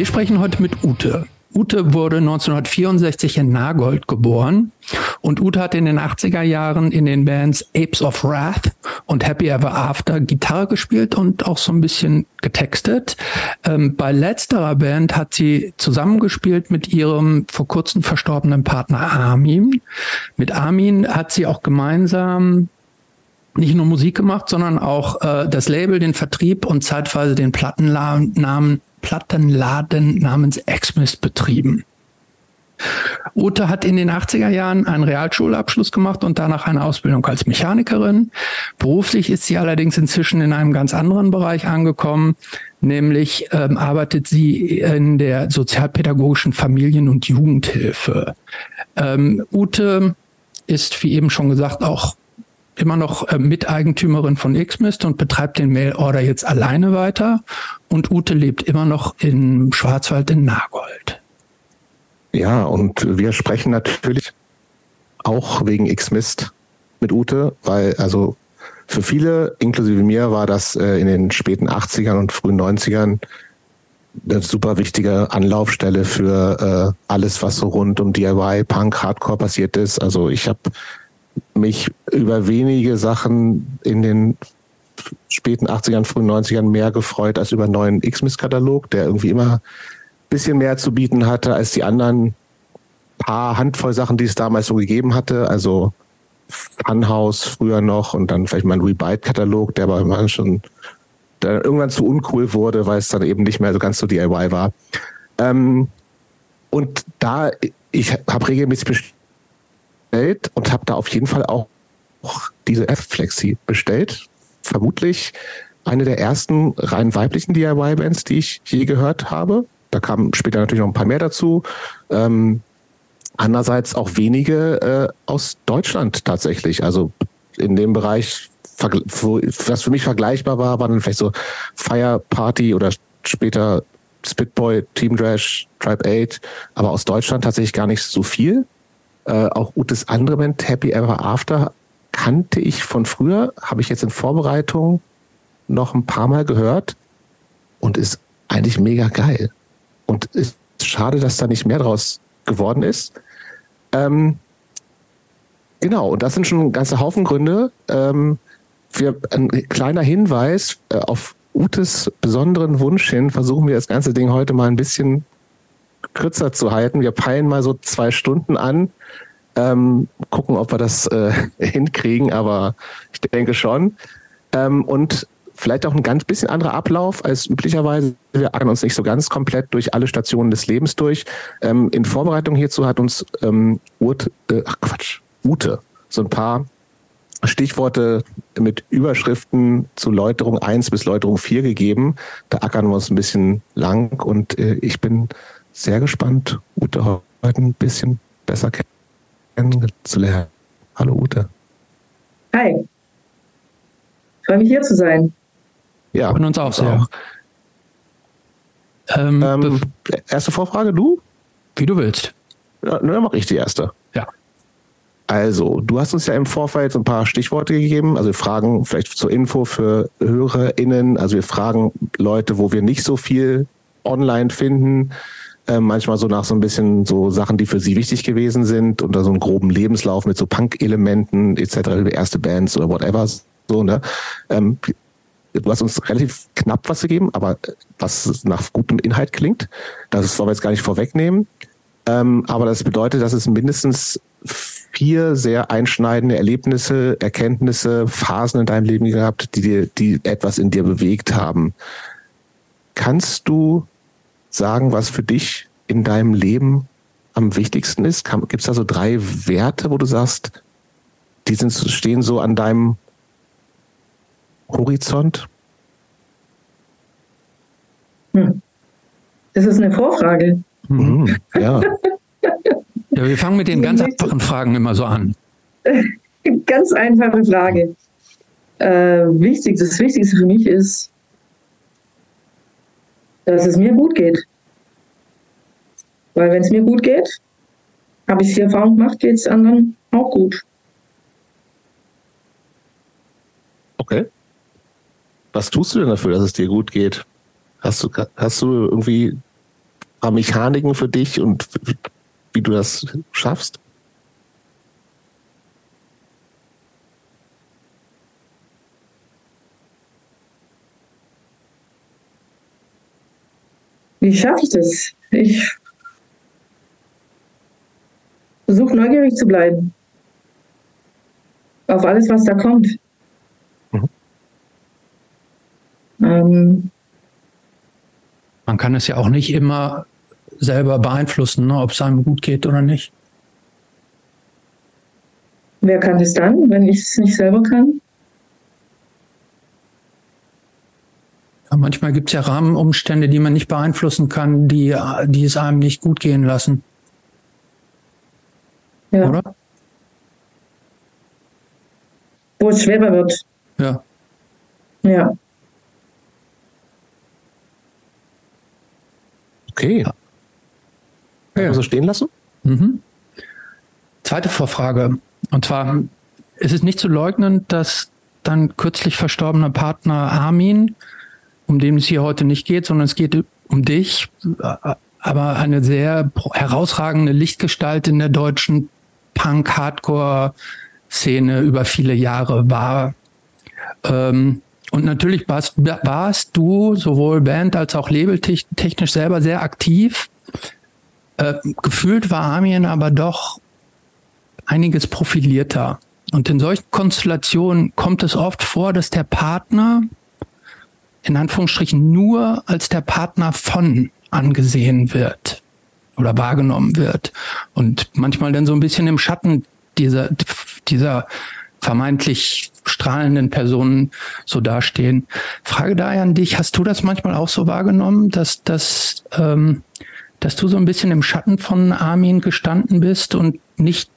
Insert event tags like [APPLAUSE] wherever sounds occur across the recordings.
Wir sprechen heute mit Ute. Ute wurde 1964 in Nagold geboren und Ute hat in den 80er Jahren in den Bands Apes of Wrath und Happy Ever After Gitarre gespielt und auch so ein bisschen getextet. Ähm, bei letzterer Band hat sie zusammengespielt mit ihrem vor kurzem verstorbenen Partner Armin. Mit Armin hat sie auch gemeinsam nicht nur Musik gemacht, sondern auch äh, das Label, den Vertrieb und zeitweise den Plattennamen Plattenladen namens Exmist betrieben. Ute hat in den 80er Jahren einen Realschulabschluss gemacht und danach eine Ausbildung als Mechanikerin. Beruflich ist sie allerdings inzwischen in einem ganz anderen Bereich angekommen, nämlich ähm, arbeitet sie in der sozialpädagogischen Familien- und Jugendhilfe. Ähm, Ute ist, wie eben schon gesagt, auch immer noch äh, Miteigentümerin von Xmist und betreibt den Mailorder jetzt alleine weiter. Und Ute lebt immer noch im Schwarzwald in Nagold. Ja, und wir sprechen natürlich auch wegen Xmist mit Ute, weil also für viele, inklusive mir, war das äh, in den späten 80ern und frühen 90ern eine super wichtige Anlaufstelle für äh, alles, was so rund um DIY, Punk, Hardcore passiert ist. Also ich habe mich über wenige Sachen in den späten 80ern, frühen 90ern mehr gefreut als über einen neuen X-Miss-Katalog, der irgendwie immer ein bisschen mehr zu bieten hatte als die anderen paar Handvoll Sachen, die es damals so gegeben hatte. Also Funhouse früher noch und dann vielleicht mal ein Rebite-Katalog, der aber immer schon der irgendwann zu uncool wurde, weil es dann eben nicht mehr so ganz so DIY war. Ähm, und da, ich habe regelmäßig bestellt und habe da auf jeden Fall auch diese F-Flexi bestellt. Vermutlich eine der ersten rein weiblichen DIY-Bands, die ich je gehört habe. Da kamen später natürlich noch ein paar mehr dazu. Ähm, andererseits auch wenige äh, aus Deutschland tatsächlich. Also in dem Bereich, was für mich vergleichbar war, waren dann vielleicht so Fire Party oder später Spitboy, Team Trash, Tribe 8, aber aus Deutschland tatsächlich gar nicht so viel. Äh, auch Utes andere Band, Happy Ever After, kannte ich von früher, habe ich jetzt in Vorbereitung noch ein paar Mal gehört und ist eigentlich mega geil. Und ist schade, dass da nicht mehr draus geworden ist. Ähm, genau, und das sind schon ganze Haufen Gründe. Ähm, für ein kleiner Hinweis äh, auf Utes besonderen Wunsch hin, versuchen wir das ganze Ding heute mal ein bisschen kürzer zu halten. Wir peilen mal so zwei Stunden an. Ähm, gucken, ob wir das äh, [LAUGHS] hinkriegen, aber ich denke schon. Ähm, und vielleicht auch ein ganz bisschen anderer Ablauf als üblicherweise. Wir ackern uns nicht so ganz komplett durch alle Stationen des Lebens durch. Ähm, in Vorbereitung hierzu hat uns ähm, Urt, äh, ach Quatsch, Ute so ein paar Stichworte mit Überschriften zu Läuterung 1 bis Läuterung 4 gegeben. Da ackern wir uns ein bisschen lang und äh, ich bin sehr gespannt, Ute heute ein bisschen besser kennenzulernen. Hallo Ute. Hi. Ich freue mich hier zu sein. Ja, und uns auch sehr. Ähm, ähm, erste Vorfrage, du? Wie du willst. Ja, dann mache ich die erste. Ja. Also, du hast uns ja im Vorfeld so ein paar Stichworte gegeben. Also wir fragen vielleicht zur Info für HörerInnen. Also wir fragen Leute, wo wir nicht so viel online finden, äh, manchmal so nach so ein bisschen so Sachen, die für sie wichtig gewesen sind, unter so einem groben Lebenslauf mit so Punk-Elementen etc., über erste Bands oder whatever. So, ne? Ähm, du hast uns relativ knapp was gegeben, aber was nach gutem Inhalt klingt. Das wollen wir jetzt gar nicht vorwegnehmen. Ähm, aber das bedeutet, dass es mindestens vier sehr einschneidende Erlebnisse, Erkenntnisse, Phasen in deinem Leben gehabt, die dir, die etwas in dir bewegt haben. Kannst du sagen, was für dich in deinem Leben am wichtigsten ist? Gibt es da so drei Werte, wo du sagst, die sind, stehen so an deinem Horizont? Hm. Das ist eine Vorfrage. Mhm, ja. [LAUGHS] ja, wir fangen mit den ganz einfachen Fragen immer so an. [LAUGHS] Ganz einfache Frage. Äh, wichtig, das Wichtigste für mich ist, dass es mir gut geht. Weil wenn es mir gut geht, habe ich die Erfahrung gemacht, geht es anderen auch gut. Okay. Was tust du denn dafür, dass es dir gut geht? Hast du, hast du irgendwie paar Mechaniken für dich und wie du das schaffst? Wie schaffe ich das? Ich versuche neugierig zu bleiben. Auf alles, was da kommt. Mhm. Ähm, Man kann es ja auch nicht immer selber beeinflussen, ne, ob es einem gut geht oder nicht. Wer kann es dann, wenn ich es nicht selber kann? Manchmal gibt es ja Rahmenumstände, die man nicht beeinflussen kann, die, die es einem nicht gut gehen lassen. Ja. Oder? Wo es schwerer wird. Ja. Ja. Okay. Ja. Ja. so stehen lassen? Mhm. Zweite Vorfrage. Und zwar ist es nicht zu leugnen, dass dein kürzlich verstorbener Partner Armin um den es hier heute nicht geht, sondern es geht um dich, aber eine sehr herausragende Lichtgestalt in der deutschen Punk-Hardcore-Szene über viele Jahre war. Ähm, und natürlich warst, warst, du sowohl Band als auch labeltechnisch selber sehr aktiv. Äh, gefühlt war Armin aber doch einiges profilierter. Und in solchen Konstellationen kommt es oft vor, dass der Partner in Anführungsstrichen nur als der Partner von angesehen wird oder wahrgenommen wird und manchmal dann so ein bisschen im Schatten dieser, dieser vermeintlich strahlenden Personen so dastehen. Frage daher an dich, hast du das manchmal auch so wahrgenommen, dass, dass, ähm, dass du so ein bisschen im Schatten von Armin gestanden bist und nicht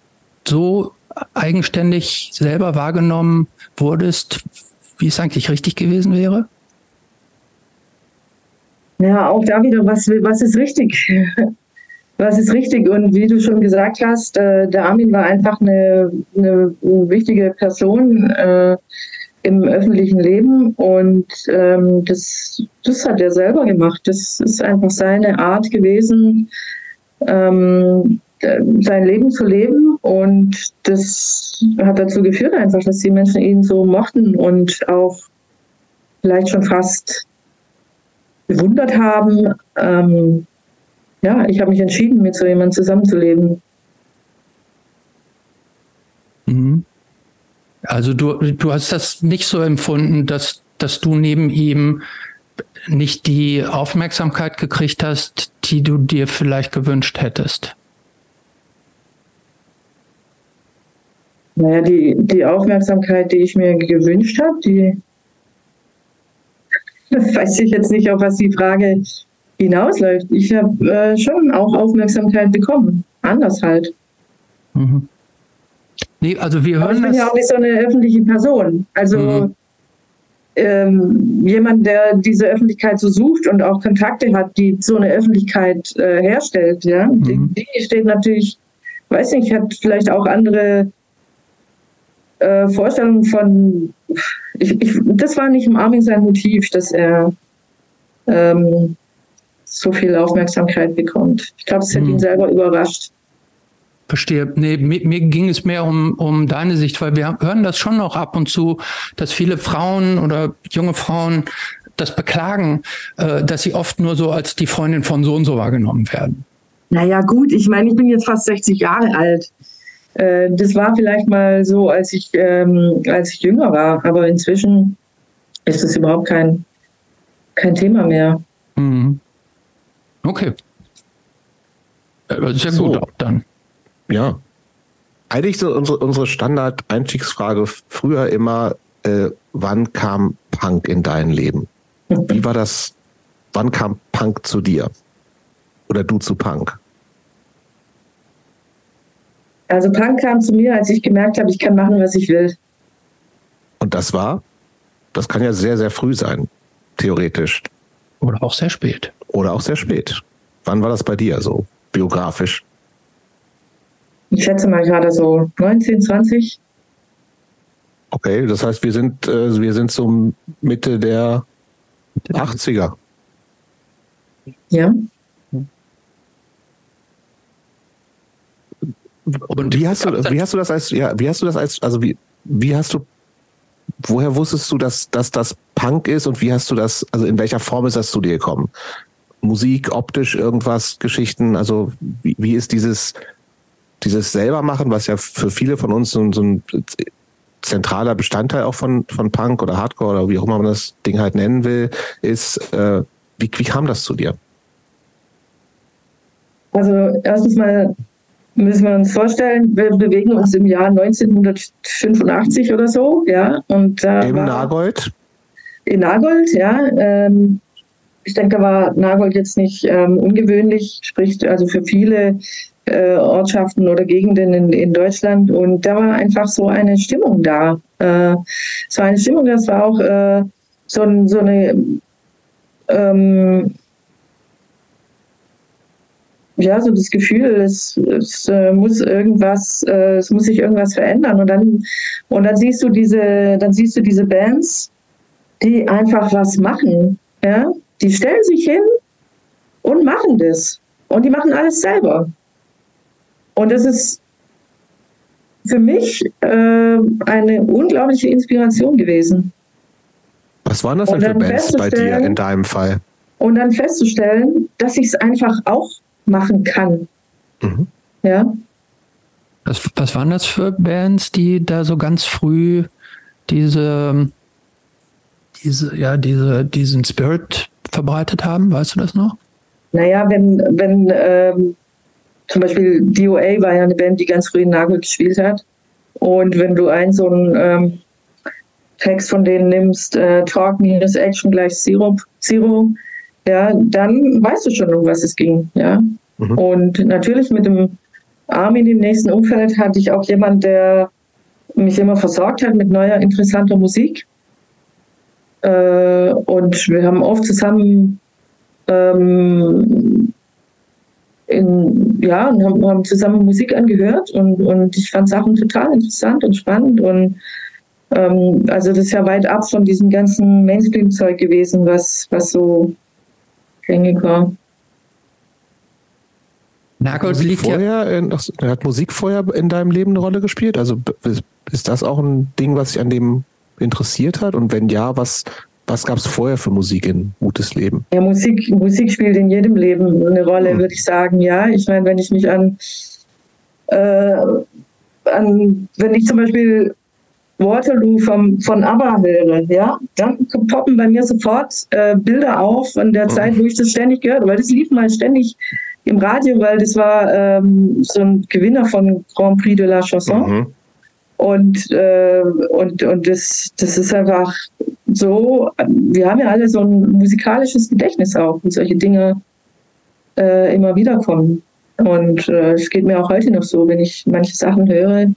so eigenständig selber wahrgenommen wurdest, wie es eigentlich richtig gewesen wäre? Ja, auch da wieder, was, was ist richtig? [LAUGHS] Was ist richtig? Und wie du schon gesagt hast, äh, der Armin war einfach eine, eine wichtige Person äh, im öffentlichen Leben und ähm, das, das hat er selber gemacht. Das ist einfach seine Art gewesen, ähm, sein Leben zu leben und das hat dazu geführt einfach, dass die Menschen ihn so mochten und auch vielleicht schon fast bewundert haben. Ähm, ja, ich habe mich entschieden, mit so jemandem zusammenzuleben. Mhm. Also du, du hast das nicht so empfunden, dass, dass du neben ihm nicht die Aufmerksamkeit gekriegt hast, die du dir vielleicht gewünscht hättest? Naja, die, die Aufmerksamkeit, die ich mir gewünscht habe, die [LAUGHS] weiß ich jetzt nicht, auf was die Frage hinausläuft. Ich habe äh, schon auch Aufmerksamkeit bekommen. Anders halt. Mhm. Nee, also wir hören Aber ich bin ja auch nicht so eine öffentliche Person. Also mhm. ähm, jemand, der diese Öffentlichkeit so sucht und auch Kontakte hat, die so eine Öffentlichkeit äh, herstellt, ja, mhm. die, die steht natürlich, weiß nicht, hat vielleicht auch andere äh, Vorstellungen von ich, ich, das war nicht im Armin sein Motiv, dass er ähm, so viel Aufmerksamkeit bekommt. Ich glaube, es hat hm. ihn selber überrascht. Verstehe. Nee, mir, mir, ging es mehr um, um deine Sicht, weil wir hören das schon noch ab und zu, dass viele Frauen oder junge Frauen das beklagen, äh, dass sie oft nur so als die Freundin von so und so wahrgenommen werden. Naja, gut, ich meine, ich bin jetzt fast 60 Jahre alt. Äh, das war vielleicht mal so, als ich, ähm, als ich jünger war, aber inzwischen ist das überhaupt kein, kein Thema mehr. Mhm. Okay. Äh, das ist ja so. gut auch dann. Ja. Eigentlich so unsere, unsere Standard-Einstiegsfrage früher immer, äh, wann kam Punk in dein Leben? [LAUGHS] Wie war das? Wann kam Punk zu dir? Oder du zu Punk? Also Punk kam zu mir, als ich gemerkt habe, ich kann machen, was ich will. Und das war? Das kann ja sehr, sehr früh sein, theoretisch. Oder auch sehr spät. Oder auch sehr spät. Wann war das bei dir so, biografisch? Ich schätze mal gerade so 19, 20. Okay, das heißt, wir sind, äh, wir sind so Mitte der 80er. Ja. Und wie hast du, wie hast du das als, ja, wie hast du das als, also wie, wie hast du, woher wusstest du, dass, dass das Punk ist und wie hast du das, also in welcher Form ist das zu dir gekommen? Musik, optisch, irgendwas, Geschichten, also wie, wie ist dieses, dieses selbermachen, was ja für viele von uns so, so ein zentraler Bestandteil auch von, von Punk oder Hardcore oder wie auch immer man das Ding halt nennen will, ist, äh, wie, wie kam das zu dir? Also erstens mal müssen wir uns vorstellen, wir bewegen uns im Jahr 1985 oder so, ja. Und, äh, Im Nagold? In Nagold, ja. Ähm, ich denke, da war Nagold jetzt nicht ähm, ungewöhnlich, spricht also für viele äh, Ortschaften oder Gegenden in, in Deutschland. Und da war einfach so eine Stimmung da. Äh, so eine Stimmung, das war auch äh, so, so eine ähm, ja, so das Gefühl, es, es äh, muss irgendwas, äh, es muss sich irgendwas verändern. Und dann, und dann siehst du diese, dann siehst du diese Bands, die einfach was machen. Ja? Die stellen sich hin und machen das. Und die machen alles selber. Und das ist für mich äh, eine unglaubliche Inspiration gewesen. Was waren das denn für Bands bei dir in deinem Fall? Und dann festzustellen, dass ich es einfach auch machen kann. Mhm. Ja. Was, was waren das für Bands, die da so ganz früh diese, diese, ja, diese, diesen Spirit verbreitet haben? Weißt du das noch? Naja, wenn, wenn ähm, zum Beispiel DOA war ja eine Band, die ganz früh in Nagel gespielt hat. Und wenn du einen so einen ähm, Text von denen nimmst, äh, Talk minus Action gleich Zero, Zero ja, dann weißt du schon, um was es ging, ja. Mhm. Und natürlich mit dem Armin im nächsten Umfeld hatte ich auch jemand, der mich immer versorgt hat mit neuer, interessanter Musik. Äh, und wir haben oft zusammen ähm, in, ja, und haben, haben, zusammen Musik angehört und, und ich fand Sachen total interessant und spannend und ähm, also das ist ja weit ab von diesem ganzen Mainstream-Zeug gewesen, was, was so gängig war. Narcos liegt vorher, ja. In, hat Musik vorher in deinem Leben eine Rolle gespielt? Also ist das auch ein Ding, was sich an dem interessiert hat? Und wenn ja, was, was gab es vorher für Musik in Utes Leben? Ja, Musik, Musik spielt in jedem Leben eine Rolle, hm. würde ich sagen. Ja, ich meine, wenn ich mich an, äh, an, wenn ich zum Beispiel Waterloo vom, von ABBA höre, ja, dann poppen bei mir sofort äh, Bilder auf von der mhm. Zeit, wo ich das ständig gehört habe, weil das lief mal ständig im Radio, weil das war ähm, so ein Gewinner von Grand Prix de la Chanson. Mhm. Und, äh, und, und das, das ist einfach so, wir haben ja alle so ein musikalisches Gedächtnis auch und solche Dinge äh, immer wieder kommen. Und äh, es geht mir auch heute noch so, wenn ich manche Sachen höre,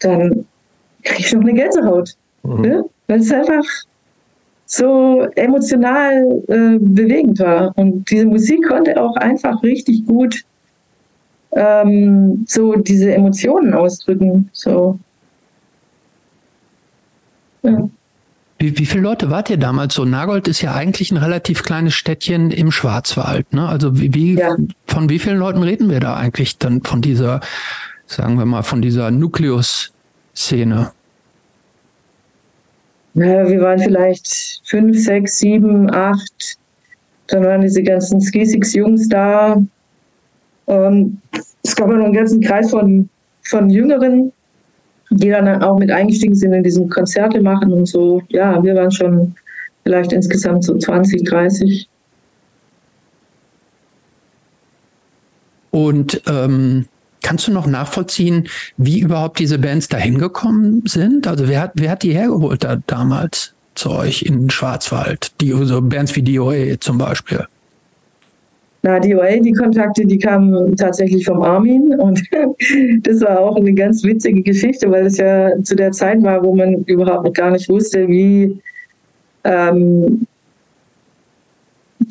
dann kriege ich noch eine Gänsehaut. Mhm. Ne? Weil es einfach so emotional äh, bewegend war. Und diese Musik konnte auch einfach richtig gut ähm, so diese Emotionen ausdrücken. So. Ja. Wie, wie viele Leute wart ihr damals so? Nagold ist ja eigentlich ein relativ kleines Städtchen im Schwarzwald. Ne? Also wie, wie ja. von wie vielen Leuten reden wir da eigentlich dann von dieser, sagen wir mal, von dieser Nukleus-Szene? naja, wir waren vielleicht fünf, sechs, sieben, acht. Dann waren diese ganzen Skisix-Jungs da. Ähm, es gab noch einen ganzen Kreis von, von Jüngeren, die dann auch mit eingestiegen sind in diesen Konzerte machen und so. Ja, wir waren schon vielleicht insgesamt so 20, 30. Und ähm, Kannst du noch nachvollziehen, wie überhaupt diese Bands da hingekommen sind? Also wer hat, wer hat die hergeholt da damals zu euch in Schwarzwald? Die, so Bands wie DOA zum Beispiel. Na, DOA, die Kontakte, die kamen tatsächlich vom Armin und [LAUGHS] das war auch eine ganz witzige Geschichte, weil es ja zu der Zeit war, wo man überhaupt gar nicht wusste, wie, ähm,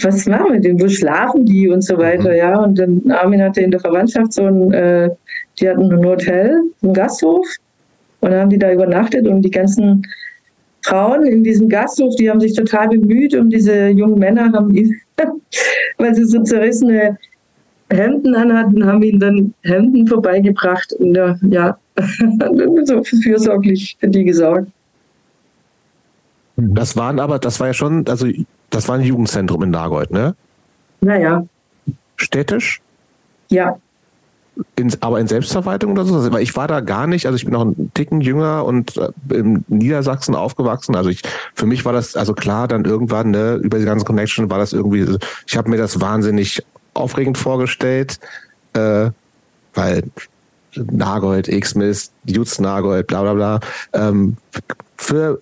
was machen wir denn, wo schlafen die und so weiter, mhm. ja. Und dann Armin hatte in der Verwandtschaft so ein, äh, die hatten ein Hotel, einen Gasthof und dann haben die da übernachtet und die ganzen Frauen in diesem Gasthof, die haben sich total bemüht um diese jungen Männer, haben die, [LAUGHS] weil sie so zerrissene Hemden anhatten, haben ihn dann Hemden vorbeigebracht und äh, ja, [LAUGHS] so fürsorglich für die gesorgt. Das waren aber, das war ja schon, also das war ein Jugendzentrum in Nagold, ne? Naja. Städtisch? Ja. In, aber in Selbstverwaltung oder so? Also, ich war da gar nicht, also ich bin noch einen Ticken jünger und äh, in Niedersachsen aufgewachsen. Also ich, für mich war das, also klar, dann irgendwann, ne, über die ganzen Connection war das irgendwie, ich habe mir das wahnsinnig aufregend vorgestellt, äh, weil Nagold, X-Mist, Jutz Nagold, bla bla bla. Ähm, für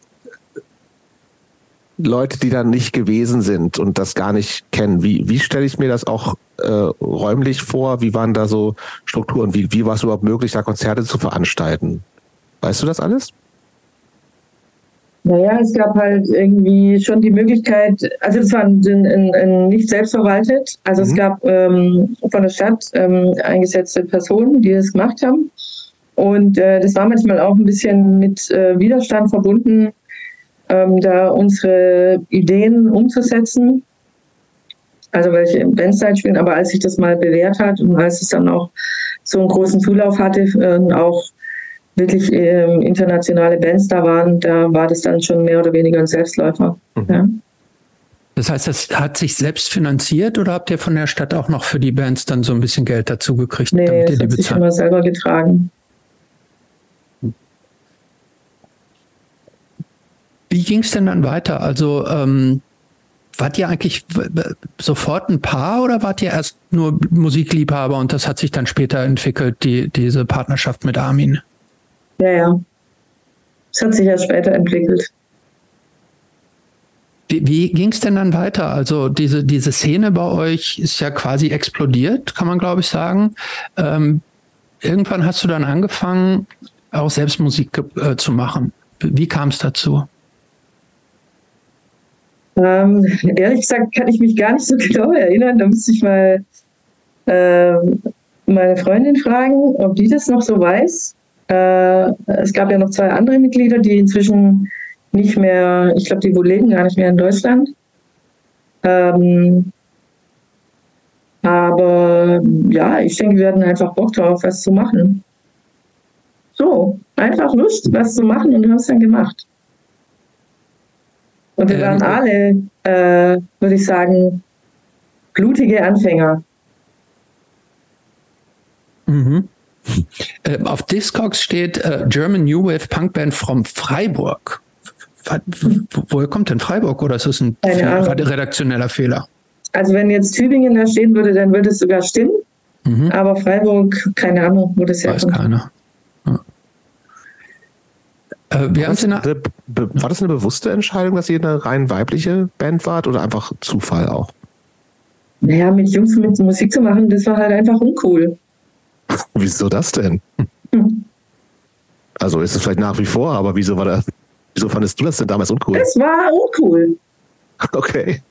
Leute, die da nicht gewesen sind und das gar nicht kennen, wie, wie stelle ich mir das auch äh, räumlich vor? Wie waren da so Strukturen? Wie, wie war es überhaupt möglich, da Konzerte zu veranstalten? Weißt du das alles? Naja, es gab halt irgendwie schon die Möglichkeit, also das war ein, ein, ein nicht selbstverwaltet, also mhm. es gab ähm, von der Stadt ähm, eingesetzte Personen, die das gemacht haben. Und äh, das war manchmal auch ein bisschen mit äh, Widerstand verbunden, ähm, da unsere Ideen umzusetzen. Also welche Bandzeit spielen, aber als sich das mal bewährt hat und als es dann auch so einen großen Zulauf hatte äh, auch wirklich äh, internationale Bands da waren, da war das dann schon mehr oder weniger ein Selbstläufer. Mhm. Ja. Das heißt, das hat sich selbst finanziert oder habt ihr von der Stadt auch noch für die Bands dann so ein bisschen Geld dazu gekriegt? Nee, damit das ihr die hat sich immer selber getragen. Wie ging es denn dann weiter? Also ähm, wart ihr eigentlich sofort ein Paar oder wart ihr erst nur Musikliebhaber und das hat sich dann später entwickelt, die, diese Partnerschaft mit Armin? Ja, ja. Es hat sich erst später entwickelt. Wie, wie ging es denn dann weiter? Also diese, diese Szene bei euch ist ja quasi explodiert, kann man glaube ich sagen. Ähm, irgendwann hast du dann angefangen, auch selbst Musik äh, zu machen. Wie kam es dazu? Ähm, ehrlich gesagt kann ich mich gar nicht so [LAUGHS] genau erinnern. Da müsste ich mal äh, meine Freundin fragen, ob die das noch so weiß. Äh, es gab ja noch zwei andere Mitglieder, die inzwischen nicht mehr, ich glaube, die wohl leben gar nicht mehr in Deutschland. Ähm, aber ja, ich denke, wir hatten einfach Bock drauf, was zu machen. So, einfach Lust, was zu machen und haben es dann gemacht. Und wir waren alle, äh, würde ich sagen, blutige Anfänger. Mhm. Äh, auf Discogs steht äh, German New Wave Punk Band from Freiburg. Woher kommt denn Freiburg oder ist das ein redaktioneller Fehler? Also wenn jetzt Tübingen da stehen würde, dann würde es sogar stimmen. Mhm. Aber Freiburg, keine Ahnung, wo das herkommt. Weiß keiner. Äh, wir war, das eine, war das eine bewusste Entscheidung, dass ihr eine rein weibliche Band wart oder einfach Zufall auch? Naja, mit Jungs mit Musik zu machen, das war halt einfach uncool. [LAUGHS] wieso das denn? Hm. [LAUGHS] Also ist es vielleicht nach wie vor, aber wieso war das, wieso fandest du das denn damals uncool? Es war uncool. [LAUGHS] Okay.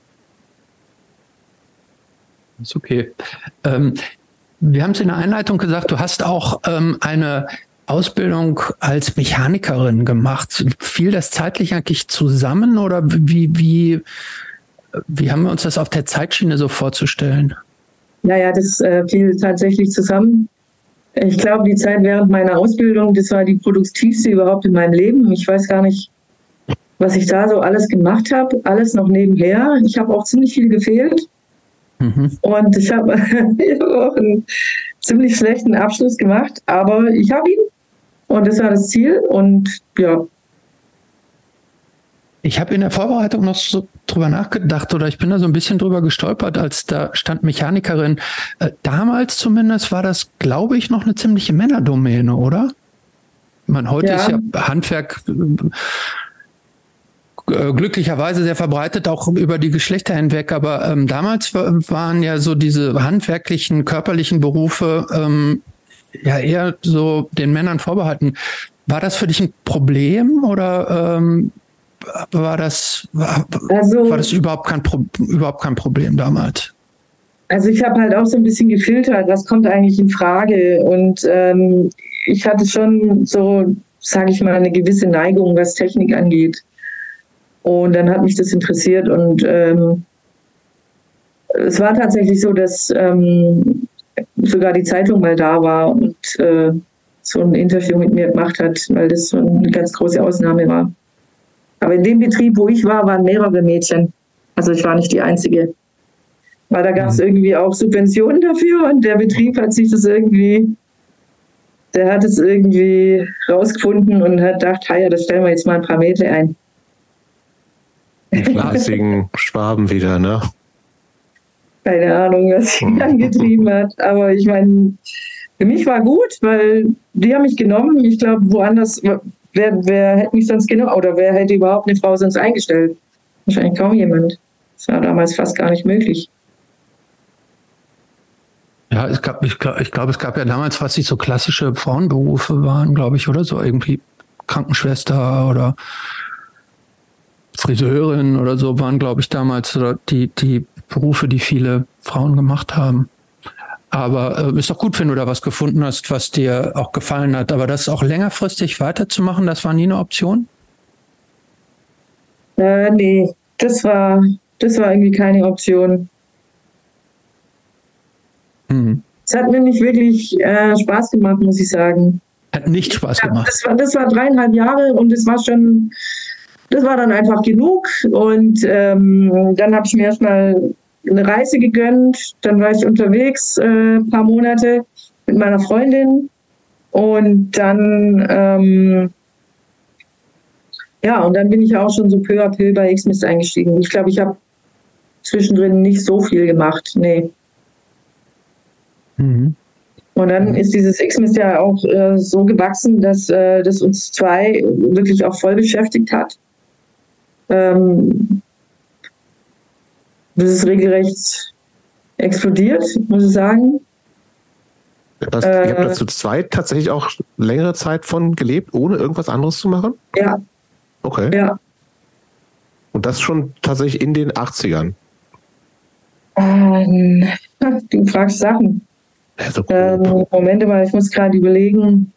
Ist okay. Ähm, wir haben es in der Einleitung gesagt, du hast auch ähm, eine Ausbildung als Mechanikerin gemacht. Fiel das zeitlich eigentlich zusammen oder wie, wie, wie haben wir uns das auf der Zeitschiene so vorzustellen? Naja, das äh, fiel tatsächlich zusammen. Ich glaube, die Zeit während meiner Ausbildung, das war die produktivste überhaupt in meinem Leben. Ich weiß gar nicht, was ich da so alles gemacht habe. Alles noch nebenher. Ich habe auch ziemlich viel gefehlt. Mhm. Und ich habe [LAUGHS] hab auch einen ziemlich schlechten Abschluss gemacht, aber ich habe ihn und das war das Ziel und ja. Ich habe in der Vorbereitung noch so drüber nachgedacht oder ich bin da so ein bisschen drüber gestolpert, als da stand Mechanikerin. Äh, damals zumindest war das, glaube ich, noch eine ziemliche Männerdomäne, oder? Ich meine, heute ja. ist ja Handwerk äh, glücklicherweise sehr verbreitet, auch über die Geschlechter hinweg. Aber ähm, damals waren ja so diese handwerklichen, körperlichen Berufe ähm, ja eher so den Männern vorbehalten. War das für dich ein Problem oder ähm, war das war, also, war das überhaupt kein überhaupt kein Problem damals? Also ich habe halt auch so ein bisschen gefiltert, was kommt eigentlich in Frage und ähm, ich hatte schon so, sage ich mal, eine gewisse Neigung, was Technik angeht. Und dann hat mich das interessiert und ähm, es war tatsächlich so, dass ähm, sogar die Zeitung mal da war und äh, so ein Interview mit mir gemacht hat, weil das so eine ganz große Ausnahme war. Aber in dem Betrieb, wo ich war, waren mehrere Mädchen. Also ich war nicht die Einzige. Weil da gab es mhm. irgendwie auch Subventionen dafür und der Betrieb hat sich das irgendwie, der hat es irgendwie rausgefunden und hat gedacht, ja, das stellen wir jetzt mal ein paar Mädchen ein. Die fleißigen Schwaben wieder, ne? Keine Ahnung, was sie mhm. [LAUGHS] angetrieben hat. Aber ich meine, für mich war gut, weil die haben mich genommen. Ich glaube, woanders, wer, wer hätte mich sonst genommen oder wer hätte überhaupt eine Frau sonst eingestellt? Wahrscheinlich kaum jemand. Das war damals fast gar nicht möglich. Ja, es gab, ich glaube, glaub, es gab ja damals, was sich so klassische Frauenberufe waren, glaube ich, oder so irgendwie Krankenschwester oder Friseurin oder so waren, glaube ich, damals die, die Berufe, die viele Frauen gemacht haben. Aber äh, ist doch gut, wenn du da was gefunden hast, was dir auch gefallen hat. Aber das auch längerfristig weiterzumachen, das war nie eine Option? Äh, nee, das war, das war irgendwie keine Option. Mhm. Es hat mir nicht wirklich äh, Spaß gemacht, muss ich sagen. Hat nicht Spaß gemacht. Ja, das, war, das war dreieinhalb Jahre und es war schon, das war dann einfach genug. Und ähm, dann habe ich mir erstmal eine Reise gegönnt. Dann war ich unterwegs äh, ein paar Monate mit meiner Freundin. Und dann, ähm, ja, und dann bin ich auch schon so peu à peu bei X-Mist eingestiegen. Ich glaube, ich habe zwischendrin nicht so viel gemacht. Nee. Mhm. Und dann ist dieses X-Mist ja auch äh, so gewachsen, dass äh, das uns zwei wirklich auch voll beschäftigt hat. Ähm, das ist regelrecht explodiert, muss ich sagen. Das, äh, ihr habt da zu zweit tatsächlich auch längere Zeit von gelebt, ohne irgendwas anderes zu machen? Ja. Okay. Ja. Und das schon tatsächlich in den 80ern? Ähm, [LAUGHS] du fragst Sachen. Ja, so ähm, Moment mal, ich muss gerade überlegen.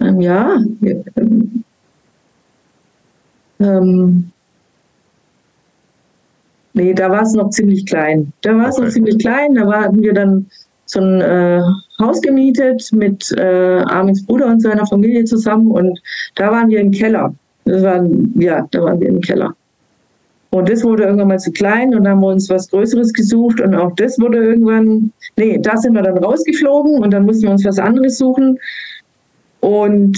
Ähm, ja. Ähm, Nee, da war es noch ziemlich klein. Da war es okay. noch ziemlich klein. Da hatten wir dann so ein äh, Haus gemietet mit äh, Armins Bruder und seiner Familie zusammen und da waren wir im Keller. Das war, ja, da waren wir im Keller. Und das wurde irgendwann mal zu klein und dann haben wir uns was Größeres gesucht und auch das wurde irgendwann, nee, da sind wir dann rausgeflogen und dann mussten wir uns was anderes suchen. Und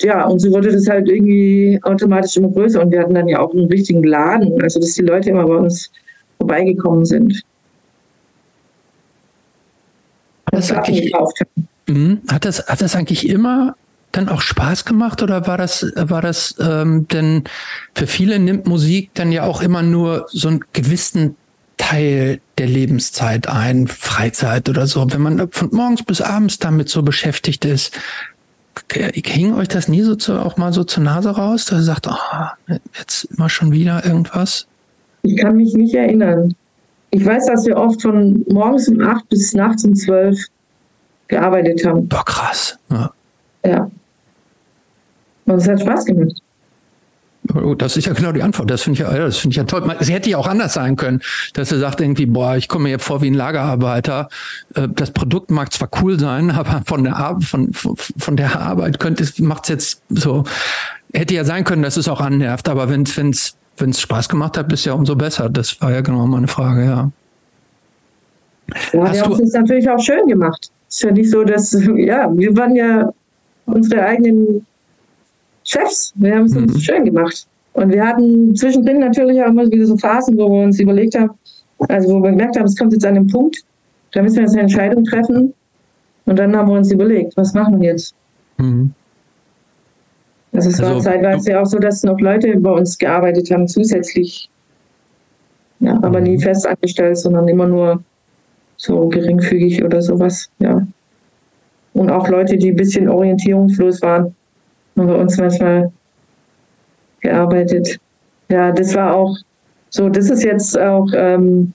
ja, und so wurde das halt irgendwie automatisch immer größer. Und wir hatten dann ja auch einen richtigen Laden, also dass die Leute immer bei uns vorbeigekommen sind. Das hat, eigentlich, mhm. hat, das, hat das eigentlich immer dann auch Spaß gemacht oder war das, war das ähm, denn für viele nimmt Musik dann ja auch immer nur so einen gewissen Teil der Lebenszeit ein, Freizeit oder so. Wenn man von morgens bis abends damit so beschäftigt ist, hing euch das nie so zu, auch mal so zur Nase raus, dass ihr sagt, oh, jetzt immer schon wieder irgendwas? Ich kann mich nicht erinnern. Ich weiß, dass wir oft von morgens um acht bis nachts um zwölf gearbeitet haben. Boah, krass. Ja. ja. Und es hat Spaß gemacht. Oh, das ist ja genau die Antwort. Das finde ich, ja, das finde ich ja toll. Es hätte ja auch anders sein können, dass er sagt irgendwie, boah, ich komme mir vor wie ein Lagerarbeiter. Äh, das Produkt mag zwar cool sein, [LAUGHS] aber von der Arbeit, von, von der Arbeit könnte es, macht es jetzt so, hätte ja sein können, dass es auch annervt. Aber wenn es, wenn es, Spaß gemacht hat, ist ja umso besser. Das war ja genau meine Frage, ja. Ja, Hast wir haben es natürlich auch schön gemacht. Es ist ja nicht so, dass, ja, wir waren ja unsere eigenen Chefs. Wir haben es uns mhm. schön gemacht. Und wir hatten zwischendrin natürlich auch immer wieder so Phasen, wo wir uns überlegt haben, also wo wir gemerkt haben, es kommt jetzt an den Punkt, da müssen wir jetzt eine Entscheidung treffen. Und dann haben wir uns überlegt, was machen wir jetzt? Mhm. Also es also, war zeitweise auch so, dass noch Leute bei uns gearbeitet haben, zusätzlich. Ja, aber nie mhm. fest angestellt, sondern immer nur so geringfügig oder sowas, ja. Und auch Leute, die ein bisschen orientierungslos waren haben bei uns manchmal gearbeitet. Ja, das war auch so, das ist jetzt auch ähm,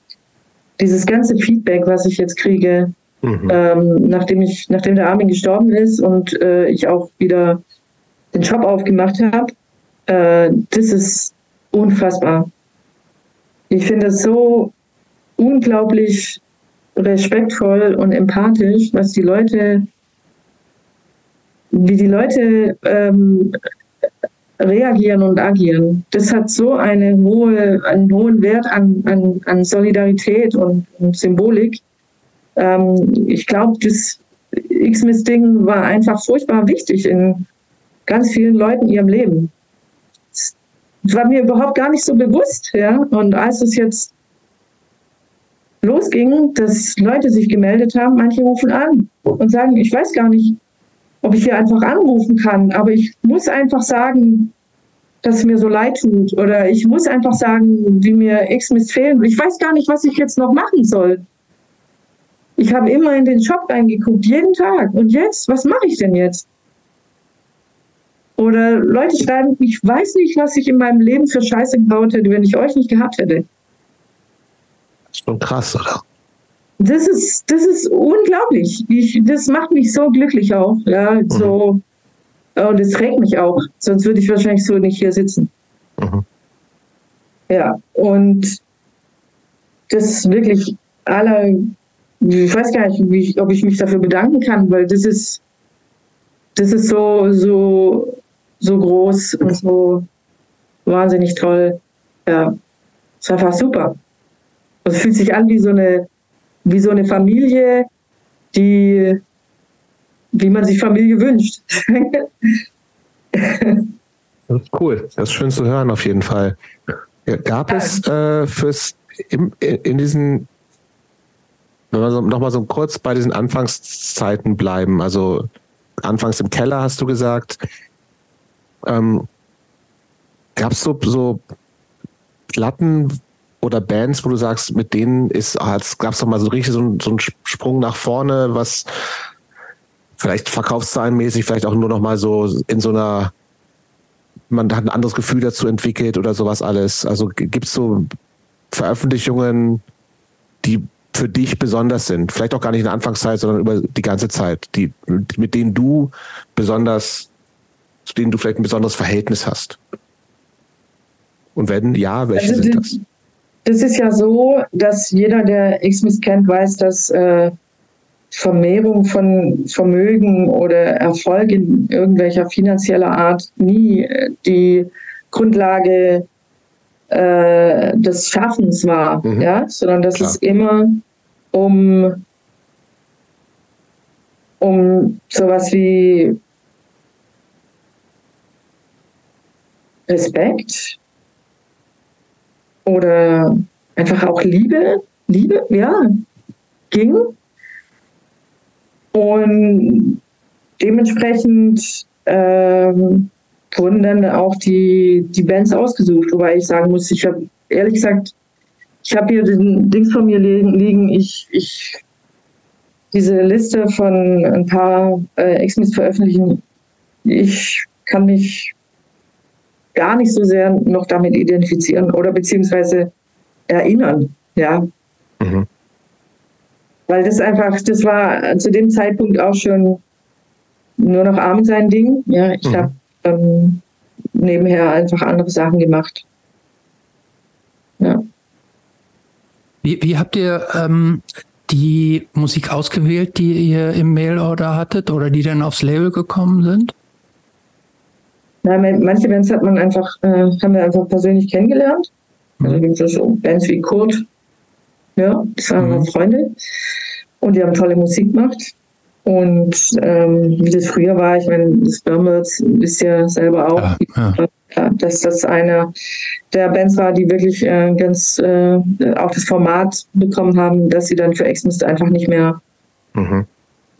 dieses ganze Feedback, was ich jetzt kriege, mhm. ähm, nachdem ich, nachdem der Armin gestorben ist und äh, ich auch wieder den Job aufgemacht habe, äh, das ist unfassbar. Ich finde es so unglaublich respektvoll und empathisch, was die Leute, wie die Leute ähm, reagieren und agieren. Das hat so eine hohe, einen hohen Wert an, an, an Solidarität und, und Symbolik. Ähm, ich glaube, das X-Miss-Ding war einfach furchtbar wichtig in ganz vielen Leuten ihrem Leben. Das war mir überhaupt gar nicht so bewusst, ja. Und als es jetzt losging, dass Leute sich gemeldet haben, manche rufen an und sagen, ich weiß gar nicht, ob ich hier einfach anrufen kann, aber ich muss einfach sagen, dass es mir so leid tut oder ich muss einfach sagen, wie mir X-Miss fehlen. Ich weiß gar nicht, was ich jetzt noch machen soll. Ich habe immer in den Shop reingeguckt, jeden Tag. Und jetzt, was mache ich denn jetzt? Oder Leute schreiben, ich weiß nicht, was ich in meinem Leben für Scheiße gebaut hätte, wenn ich euch nicht gehabt hätte. Das ist schon krass, oder? Das ist, das ist unglaublich. Ich, das macht mich so glücklich auch. Ja, mhm. so. Und es trägt mich auch. Sonst würde ich wahrscheinlich so nicht hier sitzen. Mhm. Ja, und das ist wirklich aller, ich weiß gar nicht, ich, ob ich mich dafür bedanken kann, weil das ist, das ist so, so, so groß und so wahnsinnig toll. Ja, es ist einfach super. Es fühlt sich an wie so eine, wie so eine Familie, die, wie man sich Familie wünscht. [LAUGHS] das ist cool. Das ist schön zu hören, auf jeden Fall. Ja, gab es äh, fürs im, in diesen, wenn wir so, nochmal so kurz bei diesen Anfangszeiten bleiben, also anfangs im Keller hast du gesagt, ähm, gab es so, so Platten, oder Bands, wo du sagst, mit denen ist, gab es doch mal so richtig so, ein, so einen Sprung nach vorne, was vielleicht verkaufszahlenmäßig, vielleicht auch nur noch mal so in so einer, man hat ein anderes Gefühl dazu entwickelt oder sowas alles. Also gibt es so Veröffentlichungen, die für dich besonders sind? Vielleicht auch gar nicht in der Anfangszeit, sondern über die ganze Zeit, die, mit denen du besonders, zu denen du vielleicht ein besonderes Verhältnis hast. Und wenn ja, welche also sind das? Das ist ja so, dass jeder, der X-Miss kennt, weiß, dass äh, Vermehrung von Vermögen oder Erfolg in irgendwelcher finanzieller Art nie äh, die Grundlage äh, des Schaffens war, mhm. ja, sondern dass Klar. es immer um, um sowas wie Respekt, oder einfach auch Liebe, Liebe, ja, ging. Und dementsprechend ähm, wurden dann auch die, die Bands ausgesucht, wobei ich sagen muss, ich habe ehrlich gesagt, ich habe hier den Dings von mir liegen, ich, ich diese Liste von ein paar äh, Exmis veröffentlichen, ich kann mich gar nicht so sehr noch damit identifizieren oder beziehungsweise erinnern, ja. Mhm. Weil das einfach, das war zu dem Zeitpunkt auch schon nur noch abends sein Ding. Ja, ich mhm. habe ähm, nebenher einfach andere Sachen gemacht. Ja. Wie, wie habt ihr ähm, die Musik ausgewählt, die ihr im Mailorder hattet oder die dann aufs Label gekommen sind? Na, manche Bands hat man einfach, äh, haben wir einfach persönlich kennengelernt. Also gibt es so Bands wie Kurt, ja, das waren mhm. Freunde. Und die haben tolle Musik gemacht. Und ähm, wie das früher war, ich meine, das Birds wisst ihr selber auch, ja, ja. dass das eine der Bands war, die wirklich äh, ganz äh, auch das Format bekommen haben, dass sie dann für Exmist einfach nicht mehr mhm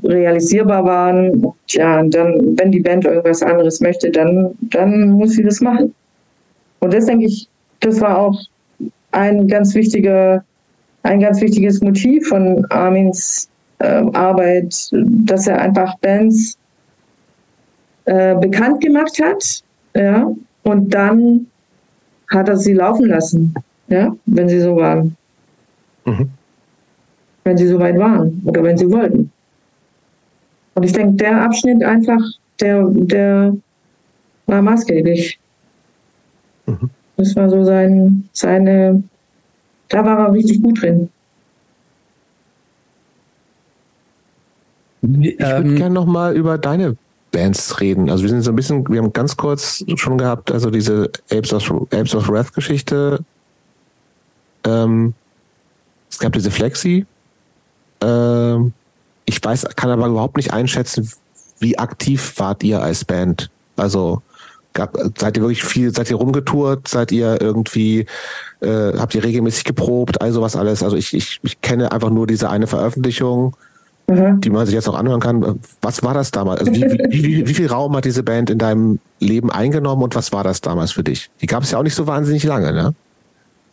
realisierbar waren. Ja, dann, wenn die Band irgendwas anderes möchte, dann, dann muss sie das machen. Und das denke ich, das war auch ein ganz wichtiger, ein ganz wichtiges Motiv von Armins äh, Arbeit, dass er einfach Bands äh, bekannt gemacht hat, ja, und dann hat er sie laufen lassen, ja, wenn sie so waren. Mhm. Wenn sie so weit waren oder wenn sie wollten. Und ich denke, der Abschnitt einfach, der, der war maßgeblich. Mhm. Das war so sein, seine, da war er richtig gut drin. Ich würde ähm, gerne nochmal über deine Bands reden. Also wir sind so ein bisschen, wir haben ganz kurz schon gehabt, also diese Apes of, Apes of Wrath Geschichte. Ähm, es gab diese Flexi. Ähm, ich weiß, kann aber überhaupt nicht einschätzen, wie aktiv wart ihr als Band? Also gab, seid ihr wirklich viel, seid ihr rumgetourt, seid ihr irgendwie, äh, habt ihr regelmäßig geprobt, all sowas alles? Also ich, ich, ich kenne einfach nur diese eine Veröffentlichung mhm. die man sich jetzt noch anhören kann. Was war das damals? Also wie, wie, wie, wie, viel Raum hat diese Band in deinem Leben eingenommen und was war das damals für dich? Die gab es ja auch nicht so wahnsinnig lange, ne?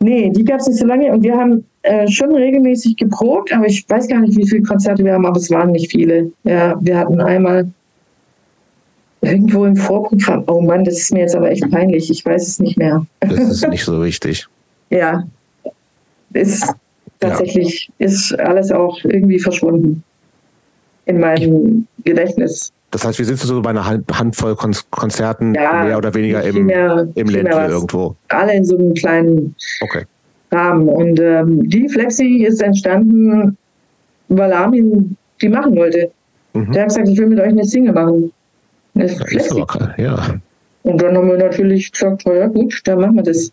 Nee, die gab es nicht so lange und wir haben äh, schon regelmäßig geprobt, aber ich weiß gar nicht, wie viele Konzerte wir haben, aber es waren nicht viele. Ja, wir hatten einmal irgendwo im Vorprogramm. Oh Mann, das ist mir jetzt aber echt peinlich. Ich weiß es nicht mehr. Das ist [LAUGHS] nicht so wichtig. ja, ist tatsächlich ja. ist alles auch irgendwie verschwunden in meinem Gedächtnis. Das heißt, wir sind so bei einer Handvoll Konzerten, ja, mehr oder weniger im, mehr, im Ländle irgendwo. Alle in so einem kleinen okay. Rahmen. Und ähm, die Flexi ist entstanden, weil Armin die machen wollte. Mhm. Der hat gesagt, ich will mit euch eine Single machen. Eine Flexi. ja. Und dann haben wir natürlich gesagt, ja gut, dann machen wir das.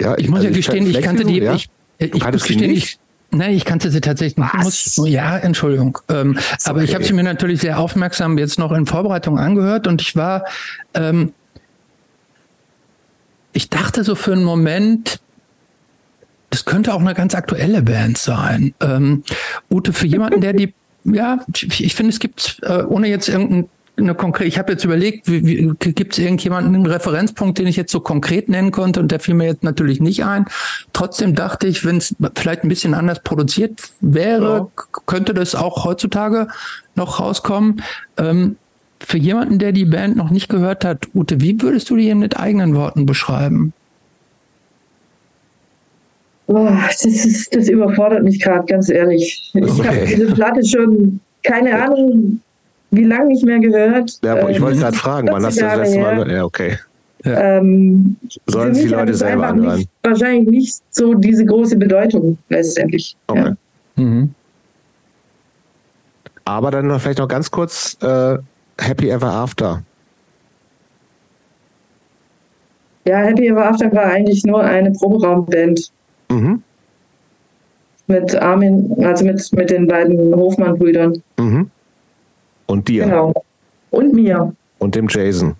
Ja, ich, ich muss also ja gestehen, ich kannte die, ja? ich, ich, ich muss gestehen, ich, Nein, ich kannte sie tatsächlich nicht. Muss, ja, Entschuldigung. Ähm, aber okay. ich habe sie mir natürlich sehr aufmerksam jetzt noch in Vorbereitung angehört und ich war, ähm, ich dachte so für einen Moment, das könnte auch eine ganz aktuelle Band sein. Ähm, Ute, für jemanden, der die, ja, ich, ich finde, es gibt, äh, ohne jetzt irgendein eine konkrete, ich habe jetzt überlegt, gibt es irgendjemanden, einen Referenzpunkt, den ich jetzt so konkret nennen konnte und der fiel mir jetzt natürlich nicht ein. Trotzdem dachte ich, wenn es vielleicht ein bisschen anders produziert wäre, ja. könnte das auch heutzutage noch rauskommen. Ähm, für jemanden, der die Band noch nicht gehört hat, Ute, wie würdest du die mit eigenen Worten beschreiben? Boah, das, ist, das überfordert mich gerade, ganz ehrlich. Ich okay. habe diese Platte schon, keine Ahnung, wie lange nicht mehr gehört. Ja, ich wollte ähm, gerade fragen, wann hast du das letzte Mal gehört? Ja, okay. Ja. Ähm, Sollen die Leute selber anhören? Nicht, wahrscheinlich nicht so diese große Bedeutung letztendlich. Okay. Ja. Mhm. Aber dann noch vielleicht noch ganz kurz äh, Happy Ever After. Ja, Happy Ever After war eigentlich nur eine Proberaumband. Mhm. Mit Armin, also mit, mit den beiden Hofmann-Brüdern. Mhm. Und dir. Genau. Und mir. Und dem Jason.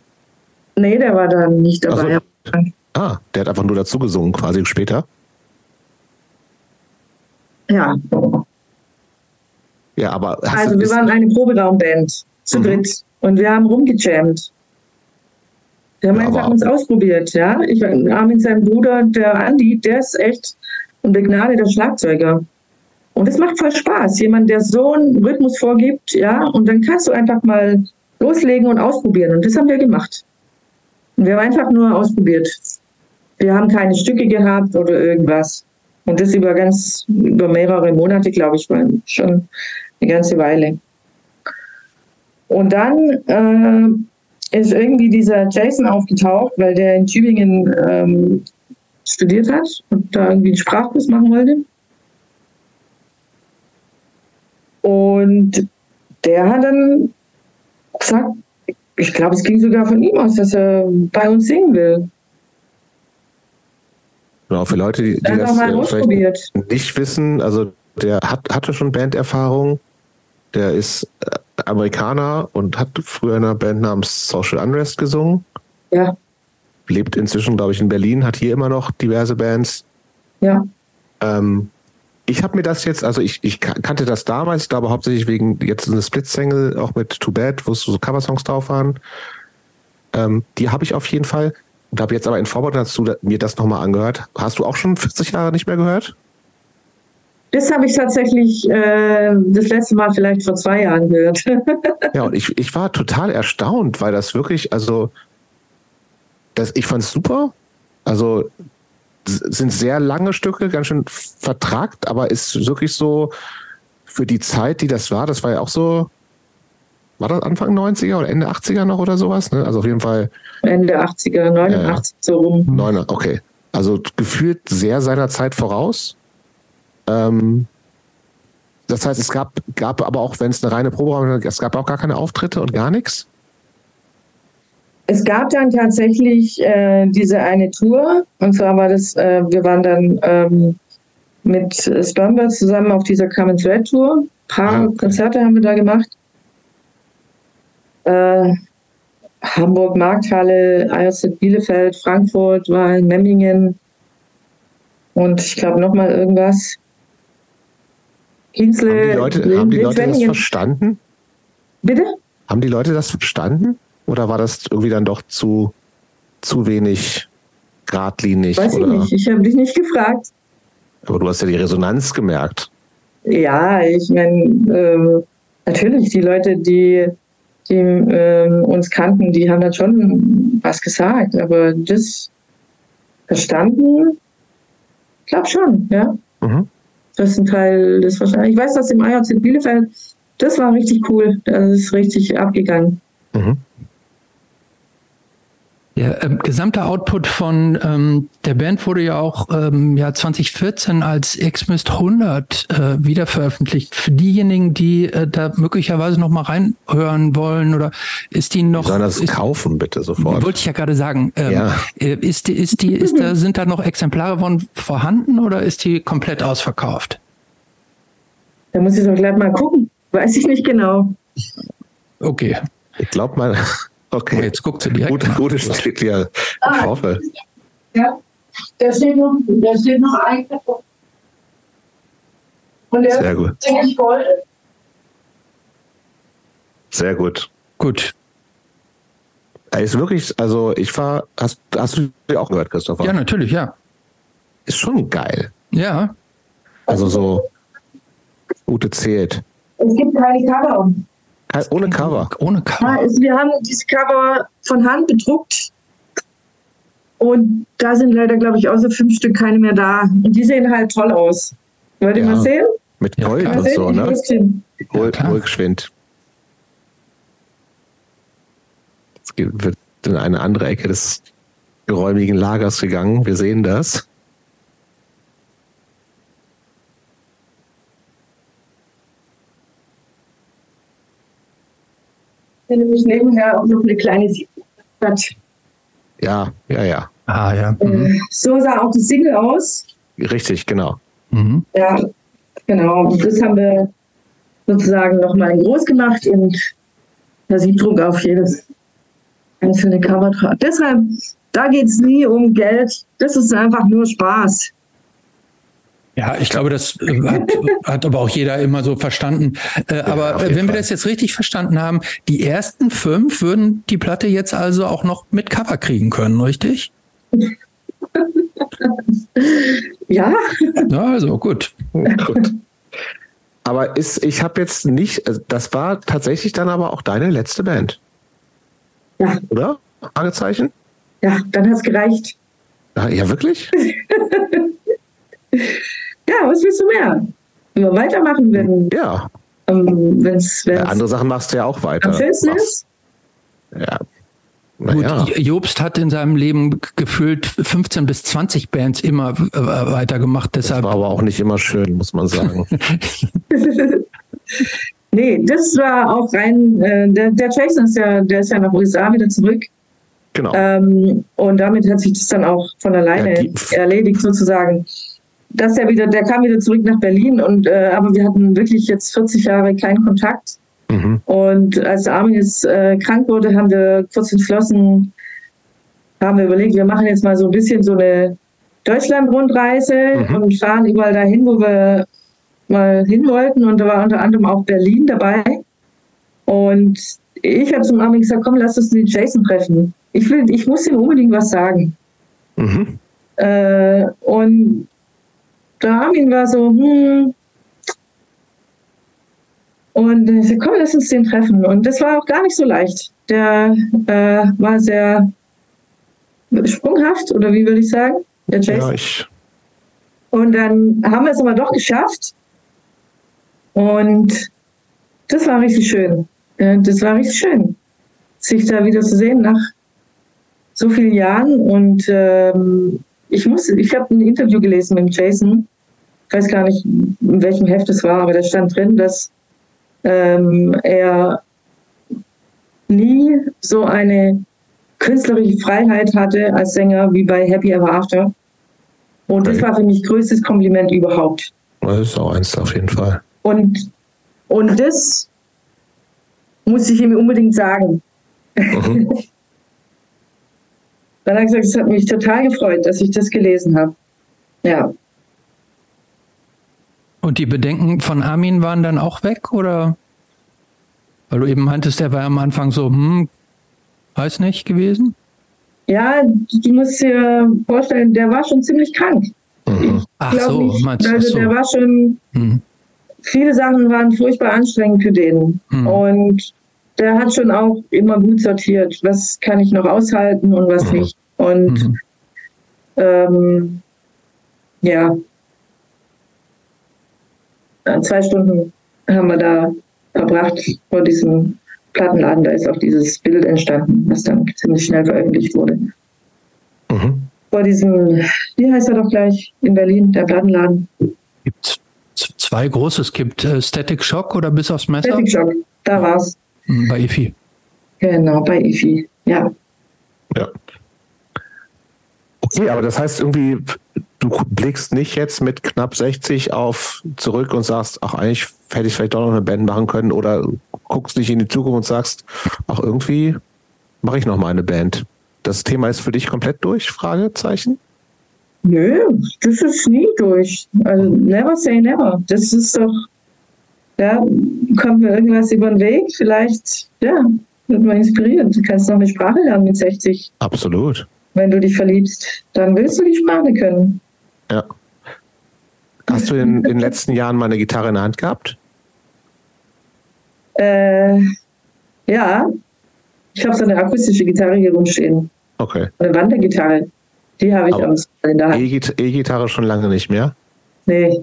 Nee, der war da nicht dabei. So. Ah, der hat einfach nur dazu gesungen, quasi später. Ja. Ja, aber. Also, wir waren eine Proberaumband zu mhm. dritt und wir haben rumgejammt. Wir haben ja, einfach uns ausprobiert, ja. Ich war Armin, sein Bruder, der Andi, der ist echt ein begnadeter Schlagzeuger. Und es macht voll Spaß. Jemand, der so einen Rhythmus vorgibt, ja, und dann kannst du einfach mal loslegen und ausprobieren. Und das haben wir gemacht. Und wir haben einfach nur ausprobiert. Wir haben keine Stücke gehabt oder irgendwas. Und das über ganz, über mehrere Monate, glaube ich, war schon eine ganze Weile. Und dann äh, ist irgendwie dieser Jason aufgetaucht, weil der in Tübingen ähm, studiert hat und da irgendwie einen Sprachkurs machen wollte. Und der hat dann gesagt, ich glaube, es ging sogar von ihm aus, dass er bei uns singen will. Genau, für Leute, die, die das äh, nicht wissen, also der hat, hatte schon Banderfahrung, der ist äh, Amerikaner und hat früher in einer Band namens Social Unrest gesungen. Ja. Lebt inzwischen, glaube ich, in Berlin, hat hier immer noch diverse Bands. Ja. Ähm, ich habe mir das jetzt, also ich, ich kannte das damals, ich glaube hauptsächlich wegen jetzt eine Split-Single, auch mit Too Bad, wo so Coversongs drauf waren. Ähm, die habe ich auf jeden Fall. Und habe jetzt aber in Vorbereitung dazu mir das nochmal angehört. Hast du auch schon 40 Jahre nicht mehr gehört? Das habe ich tatsächlich äh, das letzte Mal vielleicht vor zwei Jahren gehört. [LAUGHS] ja, und ich, ich war total erstaunt, weil das wirklich, also das, ich fand es super. Also sind sehr lange Stücke, ganz schön vertragt, aber ist wirklich so für die Zeit, die das war, das war ja auch so, war das Anfang 90er oder Ende 80er noch oder sowas? Ne? Also auf jeden Fall. Ende 80er, 89 ja, so rum. 9, okay. Also gefühlt sehr seiner Zeit voraus. Ähm, das heißt, es gab, gab aber auch, wenn es eine reine Probe war, es gab auch gar keine Auftritte und gar nichts? Es gab dann tatsächlich äh, diese eine Tour. Und zwar war das, äh, wir waren dann ähm, mit Stormbird zusammen auf dieser Come Thread Tour. Ein paar okay. Konzerte haben wir da gemacht. Äh, Hamburg, Markthalle, IOC Bielefeld, Frankfurt, war in Memmingen und ich glaube nochmal irgendwas. Kienzle, haben die Leute, haben die Leute das verstanden? Bitte? Haben die Leute das verstanden? Oder war das irgendwie dann doch zu, zu wenig geradlinig? Weiß oder? ich nicht, ich habe dich nicht gefragt. Aber du hast ja die Resonanz gemerkt. Ja, ich meine, äh, natürlich, die Leute, die die ähm, uns kannten, die haben dann schon was gesagt, aber das verstanden, ich glaube schon, ja. Mhm. Das ist ein Teil des wahrscheinlich. Ich weiß, dass im IHC Bielefeld, das war richtig cool. Das ist richtig abgegangen. Mhm. Der äh, gesamte Output von ähm, der Band wurde ja auch ähm, ja 2014 als Xmist 100 äh, wiederveröffentlicht. Für diejenigen, die äh, da möglicherweise noch mal reinhören wollen oder ist die noch? Sollen das ist, kaufen bitte sofort? Wollte ich ja gerade sagen. Ähm, ja. Äh, ist die, ist die, ist da, sind da noch Exemplare von vorhanden oder ist die komplett ausverkauft? Da muss ich doch gleich mal gucken. Weiß ich nicht genau. Okay. Ich glaube mal. Okay. Jetzt guckt sie direkt. Gut, nach. gutes Stück, ja. Ah, ich hoffe. Ja, da steht noch, da steht noch ein. Und der Sehr gut. ist ziemlich voll. Sehr gut. Gut. Er ist wirklich, also ich war, hast, hast du die auch gehört, Christopher? Ja, natürlich, ja. Ist schon geil. Ja. Also so, gute zählt. Es gibt keine Cover. Ohne Cover. Ohne Cover. Ja, also wir haben diese Cover von Hand bedruckt. Und da sind leider, glaube ich, außer fünf Stück keine mehr da. Und die sehen halt toll aus. Wollt ihr ja. mal sehen? Mit Gold ja, und so, ne? Gold, Wohlgeschwind. Jetzt wird in eine andere Ecke des geräumigen Lagers gegangen. Wir sehen das. Nämlich nebenher auch noch eine kleine Stadt. Ja, ja, ja. Ah, ja. Äh, mhm. So sah auch die Single aus. Richtig, genau. Mhm. Ja, genau. Das haben wir sozusagen nochmal groß gemacht und der Siebdruck auf jedes einzelne Cover. Deshalb, da geht es nie um Geld. Das ist einfach nur Spaß. Ja, ich glaube, das hat, hat aber auch jeder immer so verstanden. Äh, aber ja, wenn wir das jetzt richtig verstanden haben, die ersten fünf würden die Platte jetzt also auch noch mit Cover kriegen können, richtig? [LAUGHS] ja. Ja, also gut. [LAUGHS] gut. Aber ist, ich habe jetzt nicht, also das war tatsächlich dann aber auch deine letzte Band. Ja. Oder? Fragezeichen? Ja, dann hat es gereicht. Ja, ja wirklich? [LAUGHS] Ja, was willst du mehr? Wenn wir weitermachen, wenn ja. Ähm, wenn's, wenn's ja, andere Sachen machst du ja auch weiter. Am schönsten ist? Ja. Gut, ja. Jobst hat in seinem Leben gefühlt 15 bis 20 Bands immer äh, weitergemacht. Deshalb das war aber auch nicht immer schön, muss man sagen. [LAUGHS] [LAUGHS] nee, das war auch rein, äh, der, der Jason ist ja, der ist ja nach USA wieder zurück. Genau. Ähm, und damit hat sich das dann auch von alleine ja, erledigt sozusagen dass er wieder, der kam wieder zurück nach Berlin und äh, aber wir hatten wirklich jetzt 40 Jahre keinen Kontakt. Mhm. Und als Armin jetzt äh, krank wurde, haben wir kurz entschlossen, haben wir überlegt, wir machen jetzt mal so ein bisschen so eine Deutschland-Rundreise mhm. und fahren überall dahin, wo wir mal hin wollten. Und da war unter anderem auch Berlin dabei. Und ich habe zum Armin gesagt, komm, lass uns den Jason treffen. Ich, will, ich muss ihm unbedingt was sagen. Mhm. Äh, und der Armin war so, hm. Und ich sagte, komm, lass uns den treffen. Und das war auch gar nicht so leicht. Der äh, war sehr sprunghaft, oder wie würde ich sagen? Der Jason. Ja, ich. Und dann haben wir es aber doch geschafft. Und das war richtig schön. Das war richtig schön, sich da wieder zu sehen nach so vielen Jahren. Und ähm, ich muss, ich habe ein Interview gelesen mit Jason ich weiß gar nicht, in welchem Heft es war, aber da stand drin, dass ähm, er nie so eine künstlerische Freiheit hatte als Sänger wie bei Happy Ever After. Und das war für mich größtes Kompliment überhaupt. Das ist auch eins auf jeden Fall. Und, und das muss ich ihm unbedingt sagen. Mhm. [LAUGHS] Dann hat er gesagt, es hat mich total gefreut, dass ich das gelesen habe. Ja. Und die Bedenken von Armin waren dann auch weg, oder? Weil du eben meintest, der war am Anfang so, hm, weiß nicht gewesen? Ja, du musst dir vorstellen, der war schon ziemlich krank. Mhm. Ach so, nicht, meinst du? Also so. der war schon, mhm. viele Sachen waren furchtbar anstrengend für den. Mhm. Und der hat schon auch immer gut sortiert, was kann ich noch aushalten und was mhm. nicht. Und mhm. ähm, ja, zwei Stunden haben wir da verbracht vor diesem Plattenladen. Da ist auch dieses Bild entstanden, was dann ziemlich schnell veröffentlicht wurde. Mhm. Vor diesem, wie heißt er doch gleich in Berlin, der Plattenladen? Gibt zwei große. Es gibt äh, Static Shock oder bis aufs Messer. Static Shock, da war's. Bei IFI. Genau, bei IFI, ja. Ja. Okay, aber das heißt irgendwie, du blickst nicht jetzt mit knapp 60 auf zurück und sagst, ach, eigentlich hätte ich vielleicht doch noch eine Band machen können oder guckst nicht in die Zukunft und sagst, ach, irgendwie mache ich noch mal eine Band. Das Thema ist für dich komplett durch? Fragezeichen? Nö, das ist nie durch. Also never say never. Das ist doch, ja, kommt mir irgendwas über den Weg, vielleicht, ja, wird man inspiriert. Du kannst noch eine Sprache lernen mit 60. Absolut. Wenn du dich verliebst, dann willst du die Sprache können. Ja. Hast du in den letzten Jahren mal eine Gitarre in der Hand gehabt? Äh, ja. Ich habe so eine akustische Gitarre hier rumstehen. Okay. Eine Wandergitarre. Die habe ich Aber in der Hand. E-Gitarre schon lange nicht mehr? Nee.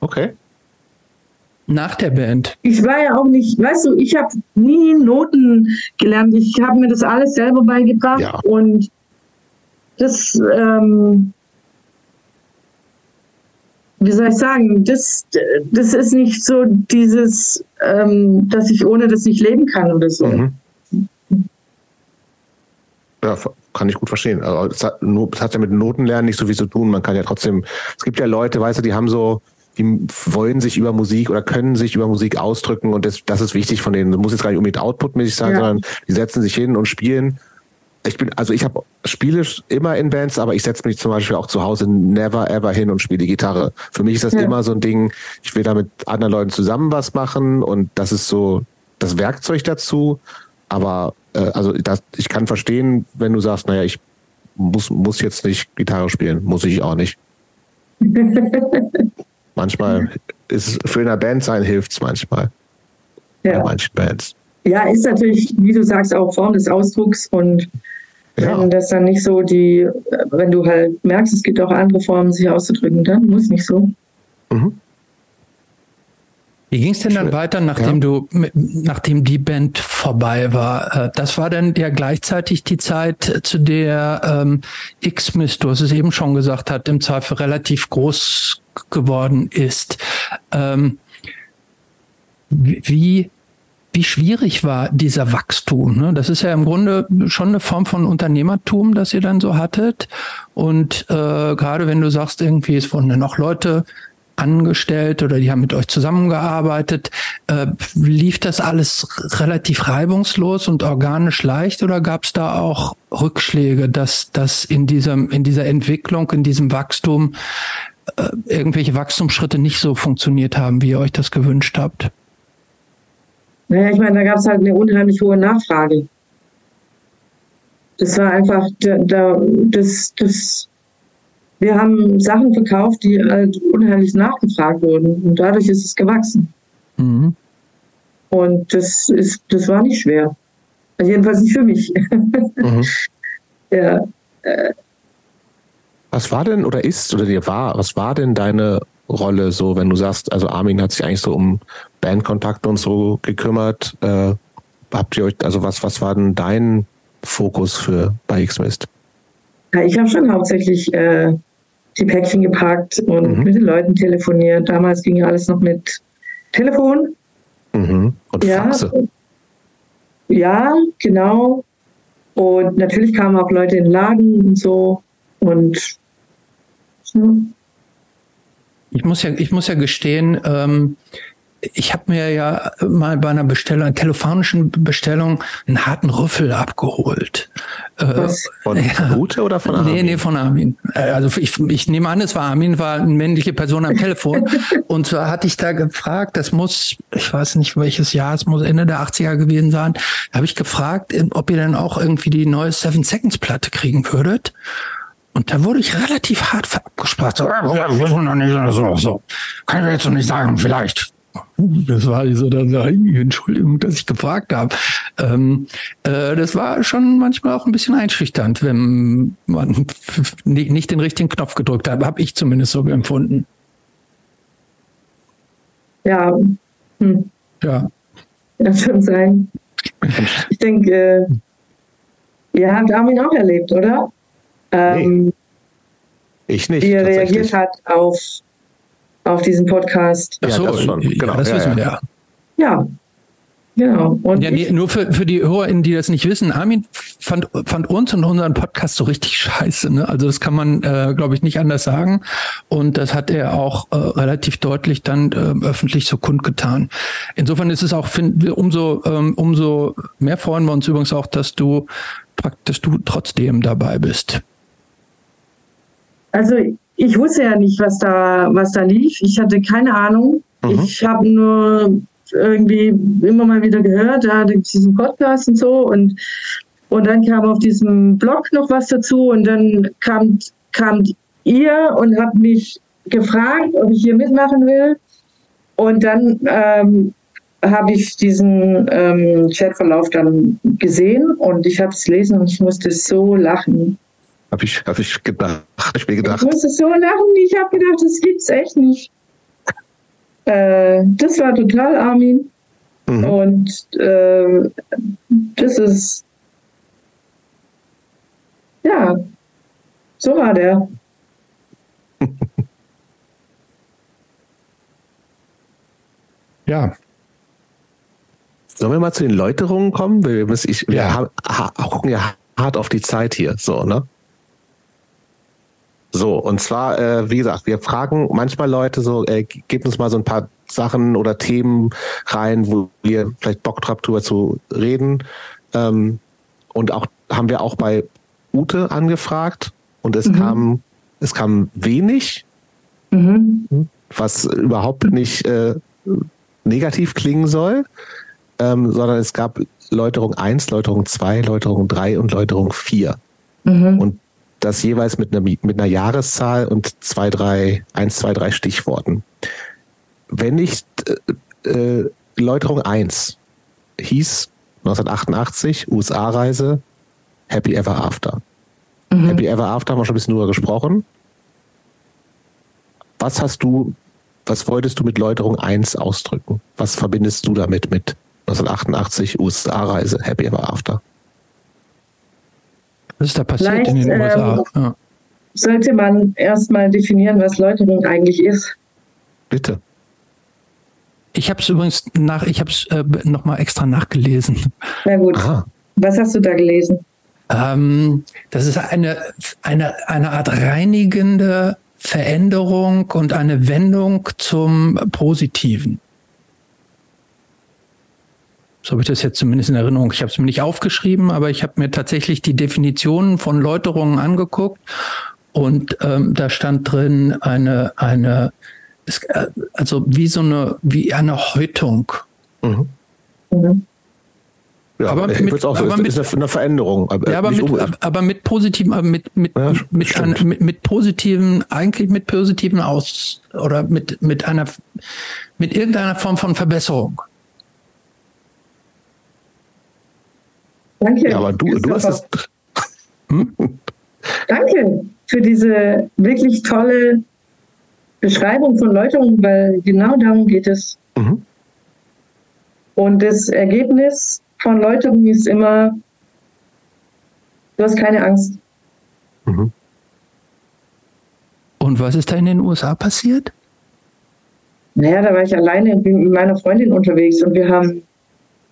Okay. Nach der Band? Ich war ja auch nicht, weißt du, ich habe nie Noten gelernt. Ich habe mir das alles selber beigebracht ja. und das, ähm, wie soll ich sagen, das, das ist nicht so dieses, ähm, dass ich ohne das nicht leben kann oder so. Mhm. Ja, kann ich gut verstehen. Also es, hat, nur, es hat ja mit Notenlernen nicht so viel zu tun. Man kann ja trotzdem, es gibt ja Leute, weißt du, die haben so, die wollen sich über Musik oder können sich über Musik ausdrücken und das, das ist wichtig von denen. Das muss jetzt gar nicht unbedingt outputmäßig sein, ja. sondern die setzen sich hin und spielen ich bin, also ich habe spiele immer in Bands, aber ich setze mich zum Beispiel auch zu Hause never ever hin und spiele Gitarre. Für mich ist das ja. immer so ein Ding, ich will da mit anderen Leuten zusammen was machen und das ist so das Werkzeug dazu. Aber äh, also das, ich kann verstehen, wenn du sagst, naja, ich muss, muss jetzt nicht Gitarre spielen, muss ich auch nicht. [LAUGHS] manchmal ist es für eine Band sein hilft's manchmal. Ja. Bei manchen Bands. Ja, ist natürlich, wie du sagst, auch Form des Ausdrucks und ja. wenn das dann nicht so die, wenn du halt merkst, es gibt auch andere Formen, sich auszudrücken, dann muss nicht so. Mhm. Wie ging es denn dann weiter, nachdem ja. du, nachdem die Band vorbei war? Äh, das war dann ja gleichzeitig die Zeit, zu der ähm, X-Miss, du hast es eben schon gesagt, hat im Zweifel relativ groß geworden ist. Ähm, wie wie schwierig war dieser Wachstum. Ne? Das ist ja im Grunde schon eine Form von Unternehmertum, das ihr dann so hattet. Und äh, gerade wenn du sagst, irgendwie, es wurden ja noch Leute angestellt oder die haben mit euch zusammengearbeitet, äh, lief das alles relativ reibungslos und organisch leicht oder gab es da auch Rückschläge, dass das in in dieser Entwicklung, in diesem Wachstum irgendwelche Wachstumsschritte nicht so funktioniert haben, wie ihr euch das gewünscht habt? Naja, ich meine, da gab es halt eine unheimlich hohe Nachfrage. Das war einfach, da, da, das, das, wir haben Sachen verkauft, die halt unheimlich nachgefragt wurden und dadurch ist es gewachsen. Mhm. Und das ist, das war nicht schwer. Also jedenfalls nicht für mich. [LAUGHS] Mhm. ja. Was war denn oder ist oder dir war, was war denn deine Rolle so, wenn du sagst, also Armin hat sich eigentlich so um Bandkontakte und so gekümmert. Äh, habt ihr euch, also was, was war denn dein Fokus für bei X-Mist? Ja, ich habe schon hauptsächlich äh, die Päckchen gepackt und mhm. mit den Leuten telefoniert. Damals ging ja alles noch mit Telefon. Mhm. Und ja, Faxe. Ja, genau. Und natürlich kamen auch Leute in den Laden und so. Und hm. ich muss ja, ich muss ja gestehen, ähm, ich habe mir ja mal bei einer Bestellung, einer telefonischen Bestellung, einen harten Rüffel abgeholt. Äh, Was? Von [LAUGHS] ja. Ute oder von Armin? Nee, nee, von Armin. Äh, also ich, ich nehme an, es war Armin, war eine männliche Person am Telefon. [LAUGHS] und zwar hatte ich da gefragt, das muss, ich weiß nicht welches Jahr, es muss Ende der 80er gewesen sein, habe ich gefragt, ob ihr denn auch irgendwie die neue Seven Seconds Platte kriegen würdet. Und da wurde ich relativ hart abgesprochen. So, wissen noch nicht, so, so. Kann ich jetzt noch nicht sagen, vielleicht. Das war so dann, Entschuldigung, dass ich gefragt habe. Ähm, äh, das war schon manchmal auch ein bisschen einschüchternd, wenn man [LAUGHS] nicht den richtigen Knopf gedrückt hat. Habe ich zumindest so empfunden. Ja. Hm. Ja. Das schon sein. Ich denke, äh, ihr habt Armin auch erlebt, oder? Ähm, nee. Ich nicht. Wie er reagiert hat auf auf diesen Podcast. Ach so, ja, das schon. Genau. Ja, das ja, wissen wir ja. Ja, Genau. Und ja, nee, nur für, für die HörerInnen, die das nicht wissen, Armin fand, fand uns und unseren Podcast so richtig scheiße. Ne? Also das kann man, äh, glaube ich, nicht anders sagen. Und das hat er auch äh, relativ deutlich dann äh, öffentlich so kundgetan. Insofern ist es auch, find, umso, ähm, umso mehr freuen wir uns übrigens auch, dass du praktisch du trotzdem dabei bist. Also ich wusste ja nicht, was da, was da lief. Ich hatte keine Ahnung. Mhm. Ich habe nur irgendwie immer mal wieder gehört, da gibt es diesen Podcast und so. Und, und dann kam auf diesem Blog noch was dazu und dann kam, kam ihr und habt mich gefragt, ob ich hier mitmachen will. Und dann ähm, habe ich diesen ähm, Chatverlauf dann gesehen und ich habe es gelesen und ich musste so lachen. Habe ich, hab ich gedacht. Ich mir gedacht. Ich musste so lachen. Ich habe gedacht, das gibt's echt nicht. Äh, das war total Armin. Mhm. Und äh, das ist. Ja, so war der. [LAUGHS] ja. Sollen wir mal zu den Läuterungen kommen? Wir, müssen, ich, wir ja. gucken ja hart auf die Zeit hier, so, ne? So, und zwar, äh, wie gesagt, wir fragen manchmal Leute so, äh, gebt uns mal so ein paar Sachen oder Themen rein, wo ihr vielleicht Bock habt, drüber zu reden. Ähm, und auch haben wir auch bei Ute angefragt und es mhm. kam, es kam wenig, mhm. was überhaupt nicht äh, negativ klingen soll, ähm, sondern es gab Läuterung 1, Läuterung 2, Läuterung 3 und Läuterung 4. Mhm. Und das jeweils mit einer, mit einer Jahreszahl und zwei, drei, eins, zwei, drei Stichworten. Wenn ich äh, äh Läuterung 1 hieß 1988, USA-Reise, Happy Ever After. Mhm. Happy Ever After haben wir schon ein bisschen drüber gesprochen. Was hast du, was wolltest du mit Läuterung 1 ausdrücken? Was verbindest du damit mit 1988 USA-Reise, Happy Ever After? Was ist da passiert in den USA? Ähm, ja. Sollte man erstmal definieren, was Läuterung eigentlich ist. Bitte. Ich habe es übrigens nach, ich habe es äh, nochmal extra nachgelesen. Na gut. Aha. Was hast du da gelesen? Ähm, das ist eine, eine, eine Art reinigende Veränderung und eine Wendung zum Positiven. So habe ich das jetzt zumindest in Erinnerung. Ich habe es mir nicht aufgeschrieben, aber ich habe mir tatsächlich die Definitionen von Läuterungen angeguckt und ähm, da stand drin eine eine äh, also wie so eine wie eine Häutung. Mhm. Mhm. Ja, aber mit, auch so. aber ist, mit, ist eine Veränderung. Aber, ja, aber mit, aber mit positiven, mit, mit, ja, mit, ein, mit, mit positiven, eigentlich mit positiven Aus, oder mit, mit einer, mit irgendeiner Form von Verbesserung. Danke. Ja, aber du, du hast es. [LAUGHS] Danke für diese wirklich tolle Beschreibung von Läuterung, weil genau darum geht es. Mhm. Und das Ergebnis von Läuterung ist immer, du hast keine Angst. Mhm. Und Und was ist da in den USA passiert? Naja, da war ich alleine mit meiner Freundin unterwegs und wir haben,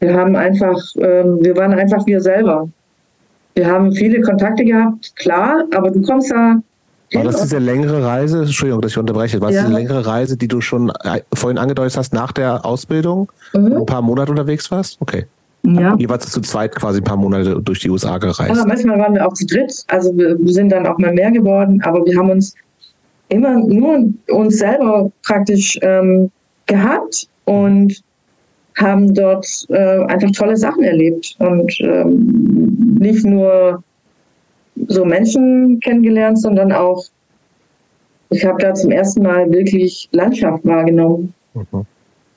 wir haben einfach, ähm, wir waren einfach wir selber. Wir haben viele Kontakte gehabt, klar, aber du kommst da. War das diese längere Reise, Entschuldigung, dass ich unterbreche, war das ja. diese längere Reise, die du schon äh, vorhin angedeutet hast, nach der Ausbildung, mhm. ein paar Monate unterwegs warst? Okay. Ja. Jeweils zu zweit quasi ein paar Monate durch die USA gereist. Ja, manchmal waren wir auch zu dritt. Also wir sind dann auch mal mehr geworden, aber wir haben uns immer nur uns selber praktisch ähm, gehabt und haben dort äh, einfach tolle Sachen erlebt und ähm, nicht nur so Menschen kennengelernt, sondern auch, ich habe da zum ersten Mal wirklich Landschaft wahrgenommen. Mhm.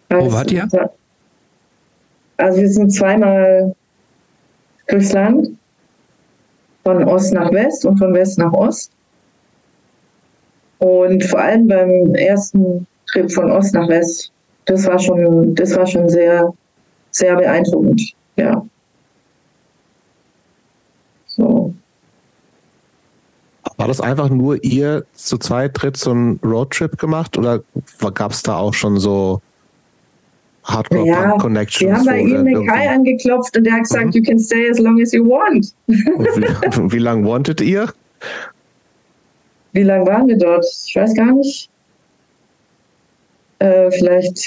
Wo wart ihr? Also wir sind zweimal durchs Land, von Ost nach West und von West nach Ost. Und vor allem beim ersten Trip von Ost nach West, das war schon, das war schon sehr, sehr beeindruckend. Ja. So. War das einfach nur ihr zu zweit dritt so einen Roadtrip gemacht oder gab es da auch schon so Hardcore ja, Connections? Wir haben bei ihm den Kai angeklopft und der hat gesagt, mhm. you can stay as long as you want. wie, [LAUGHS] wie lange wanted ihr? Wie lange waren wir dort? Ich weiß gar nicht. Äh, vielleicht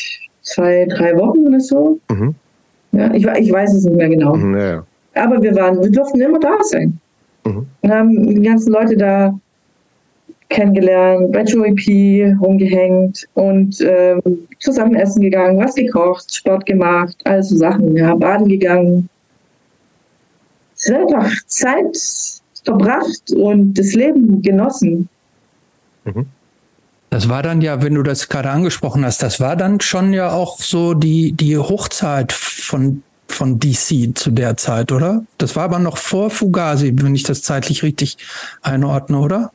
zwei, drei Wochen oder so. Mhm. Ja, ich, ich weiß es nicht mehr genau. Mhm, ja. Aber wir waren, wir durften immer da sein. Mhm. Und haben die ganzen Leute da kennengelernt, bei Joey P rumgehängt und ähm, zusammen essen gegangen, was gekocht, Sport gemacht, all so Sachen. Ja, baden gegangen. Es ist einfach Zeit verbracht und das Leben genossen. Mhm. Das war dann ja, wenn du das gerade angesprochen hast, das war dann schon ja auch so die, die Hochzeit von, von DC zu der Zeit, oder? Das war aber noch vor Fugazi, wenn ich das zeitlich richtig einordne, oder?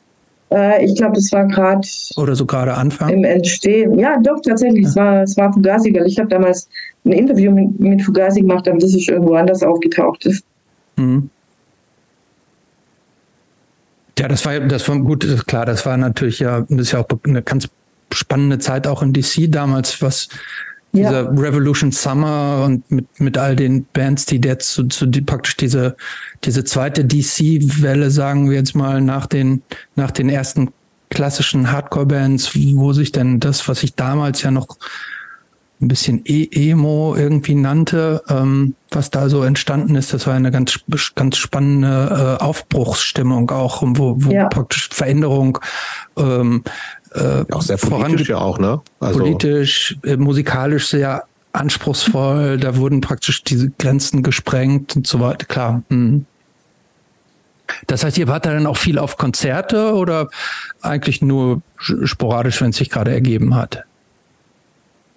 Äh, ich glaube, das war gerade. Oder so gerade Anfang? Im Entstehen. Ja, doch, tatsächlich. Ja. Es, war, es war Fugazi, weil ich habe damals ein Interview mit, mit Fugazi gemacht, aber das ist irgendwo anders aufgetaucht. Mhm. Ja, das war, das war gut, das klar, das war natürlich ja, das ist ja auch eine ganz spannende Zeit auch in DC damals, was ja. dieser Revolution Summer und mit, mit all den Bands, die jetzt zu, zu die, praktisch diese, diese zweite DC-Welle, sagen wir jetzt mal, nach den, nach den ersten klassischen Hardcore-Bands, wo sich denn das, was ich damals ja noch ein bisschen e Emo irgendwie nannte, ähm, was da so entstanden ist. Das war eine ganz, ganz spannende äh, Aufbruchsstimmung auch, wo, wo ja. praktisch Veränderung ähm, äh, auch sehr politisch ja auch, ne? Also politisch, äh, musikalisch sehr anspruchsvoll. Da wurden praktisch diese Grenzen gesprengt und so weiter. Klar. Hm. Das heißt, ihr wart da dann auch viel auf Konzerte oder eigentlich nur sporadisch, wenn es sich gerade ergeben hat?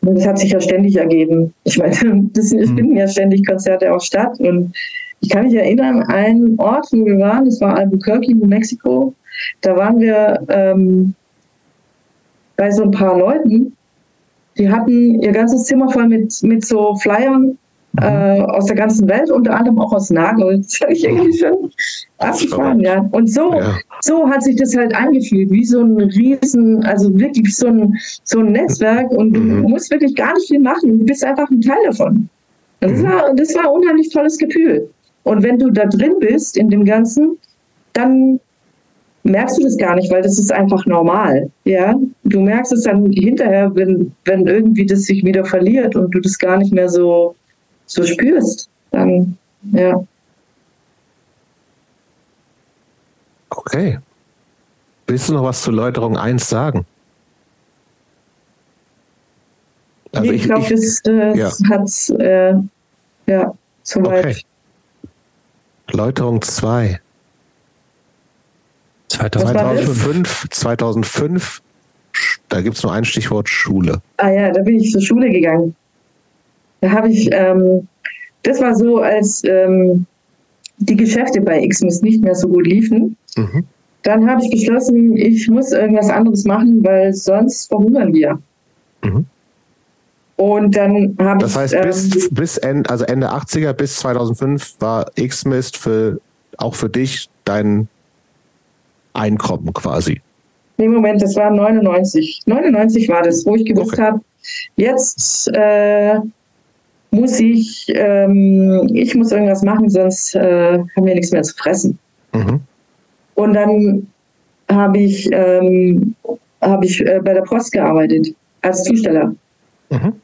Das hat sich ja ständig ergeben. Ich meine, [LAUGHS] das, es mhm. finden ja ständig Konzerte auch statt. Und ich kann mich erinnern, einen Ort, wo wir waren, das war Albuquerque, New Mexico. Da waren wir ähm, bei so ein paar Leuten, die hatten ihr ganzes Zimmer voll mit, mit so Flyern. Äh, aus der ganzen Welt, unter anderem auch aus Nagel. Das habe ich irgendwie schon abgefahren, ja. Und so, ja. so hat sich das halt angefühlt, wie so ein Riesen, also wirklich so ein, so ein Netzwerk und mhm. du musst wirklich gar nicht viel machen. Du bist einfach ein Teil davon. Das, mhm. war, das war ein unheimlich tolles Gefühl. Und wenn du da drin bist in dem Ganzen, dann merkst du das gar nicht, weil das ist einfach normal. Ja, du merkst es dann hinterher, wenn, wenn irgendwie das sich wieder verliert und du das gar nicht mehr so, so spürst. Dann, ja. Okay. Willst du noch was zur Läuterung 1 sagen? Also ich, ich glaube, das, das ja. hat äh, ja soweit. Okay. Läuterung 2. 2005, 2005, da gibt es nur ein Stichwort Schule. Ah ja, da bin ich zur Schule gegangen. Da habe ich, ähm, das war so, als ähm, die Geschäfte bei Xmas nicht mehr so gut liefen. Mhm. Dann habe ich beschlossen, ich muss irgendwas anderes machen, weil sonst verhungern wir. Mhm. Und dann habe Das heißt, bis, ähm, bis Ende, also Ende 80er bis 2005 war Xmas für, auch für dich dein Einkommen quasi. Nee, Moment, das war 99. 99 war das, wo ich gewusst Okay. habe, jetzt äh, muss ich, ähm, ich muss irgendwas machen, sonst äh, haben wir nichts mehr zu fressen. Mhm. Und dann habe ich, ähm, habe ich äh, bei der Post gearbeitet als Zusteller. Mhm.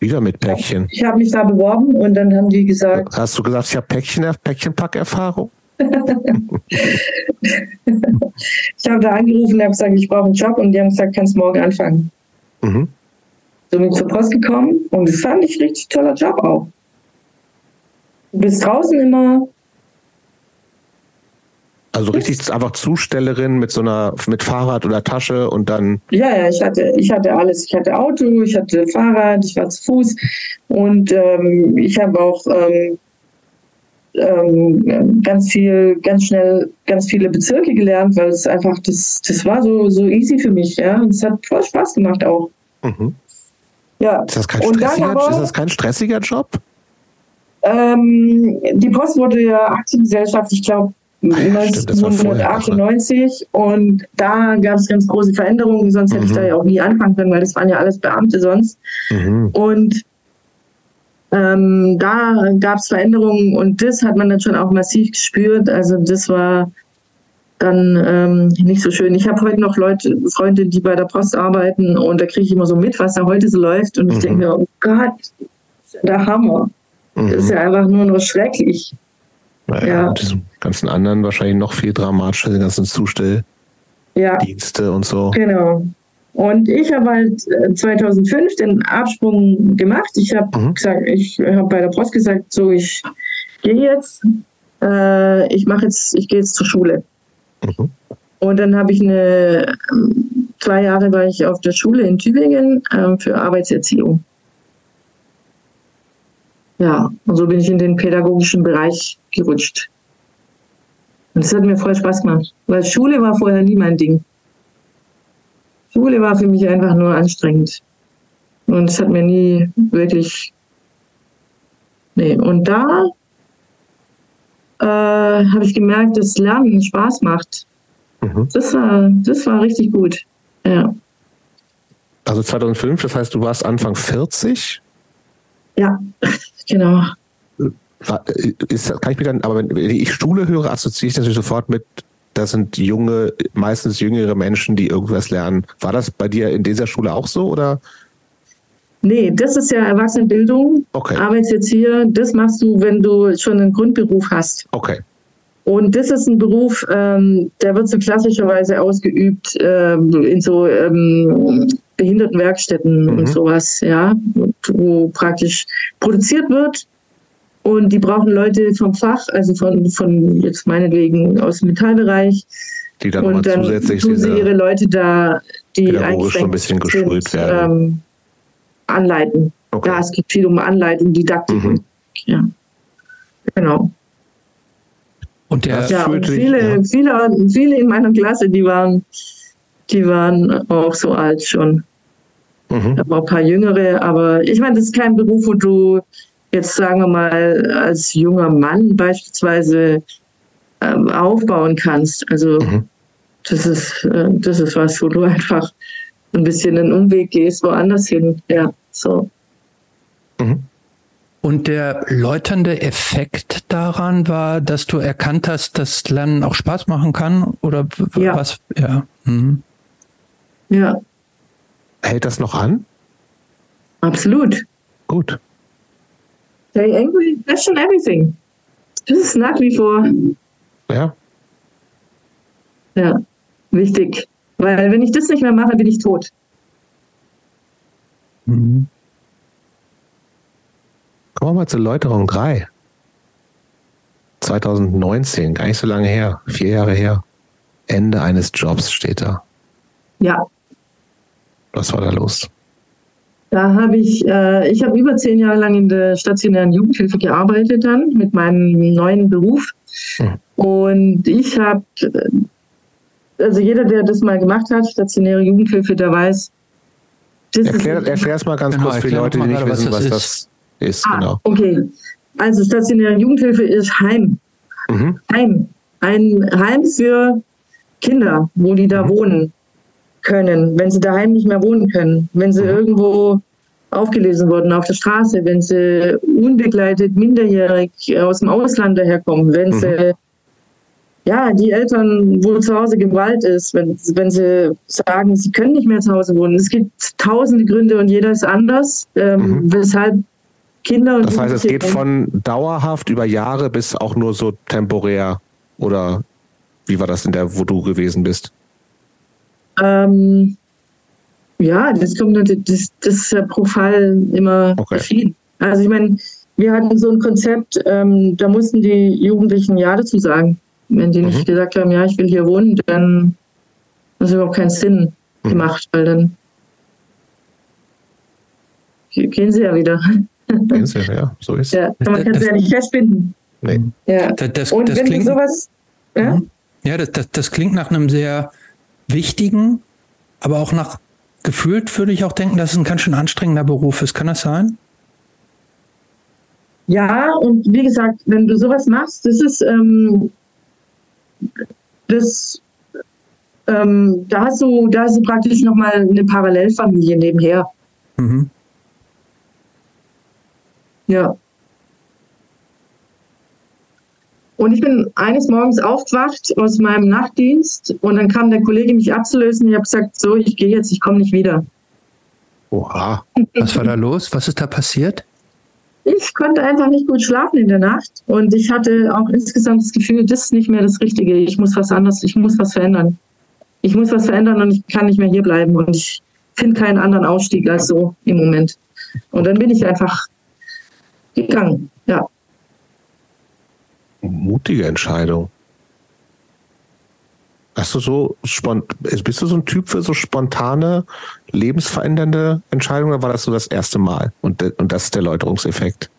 Wieder mit Päckchen. Ich habe mich da beworben und dann haben die gesagt, Hast du gesagt, ich habe Päckchen, Päckchenpackerfahrung? [LAUGHS] ich habe da angerufen und habe gesagt, ich brauche einen Job und die haben gesagt, kannst morgen anfangen. Mhm. Bin ich zur Post gekommen und das fand ich richtig toller Job auch. Du bist draußen immer, Also richtig einfach Zustellerin mit so einer, mit Fahrrad oder Tasche und dann, ja, ja, ich hatte, ich hatte alles. Ich hatte Auto, ich hatte Fahrrad, ich war zu Fuß und ähm, ich habe auch ähm, ähm, ganz viel, ganz schnell, ganz viele Bezirke gelernt, weil es einfach, das, das war so, so easy für mich, ja. Und es hat voll Spaß gemacht auch. mhm. Ja. ist das kein Und dann stressiger, aber- ist das kein stressiger Job? Ähm, die Post wurde ja Aktiengesellschaft, ich glaube, Ah ne? 1998 und da gab es ganz große Veränderungen, sonst hätte ich Mhm. da ja auch nie anfangen können, weil das waren ja alles Beamte sonst. Mhm. Und ähm, da gab es Veränderungen und das hat man dann schon auch massiv gespürt. Also das war dann ähm, nicht so schön. Ich habe heute noch Leute, Freunde, die bei der Post arbeiten und da kriege ich immer so mit, was da heute so läuft und ich Mhm. denke mir, oh Gott, das ist ja der Hammer. Das ist Mhm. ja einfach nur noch schrecklich. Naja, ja. und diesen ganzen anderen wahrscheinlich noch viel dramatischer, die ganzen Zustelldienste Ja, und so. genau. Und ich habe halt äh, 2005 den Absprung gemacht. Ich habe Mhm. gesagt, ich habe bei der Post gesagt, so ich gehe jetzt, äh, ich mache jetzt, ich gehe jetzt zur Schule. Mhm. Und dann habe ich eine, ähm, zwei Jahre war ich auf der Schule in Tübingen ähm, für Arbeitserziehung. Ja, und so bin ich in den pädagogischen Bereich gerutscht. Und das hat mir voll Spaß gemacht, weil Schule war vorher nie mein Ding. Schule war für mich einfach nur anstrengend. Und es hat mir nie wirklich. Nee, und da äh, habe ich gemerkt, dass Lernen Spaß macht. Mhm. Das war, das war richtig gut. Ja. Also 2005, das heißt, du warst Anfang 40? Ja, [LAUGHS] genau. Ist, kann ich mir dann, aber wenn ich Schule höre, assoziiere ich natürlich sofort mit, das sind junge, meistens jüngere Menschen, die irgendwas lernen. War das bei dir in dieser Schule auch so oder? Nee, das ist ja Erwachsenenbildung. Okay, Arbeitserzieher, das machst du, wenn du schon einen Grundberuf hast. okay. Und das ist ein Beruf, ähm, der wird so klassischerweise ausgeübt ähm, in so ähm, Behindertenwerkstätten Mhm. und sowas, ja, wo praktisch produziert wird. Und die brauchen Leute vom Fach, also von, von jetzt meinetwegen aus dem Metallbereich. Die dann und dann zusätzlich tun sie ihre Leute da, die pädagogisch so ein bisschen geschult sind, werden. Anleiten. Okay. Ja, es geht viel um Anleitung, Didaktik. Mhm. Ja, genau. Und der, Ja, und viele, ja. viele, viele in meiner Klasse, die waren, die waren auch so alt schon. Mhm. Da waren ein paar Jüngere, aber ich meine, das ist kein Beruf, wo du jetzt, sagen wir mal, als junger Mann beispielsweise ähm, aufbauen kannst. Also Mhm. das ist, äh, das ist was, wo du [LAUGHS] einfach ein bisschen einen Umweg gehst, woanders hin. Ja, so. Mhm. und der läuternde Effekt daran war, dass du erkannt hast, dass Lernen auch Spaß machen kann? Oder Ja. was? Ja. Mhm. Ja, Hält das noch an? absolut. Gut. Stay angry, question everything. Das ist nach wie vor Ja. Ja, wichtig. Weil wenn ich das nicht mehr mache, bin ich tot. Mhm. Kommen wir mal zur Läuterung 3. 2019, gar nicht so lange her, vier Jahre her. Ende eines Jobs steht da. Ja, Was war da los? da habe ich, äh, ich habe über zehn Jahre lang in der stationären Jugendhilfe gearbeitet dann mit meinem neuen Beruf. Mhm. Und ich habe, äh, also jeder, der das mal gemacht hat, stationäre Jugendhilfe, der weiß, das Erklär, ist, erklär es mal ganz Genau, kurz für die Leute, die mal nicht gerade, wissen, was was das das ist. ah, Genau. okay. Also stationäre Jugendhilfe ist Heim. Mhm. Heim. Ein Heim für Kinder, wo die da mhm. wohnen können, wenn sie daheim nicht mehr wohnen können, wenn sie mhm. irgendwo aufgelesen wurden auf der Straße, wenn sie unbegleitet minderjährig aus dem Ausland daherkommen, wenn mhm. sie ja, die Eltern, wo zu Hause Gewalt ist, wenn, wenn sie sagen, sie können nicht mehr zu Hause wohnen. Es gibt tausende Gründe und jeder ist anders, ähm, mhm. weshalb Kinder und Das heißt, es geht von dauerhaft über Jahre bis auch nur so temporär oder wie war das in der, wo du gewesen bist? Ähm, ja, das kommt das, das ist ja pro Fall immer okay. verschieden. Also ich meine, wir hatten so ein Konzept, ähm, da mussten die Jugendlichen Ja dazu sagen. Wenn die nicht mhm. gesagt haben, ja, ich will hier wohnen, dann hat es überhaupt keinen Sinn mhm. gemacht, weil dann gehen sie ja wieder. Gehen sie, [LAUGHS] ja, so ist es. Ja, man kann sie ja nicht festbinden. Nee. Ja. Das, das, Und das wenn klingt, sowas. Ja, mhm. ja das, das, das klingt nach einem sehr wichtigen, aber auch nach gefühlt würde ich auch denken, dass es ein ganz schön anstrengender Beruf ist. Kann das sein? Ja, und wie gesagt, wenn du sowas machst, das ist, ähm, das, ähm, da hast du, da hast du praktisch nochmal eine Parallelfamilie nebenher. Mhm. Ja. Und ich bin eines Morgens aufgewacht aus meinem Nachtdienst und dann kam der Kollege mich abzulösen. Ich habe gesagt, so, ich gehe jetzt, ich komme nicht wieder. Oha, was war da los? Was ist da passiert? Ich konnte einfach nicht gut schlafen in der Nacht und ich hatte auch insgesamt das Gefühl, das ist nicht mehr das Richtige. Ich muss was anderes, ich muss was verändern. Ich muss was verändern und ich kann nicht mehr hier bleiben und ich finde keinen anderen Ausstieg als so im Moment. Und dann bin ich einfach gegangen, ja mutige Entscheidung. Hast du so bist du so ein Typ für so spontane, lebensverändernde Entscheidungen oder war das so das erste Mal? Und, und das ist der Läuterungseffekt?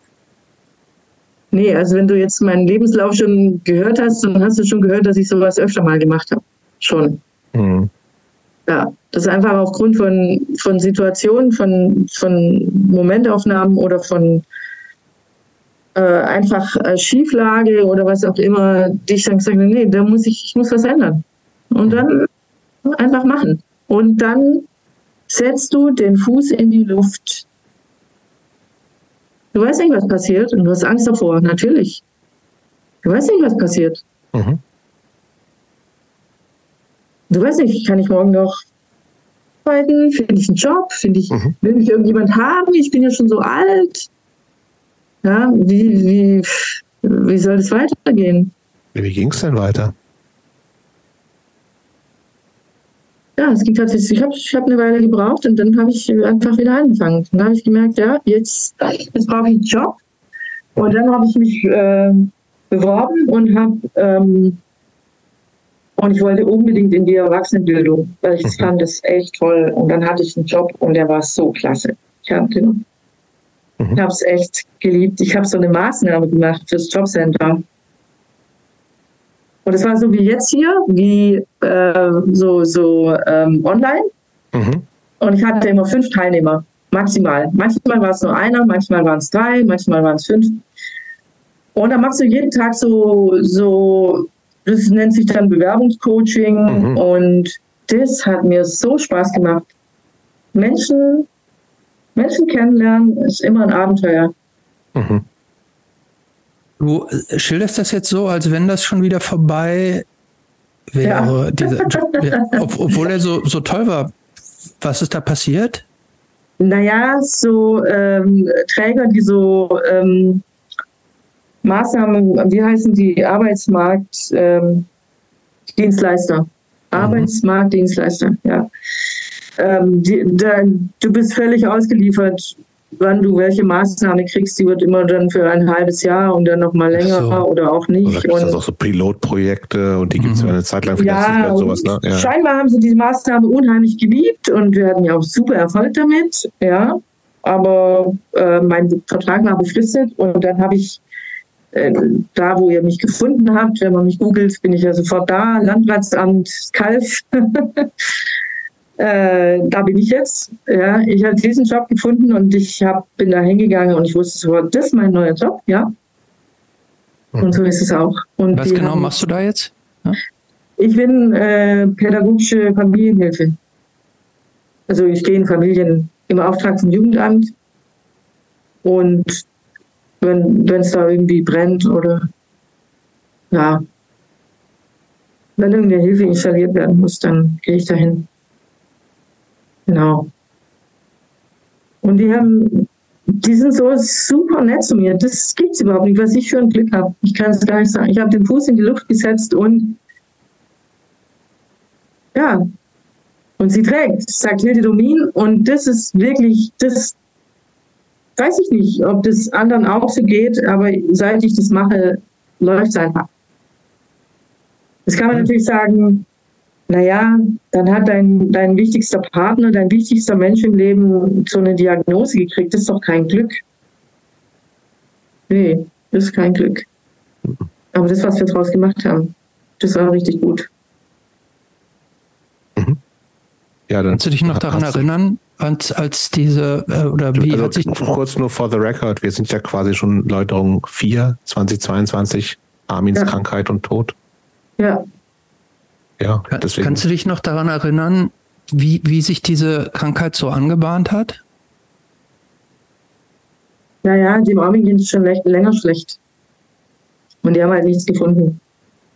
Nee, also wenn du jetzt meinen Lebenslauf schon gehört hast, dann hast du schon gehört, dass ich sowas öfter mal gemacht habe. Schon. Mhm. Ja, das ist einfach aufgrund von, von Situationen, von, von Momentaufnahmen oder von äh, einfach äh, Schieflage oder was auch immer, die ich dann gesagt habe, nee, da muss ich, ich muss was ändern. Und dann einfach machen. Und dann setzt du den Fuß in die Luft. Du weißt nicht, was passiert und du hast Angst davor, natürlich. Du weißt nicht, was passiert. Mhm. Du weißt nicht, kann ich morgen noch arbeiten? Finde ich einen Job? Finde ich, mhm. will mich irgendjemand haben? Ich bin ja schon so alt. Ja, wie, wie, wie soll es weitergehen? Wie ging es denn weiter? Ja, es ging tatsächlich. Ich habe ich hab eine Weile gebraucht und dann habe ich einfach wieder angefangen. Dann habe ich gemerkt, ja, jetzt, jetzt brauche ich einen Job. Und dann habe ich mich äh, beworben und habe ähm, und ich wollte unbedingt in die Erwachsenenbildung, weil ich mhm. fand das echt toll. Und dann hatte ich einen Job und der war so klasse. Ich hatte Mhm. Habe es echt geliebt. Ich habe so eine Maßnahme gemacht fürs Jobcenter. Und es war so wie jetzt hier, wie äh, so, so ähm, online. Mhm. Und ich hatte immer fünf Teilnehmer, maximal. Manchmal war es nur einer, manchmal waren es drei, manchmal waren es fünf. Und dann machst du jeden Tag so, so das nennt sich dann Bewerbungscoaching. Mhm. Und das hat mir so Spaß gemacht. Menschen Menschen kennenlernen ist immer ein Abenteuer. Mhm. Du äh, schilderst das jetzt so, als wenn das schon wieder vorbei wäre, ja. dieser [LAUGHS] Job, obwohl er so, so toll war. Was ist da passiert? Naja, so ähm, Träger, die so ähm, Maßnahmen, wie heißen die, Arbeitsmarktdienstleister. Ähm, mhm. Arbeitsmarktdienstleister, ja ähm, die, da, du bist völlig ausgeliefert, wann du welche Maßnahme kriegst. Die wird immer dann für ein halbes Jahr und dann nochmal länger so. oder auch nicht. Oder gibt es auch so Pilotprojekte und die gibt es mhm. eine Zeit lang ja, sowas. Ne? Ja. Scheinbar haben sie diese Maßnahme unheimlich geliebt und wir hatten ja auch super Erfolg damit. Ja, aber äh, mein Vertrag war befristet und dann habe ich äh, da, wo ihr mich gefunden habt, wenn man mich googelt, bin ich ja sofort da, Landratsamt Kalf. [LAUGHS] äh, da bin ich jetzt. Ja, ich habe diesen Job gefunden und ich hab, bin da hingegangen und ich wusste sofort, das ist mein neuer Job, ja. Und so ist es auch. Und Was genau haben, machst du da jetzt? Ja? Ich bin äh, pädagogische Familienhilfe. Also ich gehe in Familien im Auftrag vom Jugendamt und wenn es da irgendwie brennt oder ja, wenn irgendeine Hilfe installiert werden muss, dann gehe ich dahin. Genau. Und die haben, die sind so super nett zu mir. Das gibt es überhaupt nicht, was ich für ein Glück habe. Ich kann es gar nicht sagen. Ich habe den Fuß in die Luft gesetzt und ja, und sie trägt, sagt Hilde Domin. Und das ist wirklich, das weiß ich nicht, ob das anderen auch so geht, aber seit ich das mache, läuft es einfach. Das kann man natürlich sagen, naja, dann hat dein, dein wichtigster Partner, dein wichtigster Mensch im Leben so eine Diagnose gekriegt. Das ist doch kein Glück. Nee, das ist kein Glück. Aber das, was wir daraus gemacht haben, das war richtig gut. Mhm. Ja, dann Kannst du dich noch daran erinnern, als, als diese, äh, oder wie also, hat sich. Kurz nur for the record, wir sind ja quasi schon Läuterung 4, 2022, Armins ja. Krankheit und Tod. Ja, ja, deswegen. Kannst du dich noch daran erinnern, wie, wie sich diese Krankheit so angebahnt hat? Naja, dem Armin ging es schon länger schlecht. Und die haben halt nichts gefunden.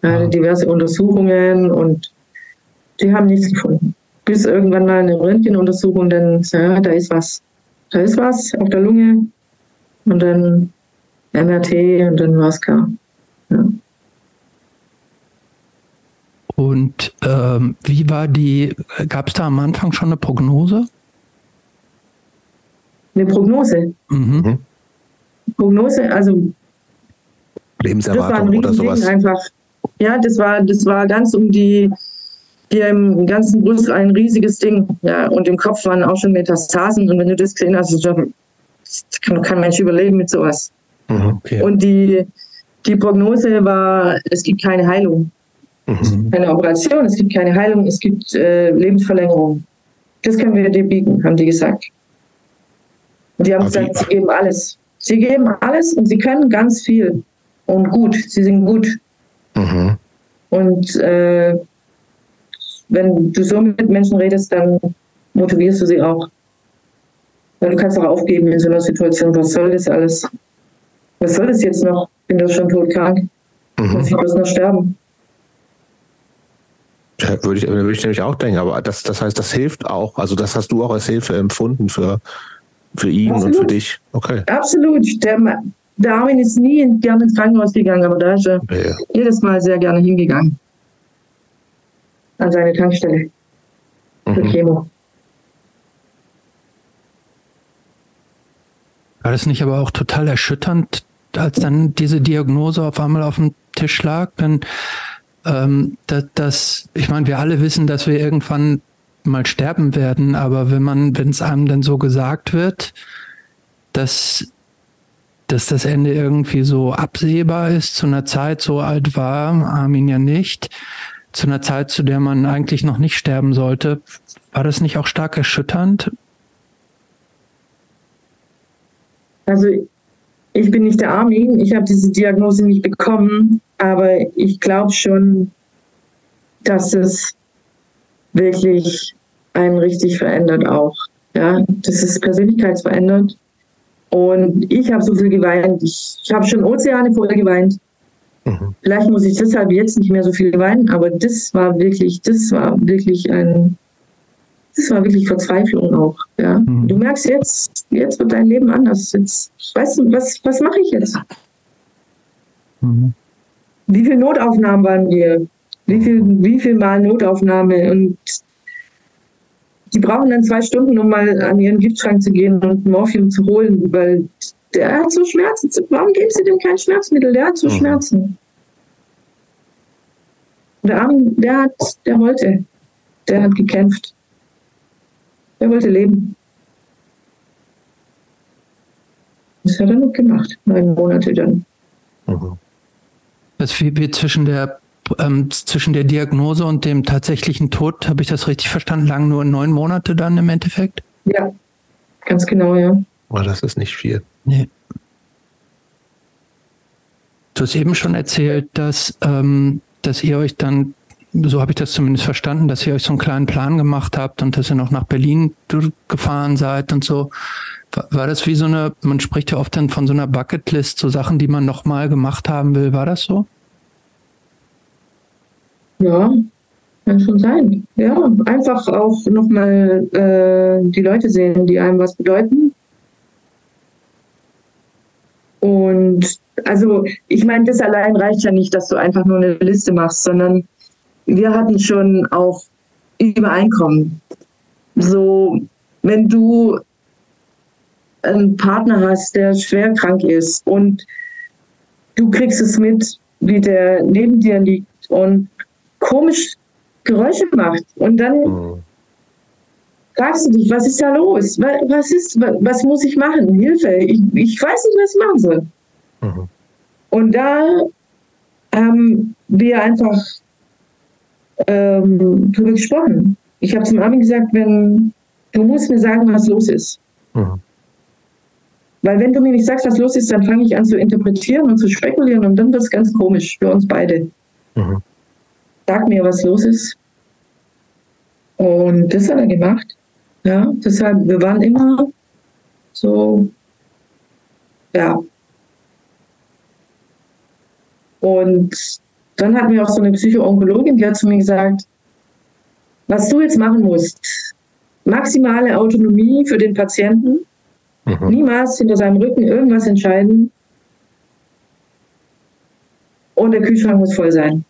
Ja. Diverse Untersuchungen und die haben nichts gefunden. Bis irgendwann mal eine Röntgenuntersuchung dann, ja, da ist was. Da ist was auf der Lunge. Und dann MRT und dann war es klar. Ja. Und ähm, wie war die, gab es da am Anfang schon eine Prognose? Eine Prognose? Mhm. mhm. Prognose, also Lebenserwartung oder sowas. Einfach. Ja, das war, das war ganz um die, hier im ganzen Brust ein riesiges Ding. Ja, und im Kopf waren auch schon Metastasen. Und wenn du das gesehen hast, das kann kein Mensch überleben mit sowas. Mhm, okay. Und die, die Prognose war, es gibt keine Heilung. Mhm. Keine Operation, es gibt keine Heilung, es gibt äh, Lebensverlängerung. Das können wir dir bieten, haben die gesagt. Und die haben Aber gesagt, sie geben alles. Sie geben alles und sie können ganz viel. Und gut, sie sind gut. Mhm. Und äh, wenn du so mit Menschen redest, dann motivierst du sie auch. Weil du kannst auch aufgeben in so einer Situation. Was soll das alles? Was soll das jetzt noch? Bin doch schon todkrank. Mhm. Muss ich bloß noch sterben? Würde ich, würde ich nämlich auch denken, aber das, das heißt, das hilft auch. Also das hast du auch als Hilfe empfunden für, für ihn Absolut. und für dich. Okay. Absolut. Der, der Armin ist nie gerne ins Krankenhaus gegangen, aber da ist er ja. jedes Mal sehr gerne hingegangen. An seine Tankstelle. Für mhm. Chemo. War das nicht aber auch total erschütternd, als dann diese Diagnose auf einmal auf dem Tisch lag? Dann ähm, dass, dass, ich meine, wir alle wissen, dass wir irgendwann mal sterben werden, aber wenn man, wenn es einem dann so gesagt wird, dass, dass das Ende irgendwie so absehbar ist, zu einer Zeit, so alt war Armin ja nicht, zu einer Zeit, zu der man eigentlich noch nicht sterben sollte, war das nicht auch stark erschütternd? Also ich bin nicht der Armin, ich habe diese Diagnose nicht bekommen, aber ich glaube schon, dass es wirklich einen richtig verändert auch. Ja, das ist persönlichkeitsverändert. Und ich habe so viel geweint. Ich, ich habe schon Ozeane vorher geweint. Mhm. Vielleicht muss ich deshalb jetzt nicht mehr so viel weinen, aber das war wirklich, das war wirklich ein, das war wirklich Verzweiflung auch. Ja. Mhm. Du merkst jetzt, jetzt wird dein Leben anders. Jetzt, weißt du, was, was mache ich jetzt? Mhm. Wie viele Notaufnahmen waren wir? Wie viel, wie viel Mal Notaufnahme? Und die brauchen dann zwei Stunden, um mal an ihren Giftschrank zu gehen und Morphium zu holen, weil der hat so Schmerzen. Warum geben sie dem kein Schmerzmittel? Der hat so mhm. Schmerzen. Der Arm, der hat, der wollte. Der hat gekämpft. Er wollte leben. Das hat er noch gemacht, neun Monate dann. Mhm. Das wie zwischen der ähm, zwischen der Diagnose und dem tatsächlichen Tod, habe ich das richtig verstanden, lagen nur neun Monate dann im Endeffekt? Ja, ganz genau, ja. Aber das ist nicht viel. Nee. Du hast eben schon erzählt, dass, ähm, dass ihr euch dann so habe ich das zumindest verstanden, dass ihr euch so einen kleinen Plan gemacht habt und dass ihr noch nach Berlin gefahren seid und so. War, war das wie so eine, man spricht ja oft dann von so einer Bucketlist, so Sachen, die man nochmal gemacht haben will. War das so? Ja, kann schon sein. Ja, einfach auch nochmal äh, die Leute sehen, die einem was bedeuten. Und also, ich meine, das allein reicht ja nicht, dass du einfach nur eine Liste machst, sondern wir hatten schon auch Übereinkommen. So, wenn du einen Partner hast, der schwer krank ist und du kriegst es mit, wie der neben dir liegt und komisch Geräusche macht und dann mhm. fragst du dich, was ist da los? Was ist, was muss ich machen? Hilfe, ich, ich weiß nicht, was ich machen soll. Mhm. Und da haben wir einfach ähm, darüber gesprochen. Ich habe zum Armin gesagt, wenn du musst mir sagen, was los ist. Mhm. Weil wenn du mir nicht sagst, was los ist, dann fange ich an zu interpretieren und zu spekulieren und dann wird es ganz komisch für uns beide. Mhm. Sag mir, was los ist. Und das hat er gemacht. Ja, deshalb, wir waren immer so, ja. Und dann hatten wir auch so eine Psychoonkologin, die hat zu mir gesagt, was du jetzt machen musst, maximale Autonomie für den Patienten, mhm. niemals hinter seinem Rücken irgendwas entscheiden und der Kühlschrank muss voll sein.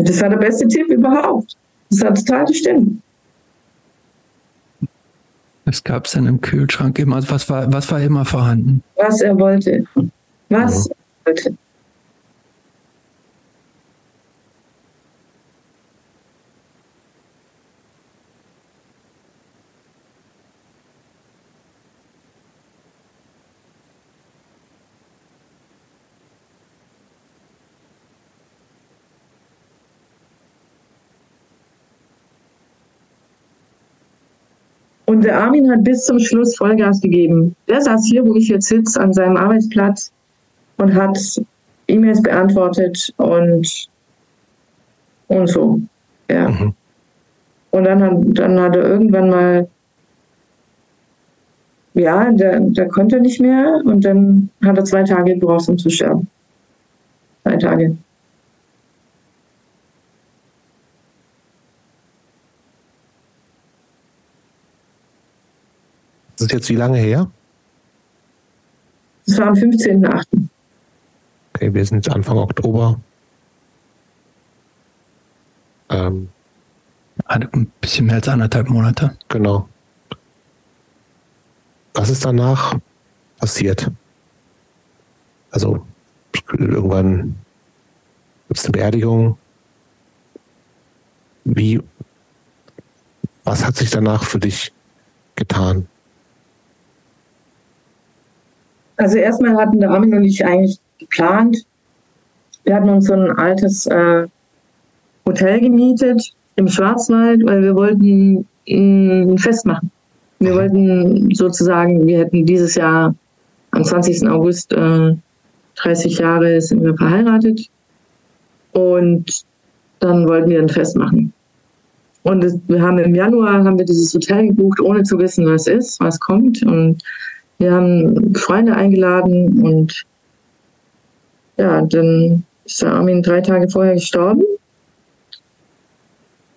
Und das war der beste Tipp überhaupt. Das hat total gestimmt. Was gab es denn im Kühlschrank immer? Was war, was war immer vorhanden? Was er wollte. Was mhm. er wollte. Und der Armin hat bis zum Schluss Vollgas gegeben. Der saß hier, wo ich jetzt sitze, an seinem Arbeitsplatz und hat E-Mails beantwortet und, und so. Ja. Mhm. Und dann hat, dann hat er irgendwann mal, ja, der, der konnte nicht mehr und dann hat er zwei Tage gebraucht, um zu sterben. Zwei Tage. Das ist jetzt wie lange her? Das war am 15.8. Okay, wir sind jetzt Anfang Oktober. Ähm, ein bisschen mehr als anderthalb Monate. Genau. Was ist danach passiert? Also irgendwann gibt es eine Beerdigung. Wie, was hat sich danach für dich getan? Also erstmal hatten der Armin und ich eigentlich geplant. Wir hatten uns so ein altes äh, Hotel gemietet im Schwarzwald, weil wir wollten ein Fest machen. Wir wollten sozusagen, wir hätten dieses Jahr am 20. August äh, 30 Jahre sind wir verheiratet und dann wollten wir ein Fest machen. Und wir haben im Januar haben wir dieses Hotel gebucht, ohne zu wissen, was ist, was kommt. Und wir haben Freunde eingeladen und ja, dann ist der Armin drei Tage vorher gestorben.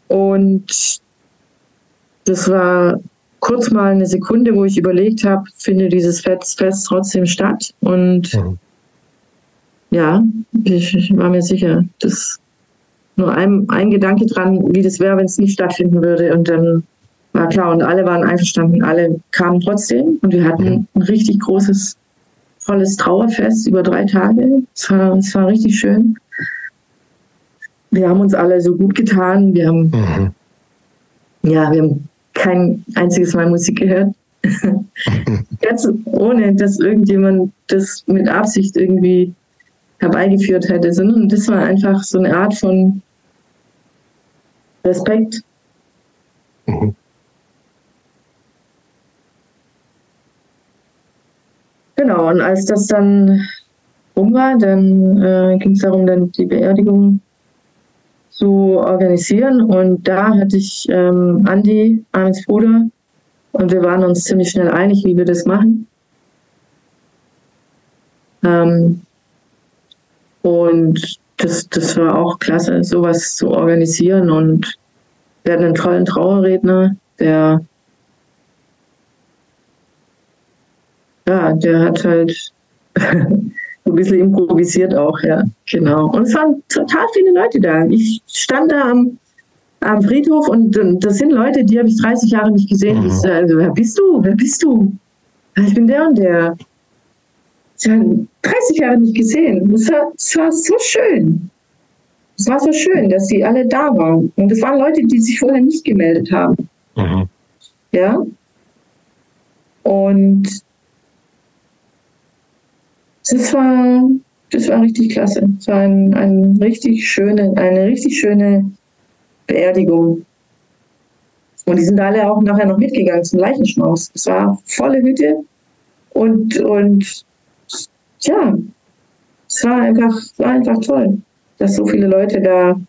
Und das war kurz mal eine Sekunde, wo ich überlegt habe, finde dieses Fest, Fest trotzdem statt. Und mhm. ja, ich, ich, war mir sicher, dass nur ein, ein Gedanke dran, wie das wäre, wenn es nicht stattfinden würde. Und dann war klar und alle waren einverstanden, alle kamen trotzdem und wir hatten ein richtig großes, volles Trauerfest über drei Tage. Es war, es war richtig schön. Wir haben uns alle so gut getan. Wir haben, mhm. ja, wir haben kein einziges Mal Musik gehört. [LAUGHS] Ganz ohne, dass irgendjemand das mit Absicht irgendwie herbeigeführt hätte, sondern das war einfach so eine Art von Respekt. Mhm. Genau, und als das dann rum war, dann äh, ging es darum, dann die Beerdigung zu organisieren. Und da hatte ich ähm, Andi, Armins Bruder, und wir waren uns ziemlich schnell einig, wie wir das machen. Ähm, und das, das war auch klasse, sowas zu organisieren. Und wir hatten einen tollen Trauerredner, der ja, der hat halt [LAUGHS] ein bisschen improvisiert auch, ja, genau. Und es waren total viele Leute da. Ich stand da am, am Friedhof und, und das sind Leute, die habe ich 30 Jahre nicht gesehen. Mhm. Ich, also, wer bist du? Wer bist du? Ich bin der und der. Ich habe 30 Jahre nicht gesehen. Es war, es war so schön. Es war so schön, dass sie alle da waren. Und es waren Leute, die sich vorher nicht gemeldet haben. Mhm. Ja. Und das war, das war richtig klasse. Es war ein, ein richtig schöne, eine richtig schöne Beerdigung. Und die sind alle auch nachher noch mitgegangen zum Leichenschmaus. Es war volle Hütte und, und ja, es war einfach, war einfach toll, dass so viele Leute da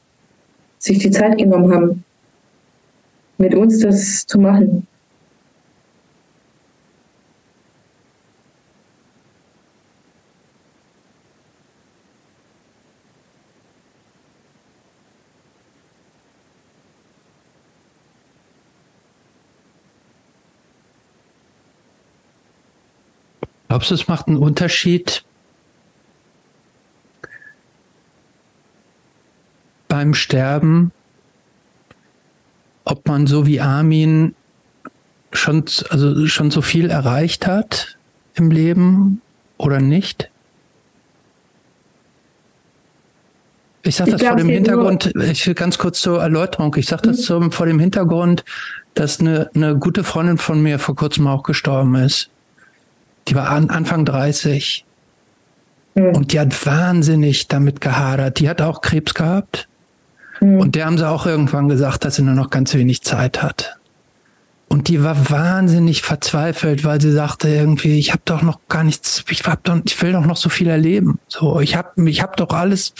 sich die Zeit genommen haben, mit uns das zu machen. Glaubst du, es macht einen Unterschied beim Sterben, ob man so wie Armin schon, also schon so viel erreicht hat im Leben oder nicht? Ich sage das vor dem Hintergrund, ich will ganz kurz zur Erläuterung, ich sage das mhm. zum, vor dem Hintergrund, dass eine, eine gute Freundin von mir vor kurzem auch gestorben ist. Die war an, Anfang 30. Mhm. Und die hat wahnsinnig damit gehadert. Die hat auch Krebs gehabt. Mhm. Und der haben sie auch irgendwann gesagt, dass sie nur noch ganz wenig Zeit hat. Und die war wahnsinnig verzweifelt, weil sie sagte irgendwie, ich habe doch noch gar nichts, ich, hab doch, ich will doch noch so viel erleben. So, ich habe ich hab doch alles,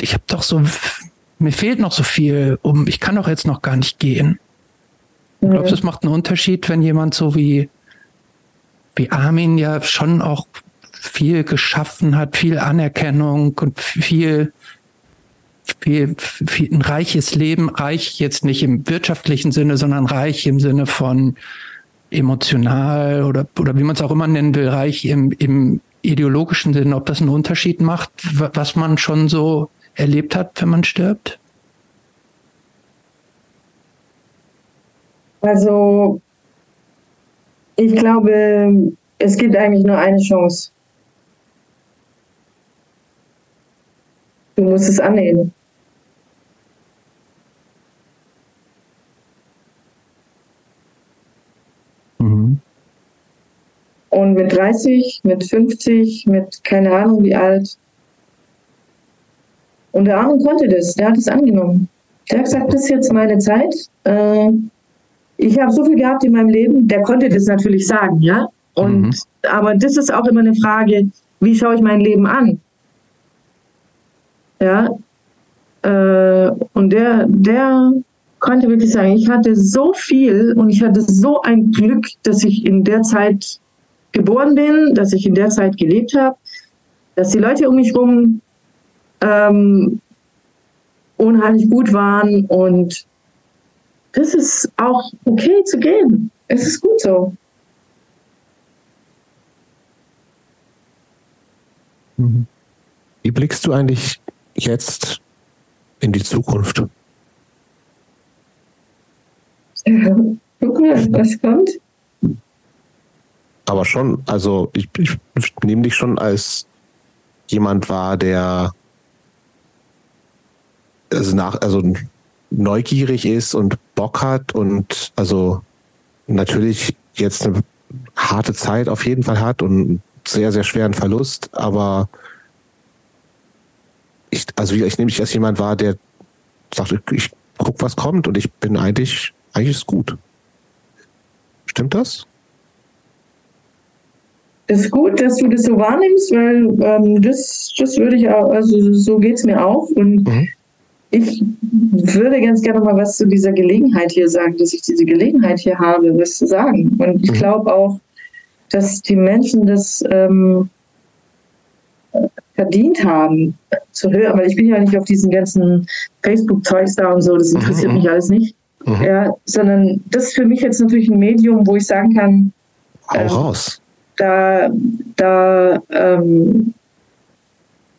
ich habe doch so, mir fehlt noch so viel, um, ich kann doch jetzt noch gar nicht gehen. Mhm. Glaubst du, es macht einen Unterschied, wenn jemand so wie wie Armin ja schon auch viel geschaffen hat, viel Anerkennung und viel, viel, viel ein reiches Leben, reich jetzt nicht im wirtschaftlichen Sinne, sondern reich im Sinne von emotional oder, oder wie man es auch immer nennen will, reich im, im ideologischen Sinne, ob das einen Unterschied macht, was man schon so erlebt hat, wenn man stirbt? Also ich glaube, es gibt eigentlich nur eine Chance. Du musst es annehmen. Mhm. Und mit 30, mit 50, mit keine Ahnung wie alt. Und der Arme konnte das, der hat es angenommen. Der hat gesagt, das ist jetzt meine Zeit. Äh, ich habe so viel gehabt in meinem Leben, der konnte das natürlich sagen, ja. Und mhm. aber das ist auch immer eine Frage, wie schaue ich mein Leben an? Ja. Äh, und der, der konnte wirklich sagen, ich hatte so viel und ich hatte so ein Glück, dass ich in der Zeit geboren bin, dass ich in der Zeit gelebt habe, dass die Leute um mich herum ähm, unheimlich gut waren und das ist auch okay zu gehen. Es ist gut so. Mhm. Wie blickst du eigentlich jetzt in die Zukunft? [LAUGHS] Guck mal, was kommt. Aber schon, also ich, ich nehme dich schon als jemand wahr, der also nach, also neugierig ist und Bock hat und also natürlich jetzt eine harte Zeit auf jeden Fall hat und einen sehr, sehr schweren Verlust, aber ich, also ich nehme mich als jemand wahr, der sagt, ich, ich guck, was kommt und ich bin eigentlich, eigentlich ist gut. Stimmt das? Das ist gut, dass du das so wahrnimmst, weil ähm, das, das würde ich auch, also so geht es mir auch. Und mhm. Ich würde ganz gerne mal was zu dieser Gelegenheit hier sagen, dass ich diese Gelegenheit hier habe, was zu sagen. Und ich mhm. glaube auch, dass die Menschen das ähm, verdient haben zu hören, weil ich bin ja nicht auf diesen ganzen Facebook-Zeugs da und so, das interessiert mhm. mich alles nicht. Mhm. Ja, sondern das ist für mich jetzt natürlich ein Medium, wo ich sagen kann, Hau äh, raus. Da, da ähm,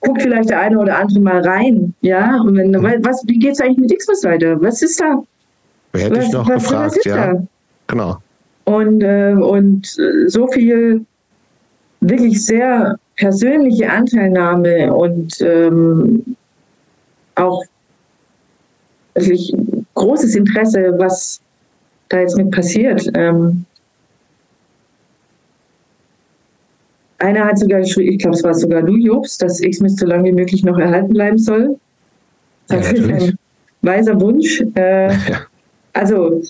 guckt vielleicht der eine oder andere mal rein, ja. Und wenn, was, wie geht es eigentlich mit Xmas weiter? Was ist da? Wer hätte was, ich noch was, gefragt, was ja. Da? Genau. Und, äh, und so viel wirklich sehr persönliche Anteilnahme und ähm, auch wirklich großes Interesse, was da jetzt mit passiert. Ähm, einer hat sogar geschrieben, ich glaube, es war sogar du, Jobs, dass X-Miss so lange wie möglich noch erhalten bleiben soll. Das ja, ist ein weiser Wunsch. Äh, [LAUGHS] ja. Also,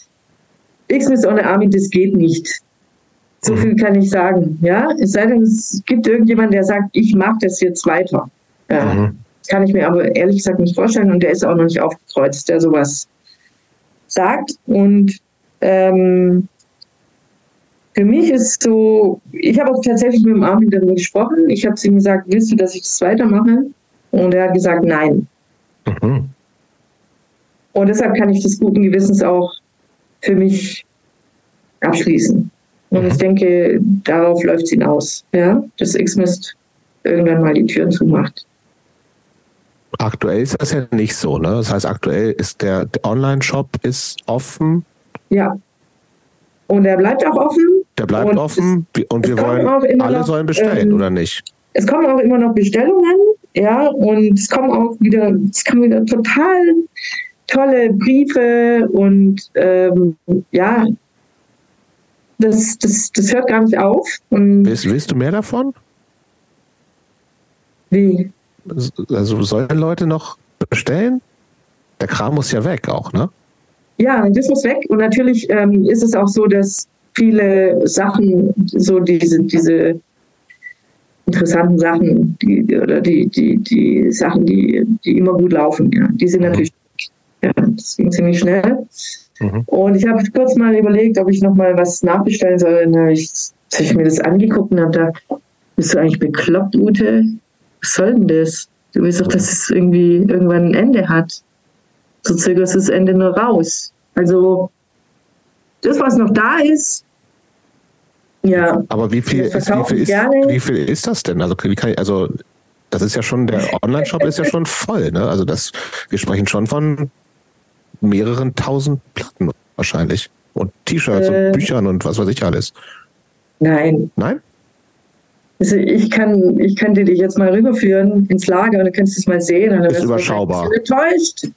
X-Miss ohne Armin, das geht nicht. So mhm. viel kann ich sagen. Ja, es sei denn, es gibt irgendjemand, der sagt, ich mache das jetzt weiter. Ja. Mhm. Das kann ich mir aber ehrlich gesagt nicht vorstellen und der ist auch noch nicht aufgekreuzt, der sowas sagt. Und ähm, für mich ist so, ich habe auch tatsächlich mit dem Armin darüber gesprochen. Ich habe zu ihm gesagt, willst du, dass ich das weitermache? Und er hat gesagt, nein. Mhm. Und deshalb kann ich das guten Gewissens auch für mich abschließen. Und mhm. ich denke, darauf läuft es hinaus, ja, dass Xmist irgendwann mal die Türen zumacht. Aktuell ist das ja nicht so, ne? Das heißt, aktuell ist der, der Online-Shop ist offen. Ja. Und er bleibt auch offen. Der bleibt und offen es, und wir wollen, alle noch, sollen bestellen, ähm, oder nicht? Es kommen auch immer noch Bestellungen, ja, und es kommen auch wieder, es kommen wieder total tolle Briefe und ähm, ja, das, das, das hört gar nicht auf. Und willst, willst du mehr davon? Wie? Also sollen Leute noch bestellen? Der Kram muss ja weg auch, ne? Ja, das muss weg. Und natürlich ähm, ist es auch so, dass viele Sachen, so diese, diese interessanten Sachen, die, oder die, die, die Sachen, die, die immer gut laufen, ja, die sind mhm. natürlich, ja, das ging ziemlich schnell. Mhm. Und ich habe kurz mal überlegt, ob ich noch mal was nachbestellen soll. Dann habe ich, hab ich mir das angeguckt und habe gedacht, bist du eigentlich bekloppt, Ute? Was soll denn das? Du willst doch, dass es irgendwie irgendwann ein Ende hat. So zögerst du das Ende nur raus. Also das, was noch da ist, ja. Aber wie viel, ist, wie, viel ist, wie viel ist das denn? Also, wie kann ich, also das ist ja schon, der Online-Shop ist ja schon voll, ne? Also das, wir sprechen schon von mehreren tausend Platten wahrscheinlich. Und T-Shirts äh, und Büchern und was weiß ich alles. Nein. Nein? Also ich kann, ich kann dir dich jetzt mal rüberführen ins Lager und du kannst es mal sehen. Und dann ist überschaubar. Ich enttäuscht,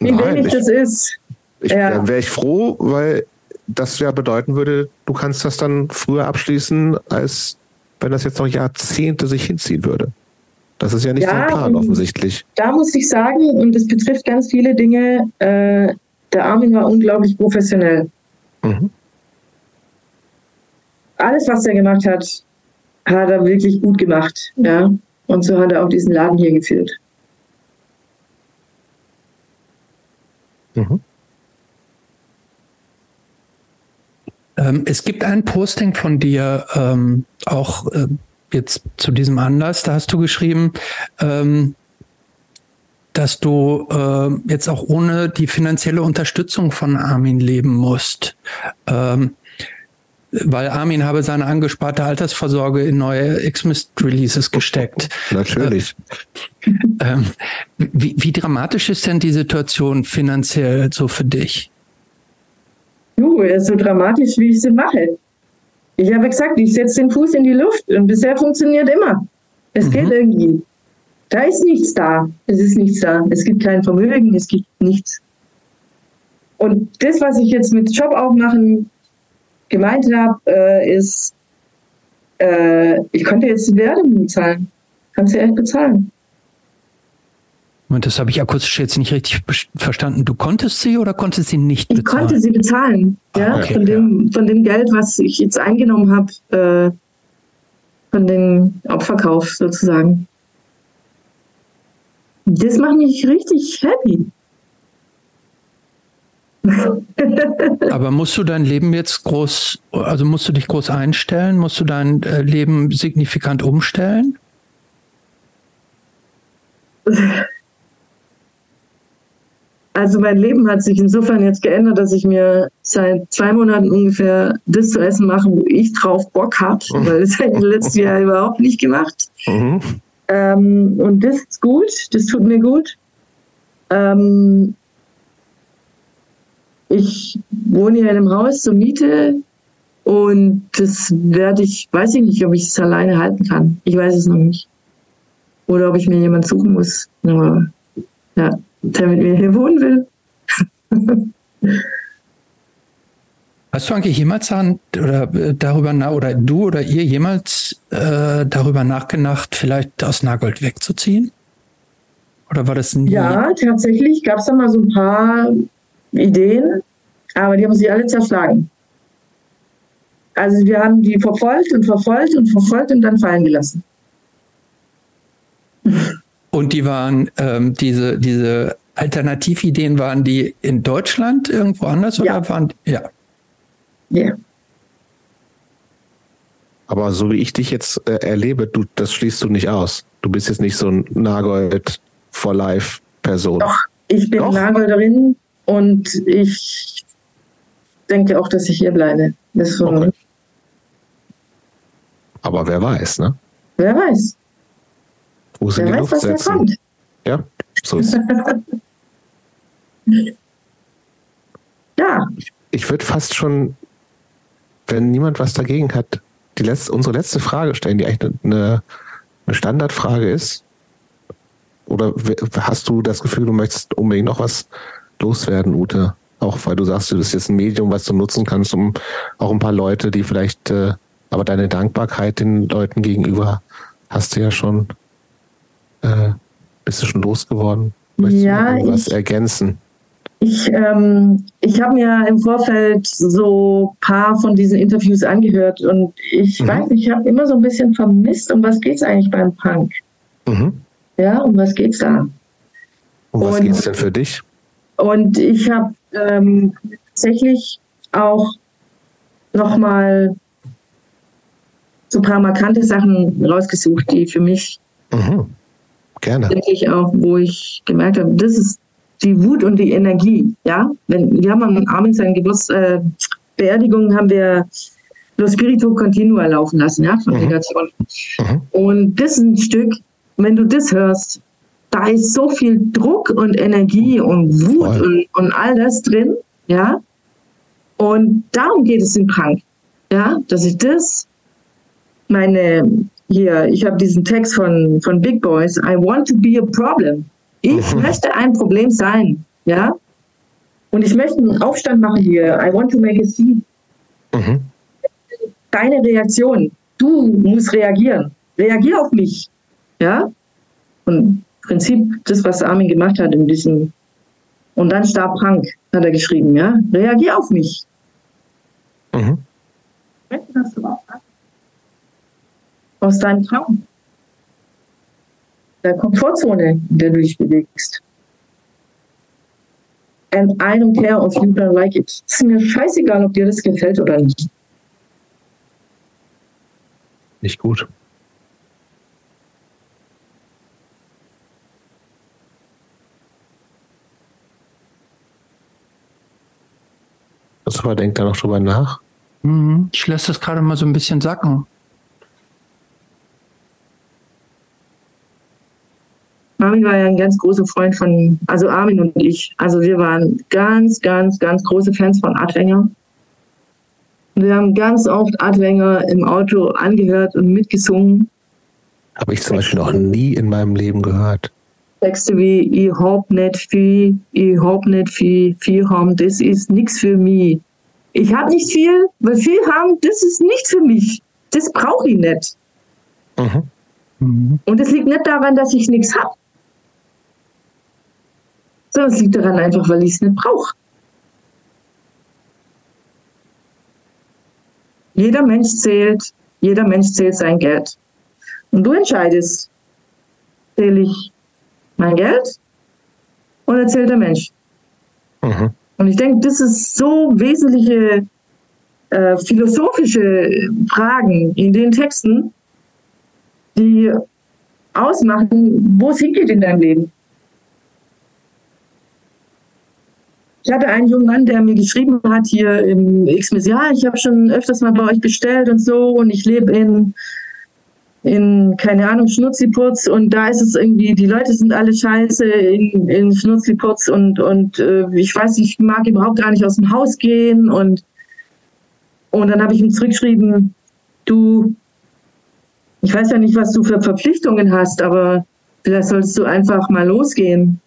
wie Nein, wenig ich, das ist. Ich, ja. Dann wäre ich froh, weil das ja bedeuten würde, du kannst das dann früher abschließen, als wenn das jetzt noch Jahrzehnte sich hinziehen würde. Das ist ja nicht ja, dein Plan offensichtlich. Da muss ich sagen, und das betrifft ganz viele Dinge, äh, der Armin war unglaublich professionell. Mhm. Alles, was er gemacht hat, hat er wirklich gut gemacht. Ja? Und so hat er auch diesen Laden hier geführt. Mhm. Ähm, es gibt ein Posting von dir, ähm, auch äh, jetzt zu diesem Anlass, da hast du geschrieben, ähm, dass du äh, jetzt auch ohne die finanzielle Unterstützung von Armin leben musst. Ähm, weil Armin habe seine angesparte Altersvorsorge in neue X-Mist-Releases gesteckt. Natürlich. Äh, äh, wie, wie dramatisch ist denn die Situation finanziell so für dich? Du, ist so dramatisch, wie ich sie mache. Ich habe gesagt, ich setze den Fuß in die Luft und bisher funktioniert immer. Es mhm. geht irgendwie. Da ist nichts da. Es ist nichts da. Es gibt kein Vermögen, es gibt nichts. Und das, was ich jetzt mit Job auch machen gemeint habe, äh, ist, äh, ich konnte jetzt die Werbung bezahlen. Kannst du echt bezahlen. Und das habe ich akustisch jetzt nicht richtig verstanden. Du konntest sie oder konntest sie nicht bezahlen? Ich konnte sie bezahlen, ja, ah, okay, von, dem, ja. von dem Geld, was ich jetzt eingenommen habe. Äh, von dem Opferkauf sozusagen. Das macht mich richtig happy. [LAUGHS] Aber musst du dein Leben jetzt groß, also musst du dich groß einstellen? Musst du dein äh, Leben signifikant umstellen? Also mein Leben hat sich insofern jetzt geändert, dass ich mir seit zwei Monaten ungefähr das zu essen mache, wo ich drauf Bock habe, mhm. weil das habe ich letztes Jahr [LAUGHS] überhaupt nicht gemacht. Mhm. Ähm, und das ist gut, das tut mir gut. Ähm, ich wohne hier in einem Haus zur Miete und das werde ich, weiß ich nicht, ob ich es alleine halten kann. Ich weiß es noch nicht. Oder ob ich mir jemand suchen muss, aber, ja, der mit mir hier wohnen will. [LAUGHS] Hast du eigentlich jemals an, oder äh, darüber oder du oder ihr jemals äh, darüber nachgedacht, vielleicht aus Nagold wegzuziehen? Oder war das nie? Ja, tatsächlich gab es da mal so ein paar Ideen, aber die haben sie alle zerschlagen. Also wir haben die verfolgt und verfolgt und verfolgt und dann fallen gelassen. Und die waren, ähm, diese, diese Alternativideen, waren die in Deutschland irgendwo anders ja. oder waren ja. Ja. Aber so wie ich dich jetzt äh, erlebe, du, das schließt du nicht aus. Du bist jetzt nicht so ein Nagold for Life Person. Doch, ich bin Doch? Nagolderin und ich denke auch, dass ich hier bleibe. Okay. Aber wer weiß, ne? Wer weiß. Wo sind wer die weiß, Luftsätze? kommt. Ja, so ist [LAUGHS] Ja. Ich, ich würde fast schon, wenn niemand was dagegen hat, die letzte, unsere letzte Frage stellen, die eigentlich eine, eine Standardfrage ist. Oder hast du das Gefühl, du möchtest unbedingt noch was loswerden, Ute? Auch weil du sagst, du bist jetzt ein Medium, was du nutzen kannst, um auch ein paar Leute, die vielleicht, äh, aber deine Dankbarkeit den Leuten gegenüber hast du ja schon, äh, bist du schon losgeworden? Möchtest ja, du was ergänzen? Ich, ähm, ich habe mir im Vorfeld so ein paar von diesen Interviews angehört und ich mhm. weiß nicht, ich habe immer so ein bisschen vermisst, um was geht es eigentlich beim Punk? Mhm. Ja, um was geht es da? Um was geht es denn für dich? Und ich habe ähm, tatsächlich auch nochmal so ein paar markante Sachen rausgesucht, die für mich mhm. Gerne. Wirklich auch, wo ich gemerkt habe, das ist die Wut und die Energie. Ja, wenn wir haben am Armin seine Geburts äh, Beerdigung haben wir Lo Spirito Continua laufen lassen, ja, von mhm. Negation. Mhm. Und das ist ein Stück, wenn du das hörst, da ist so viel Druck und Energie und Wut und, und all das drin, ja. Und darum geht es in Punk, ja, dass ich das, meine, hier, ich habe diesen Text von, von Big Boys, I want to be a problem. Ich [LAUGHS] möchte ein Problem sein, ja. Und ich möchte einen Aufstand machen hier. I want to make a scene. Mhm. Deine Reaktion. Du musst reagieren. Reagier auf mich. Ja? Und Prinzip, das, was Armin gemacht hat in diesem. Und dann starb Frank, hat er geschrieben, ja. Reagier auf mich. Mhm. Aus deinem Traum. Der Komfortzone, in der du dich bewegst. And I don't care if you don't like it. Es ist mir scheißegal, ob dir das gefällt oder nicht. Nicht gut. Christopher denkt da noch drüber nach. Mhm. Ich lasse das gerade mal so ein bisschen sacken. Armin war ja ein ganz großer Freund von, also Armin und ich. Also wir waren ganz, ganz, ganz große Fans von Adwenger. Wir haben ganz oft Adwenger im Auto angehört und mitgesungen. Habe ich zum Beispiel noch nie in meinem Leben gehört. Texte wie ich hab nicht viel, ich hab nicht viel, viel haben, das ist nichts für mich. Ich habe nicht viel, weil viel haben, das ist nichts für mich. Das brauche ich nicht. Mhm. Mhm. Und es liegt nicht daran, dass ich nichts habe, sondern es liegt daran einfach, weil ich es nicht brauche. Jeder Mensch zählt, Jeder Mensch zählt sein Geld. Und du entscheidest, zähle ich mein Geld oder zählt der Mensch? Mhm. Und ich denke, das ist so wesentliche äh, philosophische Fragen in den Texten, die ausmachen, wo es hingeht in deinem Leben. Ich hatte einen jungen Mann, der mir geschrieben hat hier im Xmas, ja, ich habe schon öfters mal bei euch bestellt und so und ich lebe in, in, keine Ahnung, Schnutziputz und da ist es irgendwie, die Leute sind alle scheiße in, in Schnutziputz und, und äh, ich weiß, ich mag überhaupt gar nicht aus dem Haus gehen und, und dann habe ich ihm zurückgeschrieben, du, ich weiß ja nicht, was du für Verpflichtungen hast, aber vielleicht solltest du einfach mal losgehen.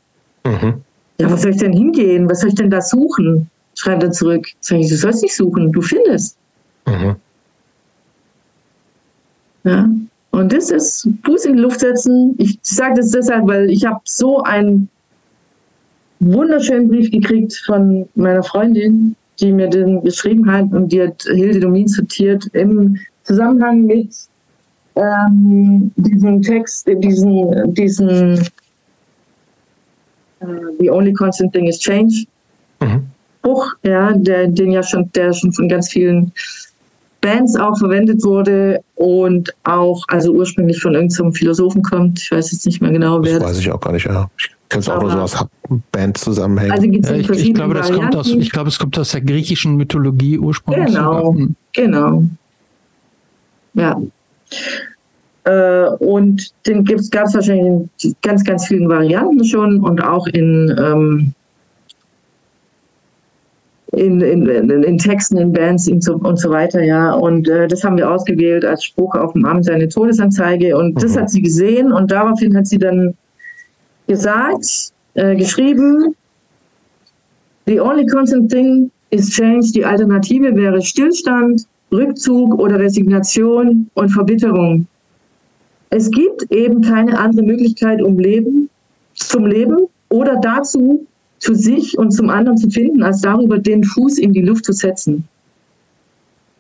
Mhm. Ja, was soll ich denn hingehen? Was soll ich denn da suchen? Schreibt er zurück. Sag ich, du sollst nicht suchen, du findest. Mhm. Ja, und das ist Fuß in die Luft setzen. Ich sage das deshalb, weil ich habe so einen wunderschönen Brief gekriegt von meiner Freundin, die mir den geschrieben hat und die hat Hilde Domin zitiert im Zusammenhang mit ähm, diesen Text, diesen, diesen uh, The Only Constant Thing is Change mhm. Buch, ja, der, den ja schon, der schon von ganz vielen Bands auch verwendet wurde und auch, also ursprünglich von irgendeinem Philosophen kommt. Ich weiß jetzt nicht mehr genau, wer. Das weiß ich auch gar nicht, ja. Ich kenne es auch nur so aus Bandzusammenhängen. Also ja, ich, ich, glaube, das kommt aus, ich glaube, es kommt aus der griechischen Mythologie ursprünglich. Genau, hm. genau. Ja. Äh, und den gab es wahrscheinlich in ganz, ganz vielen Varianten schon und auch in, ähm, in, in, in, Texten, in Bands und so, weiter, ja. Und äh, das haben wir ausgewählt als Spruch auf dem Abend seine Todesanzeige. Und mhm. das hat sie gesehen und daraufhin hat sie dann gesagt, äh, geschrieben, The only constant thing is change. Die Alternative wäre Stillstand, Rückzug oder Resignation und Verbitterung. Es gibt eben keine andere Möglichkeit, um Leben, zum Leben oder dazu, zu sich und zum anderen zu finden, als darüber den Fuß in die Luft zu setzen.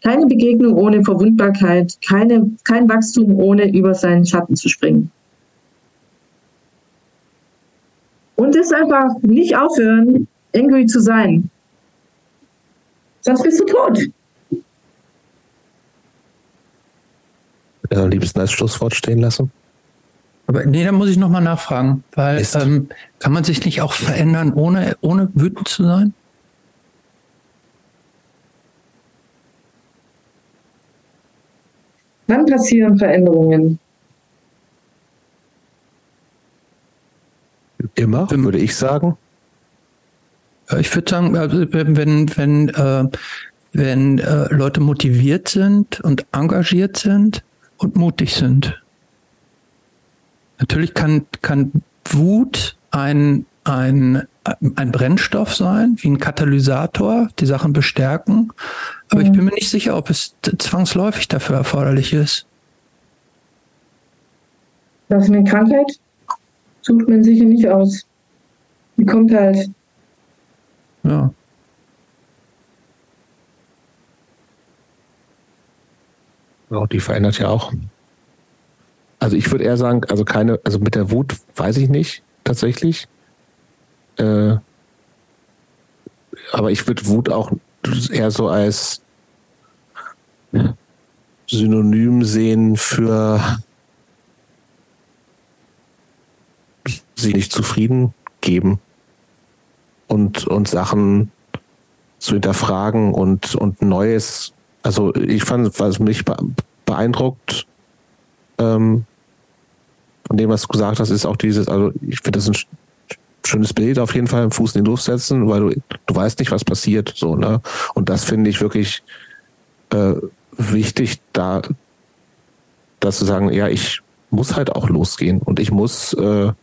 Keine Begegnung ohne Verwundbarkeit, keine, kein Wachstum ohne über seinen Schatten zu springen. Und es einfach nicht aufhören, angry zu sein. Sonst bist du tot. am liebsten als Schlusswort stehen lassen? Aber nee, da muss ich nochmal nachfragen, weil ähm, kann man sich nicht auch verändern, ohne, ohne wütend zu sein? Wann passieren Veränderungen? Immer, würde ich sagen. Ich würde sagen, also, wenn, wenn, äh, wenn äh, Leute motiviert sind und engagiert sind, und mutig sind. Natürlich kann, kann Wut ein, ein, ein Brennstoff sein, wie ein Katalysator, die Sachen bestärken. Aber mhm. ich bin mir nicht sicher, ob es zwangsläufig dafür erforderlich ist. Das ist eine Krankheit, sucht man sicher nicht aus. Die kommt halt. Ja. Ja, die verändert ja auch. Also ich würde eher sagen, also keine, also mit der Wut weiß ich nicht tatsächlich. Äh, aber ich würde Wut auch eher so als Synonym sehen für sie nicht zufrieden geben und, und Sachen zu hinterfragen und, und Neues also ich fand, was mich beeindruckt ähm, von dem, was du gesagt hast, ist auch dieses, also ich finde das ein schönes Bild auf jeden Fall, im Fuß in die Luft setzen, weil du, du weißt nicht, was passiert, so, ne? Und das finde ich wirklich äh, wichtig, da, dass zu sagen, ja, ich muss halt auch losgehen und ich muss, äh,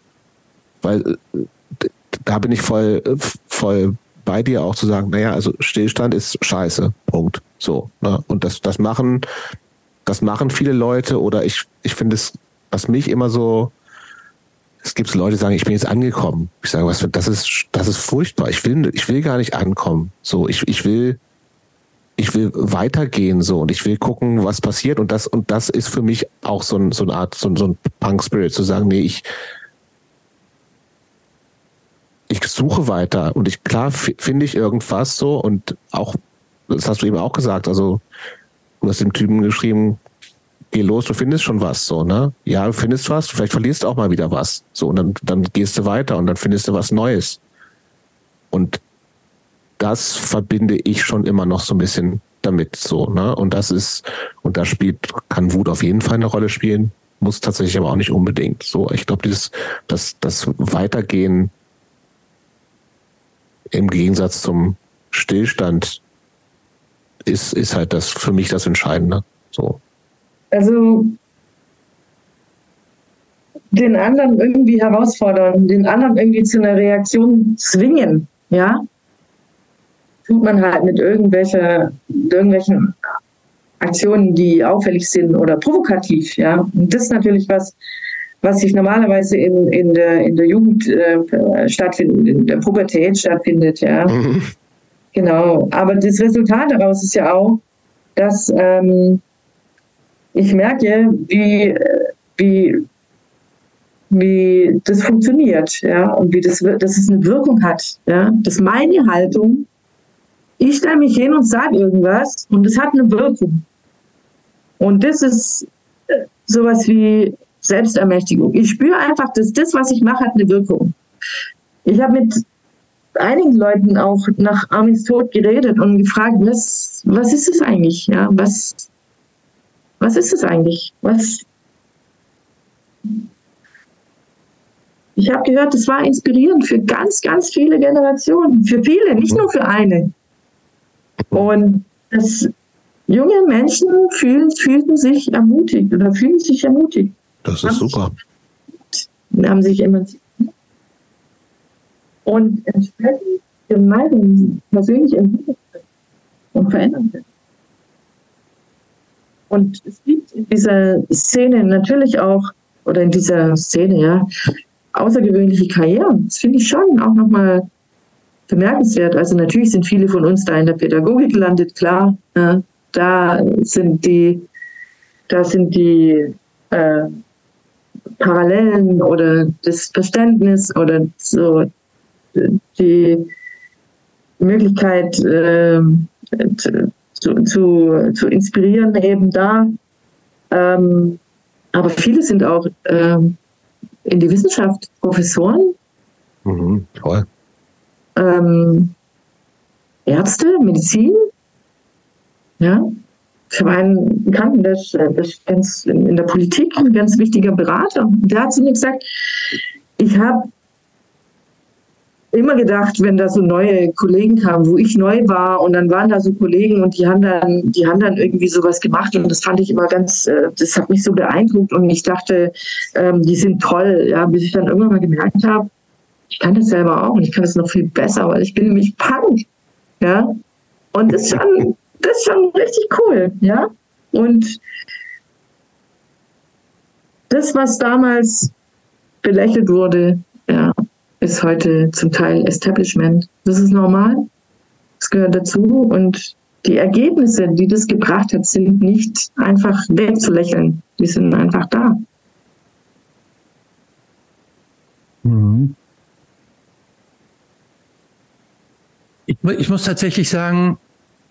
weil äh, da bin ich voll, voll bei dir auch zu sagen, naja, also Stillstand ist scheiße. Punkt. So. Ne? Und das, das machen, das machen viele Leute oder ich, ich finde es, was mich immer so, es gibt Leute, die sagen, ich bin jetzt angekommen. Ich sage, was, das ist, das ist furchtbar. Ich will, ich will gar nicht ankommen. So, ich, ich will, ich will weitergehen so und ich will gucken, was passiert und das und das ist für mich auch so, ein, so eine Art so, so ein Punk Spirit zu sagen, nee, ich ich suche weiter und ich klar finde ich irgendwas so und auch das hast du eben auch gesagt, also du hast dem Typen geschrieben, geh los, du findest schon was, so, ne? Ja, du findest was, vielleicht verlierst du auch mal wieder was. So, und dann, dann gehst du weiter und dann findest du was Neues. Und das verbinde ich schon immer noch so ein bisschen damit, so, ne? Und das ist, und da spielt, kann Wut auf jeden Fall eine Rolle spielen, muss tatsächlich aber auch nicht unbedingt. So, ich glaube, dieses, das, das Weitergehen im Gegensatz zum Stillstand ist, ist halt das für mich das Entscheidende. So also den anderen irgendwie herausfordern, den anderen irgendwie zu einer Reaktion zwingen, ja, tut man halt mit irgendwelche, irgendwelchen Aktionen, die auffällig sind oder provokativ, ja. Und das ist natürlich was, was sich normalerweise in, in, der, in der Jugend äh, stattfindet, in der Pubertät stattfindet, ja. Mhm. Genau. Aber das Resultat daraus ist ja auch, dass ähm, ich merke, wie, wie, wie das funktioniert, ja, und wie das, dass es eine Wirkung hat, ja, dass meine Haltung, ich stelle mich hin und sage irgendwas und es hat eine Wirkung. Und das ist äh, sowas wie Selbstermächtigung. Ich spüre einfach, dass das, was ich mache, hat eine Wirkung. Ich habe mit einigen Leuten auch nach Armins Tod geredet und gefragt, was, was ist es eigentlich? Ja, was, was ist es eigentlich? Was? Ich habe gehört, es war inspirierend für ganz, ganz viele Generationen, für viele, nicht nur für eine. Und das junge Menschen fühlen, fühlten sich ermutigt oder fühlen sich ermutigt. Das ist super. Sich, haben sich emanzipiert. Und entsprechend ihre Meinung persönlich entwickelt und verändert wird. Und es gibt in dieser Szene natürlich auch, oder in dieser Szene, ja, außergewöhnliche Karrieren. Das finde ich schon auch nochmal bemerkenswert. Also natürlich sind viele von uns da in der Pädagogik gelandet, klar. Ja, da sind die, da sind die äh, Parallelen oder das Verständnis oder so die Möglichkeit, äh, zu, zu, zu inspirieren eben da. Ähm, aber viele sind auch ähm, in die Wissenschaft Professoren. Mhm, toll. Ähm, Ärzte, Medizin. Ja. Ich habe einen Bekannten, der ist, der ist ganz in der Politik ein ganz wichtiger Berater. Der hat zu mir gesagt, ich habe immer gedacht, wenn da so neue Kollegen kamen, wo ich neu war und dann waren da so Kollegen und die haben dann, die haben dann irgendwie sowas gemacht und das fand ich immer ganz, äh, das hat mich so beeindruckt und ich dachte, ähm, die sind toll, ja, bis ich dann irgendwann mal gemerkt habe, ich kann das selber auch und ich kann das noch viel besser, weil ich bin nämlich Punk, ja, und das ist schon, das ist schon richtig cool, ja, und das, was damals belächelt wurde, ist heute zum Teil Establishment. Das ist normal. Das gehört dazu. Und die Ergebnisse, die das gebracht hat, sind nicht einfach wegzulächeln. Die sind einfach da. Mhm. Ich, ich, muss tatsächlich sagen,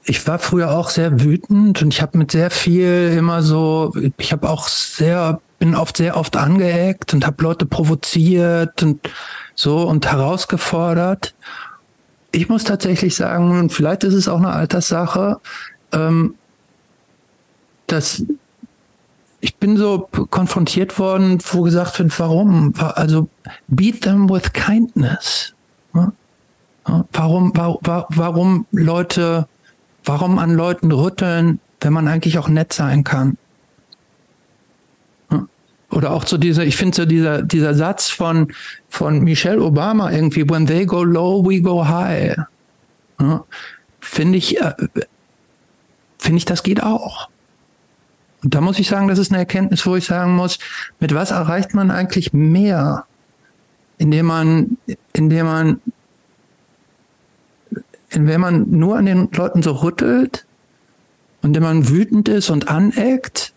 ich war früher auch sehr wütend und ich habe mit sehr viel immer so, ich habe auch sehr, bin oft sehr oft angeeckt und habe Leute provoziert und so und herausgefordert. Ich muss tatsächlich sagen, und vielleicht ist es auch eine Alterssache, ähm, dass ich bin so konfrontiert worden, wo gesagt wird, warum? Also beat them with kindness. Warum, warum, warum Leute, warum an Leuten rütteln, wenn man eigentlich auch nett sein kann? Oder auch so dieser, ich finde so dieser, dieser Satz von, von Michelle Obama irgendwie, when they go low, we go high. Ja, finde ich, äh, finde ich, das geht auch. Und da muss ich sagen, das ist eine Erkenntnis, wo ich sagen muss, mit was erreicht man eigentlich mehr? Indem man, indem man, indem man nur an den Leuten so rüttelt und wenn man wütend ist und aneckt?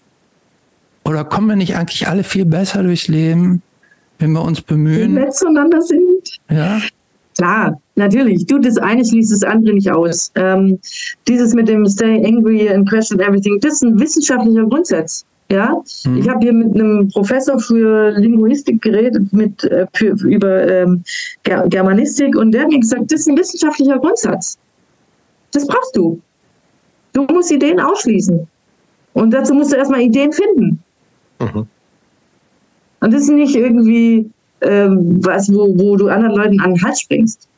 Oder kommen wir nicht eigentlich alle viel besser durchs Leben, wenn wir uns bemühen? Nett zueinander sind. Ja. Klar, natürlich. Du, das eine schließt das andere nicht aus. Ähm, dieses mit dem Stay angry and question everything, das ist ein wissenschaftlicher Grundsatz. Ja, mhm. ich habe hier mit einem Professor für Linguistik geredet, mit, äh, für, über ähm, Germanistik, und der hat mir gesagt, das ist ein wissenschaftlicher Grundsatz. Das brauchst du. Du musst Ideen ausschließen. Und dazu musst du erstmal Ideen finden. Mhm. Und das ist nicht irgendwie ähm, was, wo, wo du anderen Leuten an den Hals springst.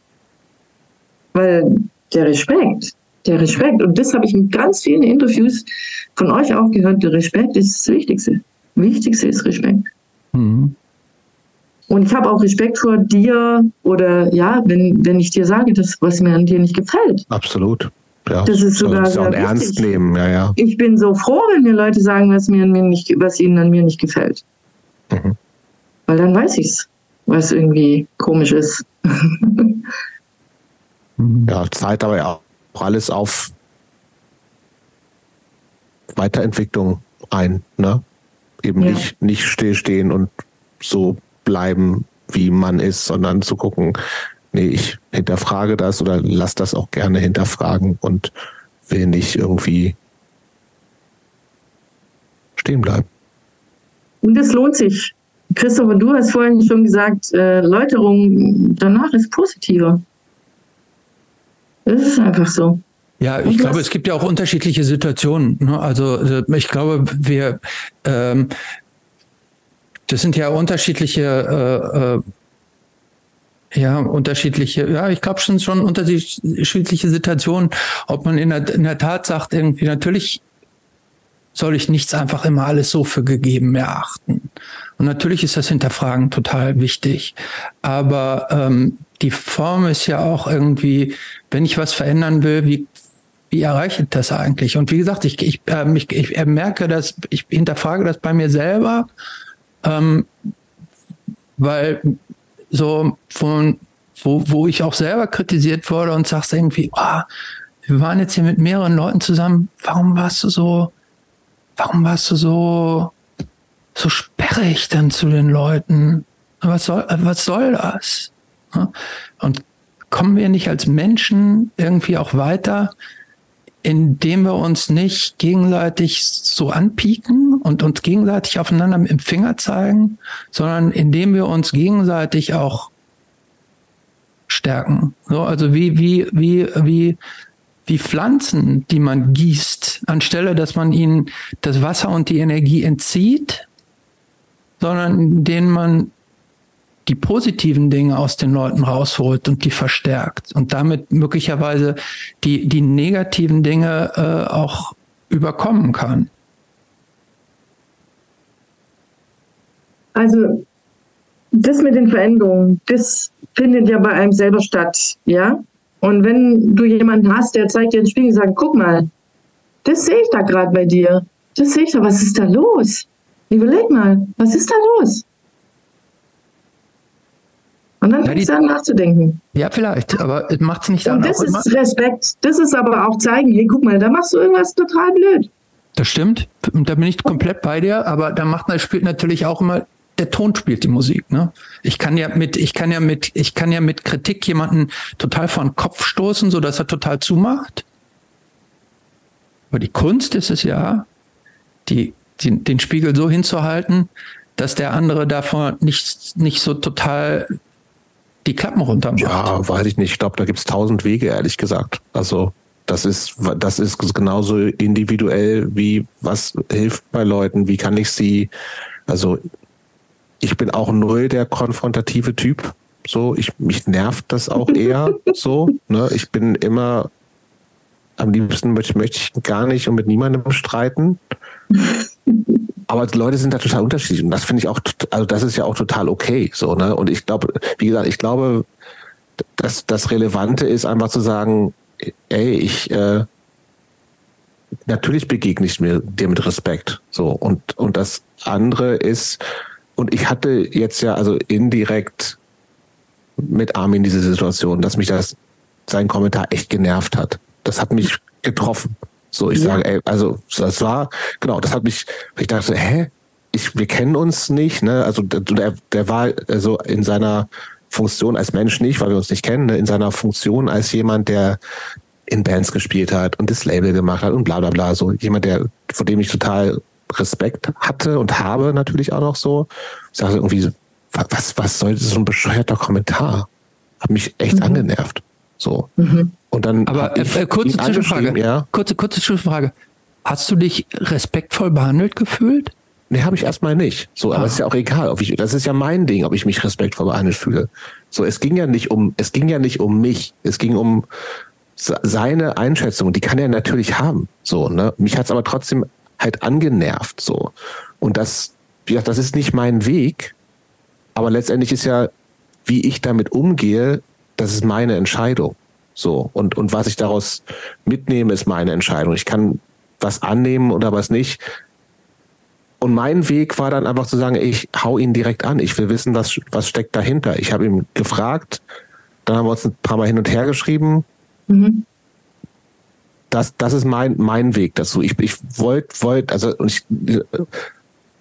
Weil der Respekt, der Respekt, und das habe ich in ganz vielen Interviews von euch auch gehört, der Respekt ist das Wichtigste. Wichtigste ist Respekt. Mhm. Und ich habe auch Respekt vor dir oder ja, wenn, wenn ich dir sage, das, was mir an dir nicht gefällt. Absolut. Ja, das ist sogar das auch ernst nehmen, ja, ja. Ich bin so froh, wenn mir Leute sagen, was mir, mir nicht, was ihnen an mir nicht gefällt. Mhm. Weil dann weiß ich's, was irgendwie komisch ist. [LAUGHS] ja, zahlt aber ja auch alles auf Weiterentwicklung ein, ne? Eben ja. nicht, nicht stillstehen und so bleiben, wie man ist, sondern zu gucken, nee, ich hinterfrage das oder lass das auch gerne hinterfragen und will nicht irgendwie stehen bleiben. Und es lohnt sich. Christopher, du hast vorhin schon gesagt, äh, Läuterung danach ist positiver. Das ist einfach so. Ja, ich glaube, es gibt ja auch unterschiedliche Situationen. Ne? Also äh, ich glaube, wir ähm, das sind ja unterschiedliche äh, äh, ja, unterschiedliche, ja, ich glaube schon schon unterschiedliche Situationen, ob man in der, in der Tat sagt, irgendwie natürlich soll ich nichts einfach immer alles so für gegeben erachten. Und natürlich ist das Hinterfragen total wichtig. Aber ähm, die Form ist ja auch irgendwie, wenn ich was verändern will, wie, wie erreiche ich das eigentlich? Und wie gesagt, ich, ich, äh, ich, ich merke das, ich hinterfrage das bei mir selber, ähm, weil so von, wo, wo ich auch selber kritisiert wurde und sagst irgendwie, oh, wir waren jetzt hier mit mehreren Leuten zusammen, warum warst du so, warum warst du so, so sperrig dann zu den Leuten? Was soll, was soll das? Und kommen wir nicht als Menschen irgendwie auch weiter, indem wir uns nicht gegenseitig so anpieken und uns gegenseitig aufeinander mit dem Finger zeigen, sondern indem wir uns gegenseitig auch stärken. So, also wie, wie, wie, wie, wie Pflanzen, die man gießt, anstelle, dass man ihnen das Wasser und die Energie entzieht, sondern indem man die positiven Dinge aus den Leuten rausholt und die verstärkt und damit möglicherweise die, die negativen Dinge äh, auch überkommen kann. Also das mit den Veränderungen, das findet ja bei einem selber statt, ja. Und wenn du jemanden hast, der zeigt dir den Spiegel und sagt, guck mal, das sehe ich da gerade bei dir. Das sehe ich da, was ist da los? Überleg mal, was ist da los? Und dann fängst du an nachzudenken. Ja, vielleicht, aber es macht es nicht Und das ist immer. Respekt. Das ist aber auch zeigen, hey, guck mal, da machst du irgendwas total blöd. Das stimmt. Und da bin ich komplett bei dir, aber da macht spielt natürlich auch immer der Ton spielt die Musik. Ne? Ich kann ja mit, ich kann ja mit, ich kann ja mit Kritik jemanden total vor den Kopf stoßen, so dass er total zumacht. Aber die Kunst ist es ja, die, die, den Spiegel so hinzuhalten, dass der andere davon nicht, nicht so total die Klappen runter macht. Ja, weiß ich nicht. Ich glaube, da gibt es tausend Wege, ehrlich gesagt. Also das ist, das ist genauso individuell wie was hilft bei Leuten, wie kann ich sie, also ich bin auch null der konfrontative Typ. So, ich, mich nervt das auch [LAUGHS] eher so. Ne? Ich bin immer, am liebsten möchte, möchte ich gar nicht und mit niemandem streiten. [LAUGHS] Aber die Leute sind da total unterschiedlich und das finde ich auch, also das ist ja auch total okay, so, ne? Und ich glaube, wie gesagt, ich glaube, dass das Relevante ist einfach zu sagen, ey, ich, äh, natürlich begegne ich mir dir mit Respekt, so. Und, und das andere ist, und ich hatte jetzt ja also indirekt mit Armin diese Situation, dass mich das, sein Kommentar echt genervt hat. Das hat mich getroffen. So, ich ja. sage, ey, also das war, genau, das hat mich, ich dachte, hä? Ich, wir kennen uns nicht, ne? Also der, der war also in seiner Funktion als Mensch nicht, weil wir uns nicht kennen, ne? in seiner Funktion als jemand, der in Bands gespielt hat und das Label gemacht hat und bla bla bla. So jemand, der, vor dem ich total Respekt hatte und habe natürlich auch noch so. Ich sage irgendwie, was, was soll so ein bescheuerter Kommentar? Hat mich echt mhm. angenervt. So. Mhm. Und dann. Aber äh, äh, kurze Zwischenfrage. Ja. Kurze, kurze Zwischenfrage. Hast du dich respektvoll behandelt gefühlt? Nee, habe ich erstmal nicht. So, aber es ist ja auch egal, ob ich, das ist ja mein Ding, ob ich mich respektvoll behandelt fühle. So, es ging ja nicht um, es ging ja nicht um mich. Es ging um seine Einschätzung. Die kann er natürlich haben. So, ne? Mich hat's aber trotzdem halt angenervt. So. Und das, wie gesagt, das ist nicht mein Weg. Aber letztendlich ist ja, wie ich damit umgehe, das ist meine Entscheidung. So. Und, und was ich daraus mitnehme, ist meine Entscheidung. Ich kann was annehmen oder was nicht. Und mein Weg war dann einfach zu sagen, ich hau ihn direkt an. Ich will wissen, was, was steckt dahinter. Ich habe ihn gefragt, dann haben wir uns ein paar Mal hin und her geschrieben. Mhm. Das, das ist mein, mein Weg dazu. Ich, ich wollte, wollt, also ich,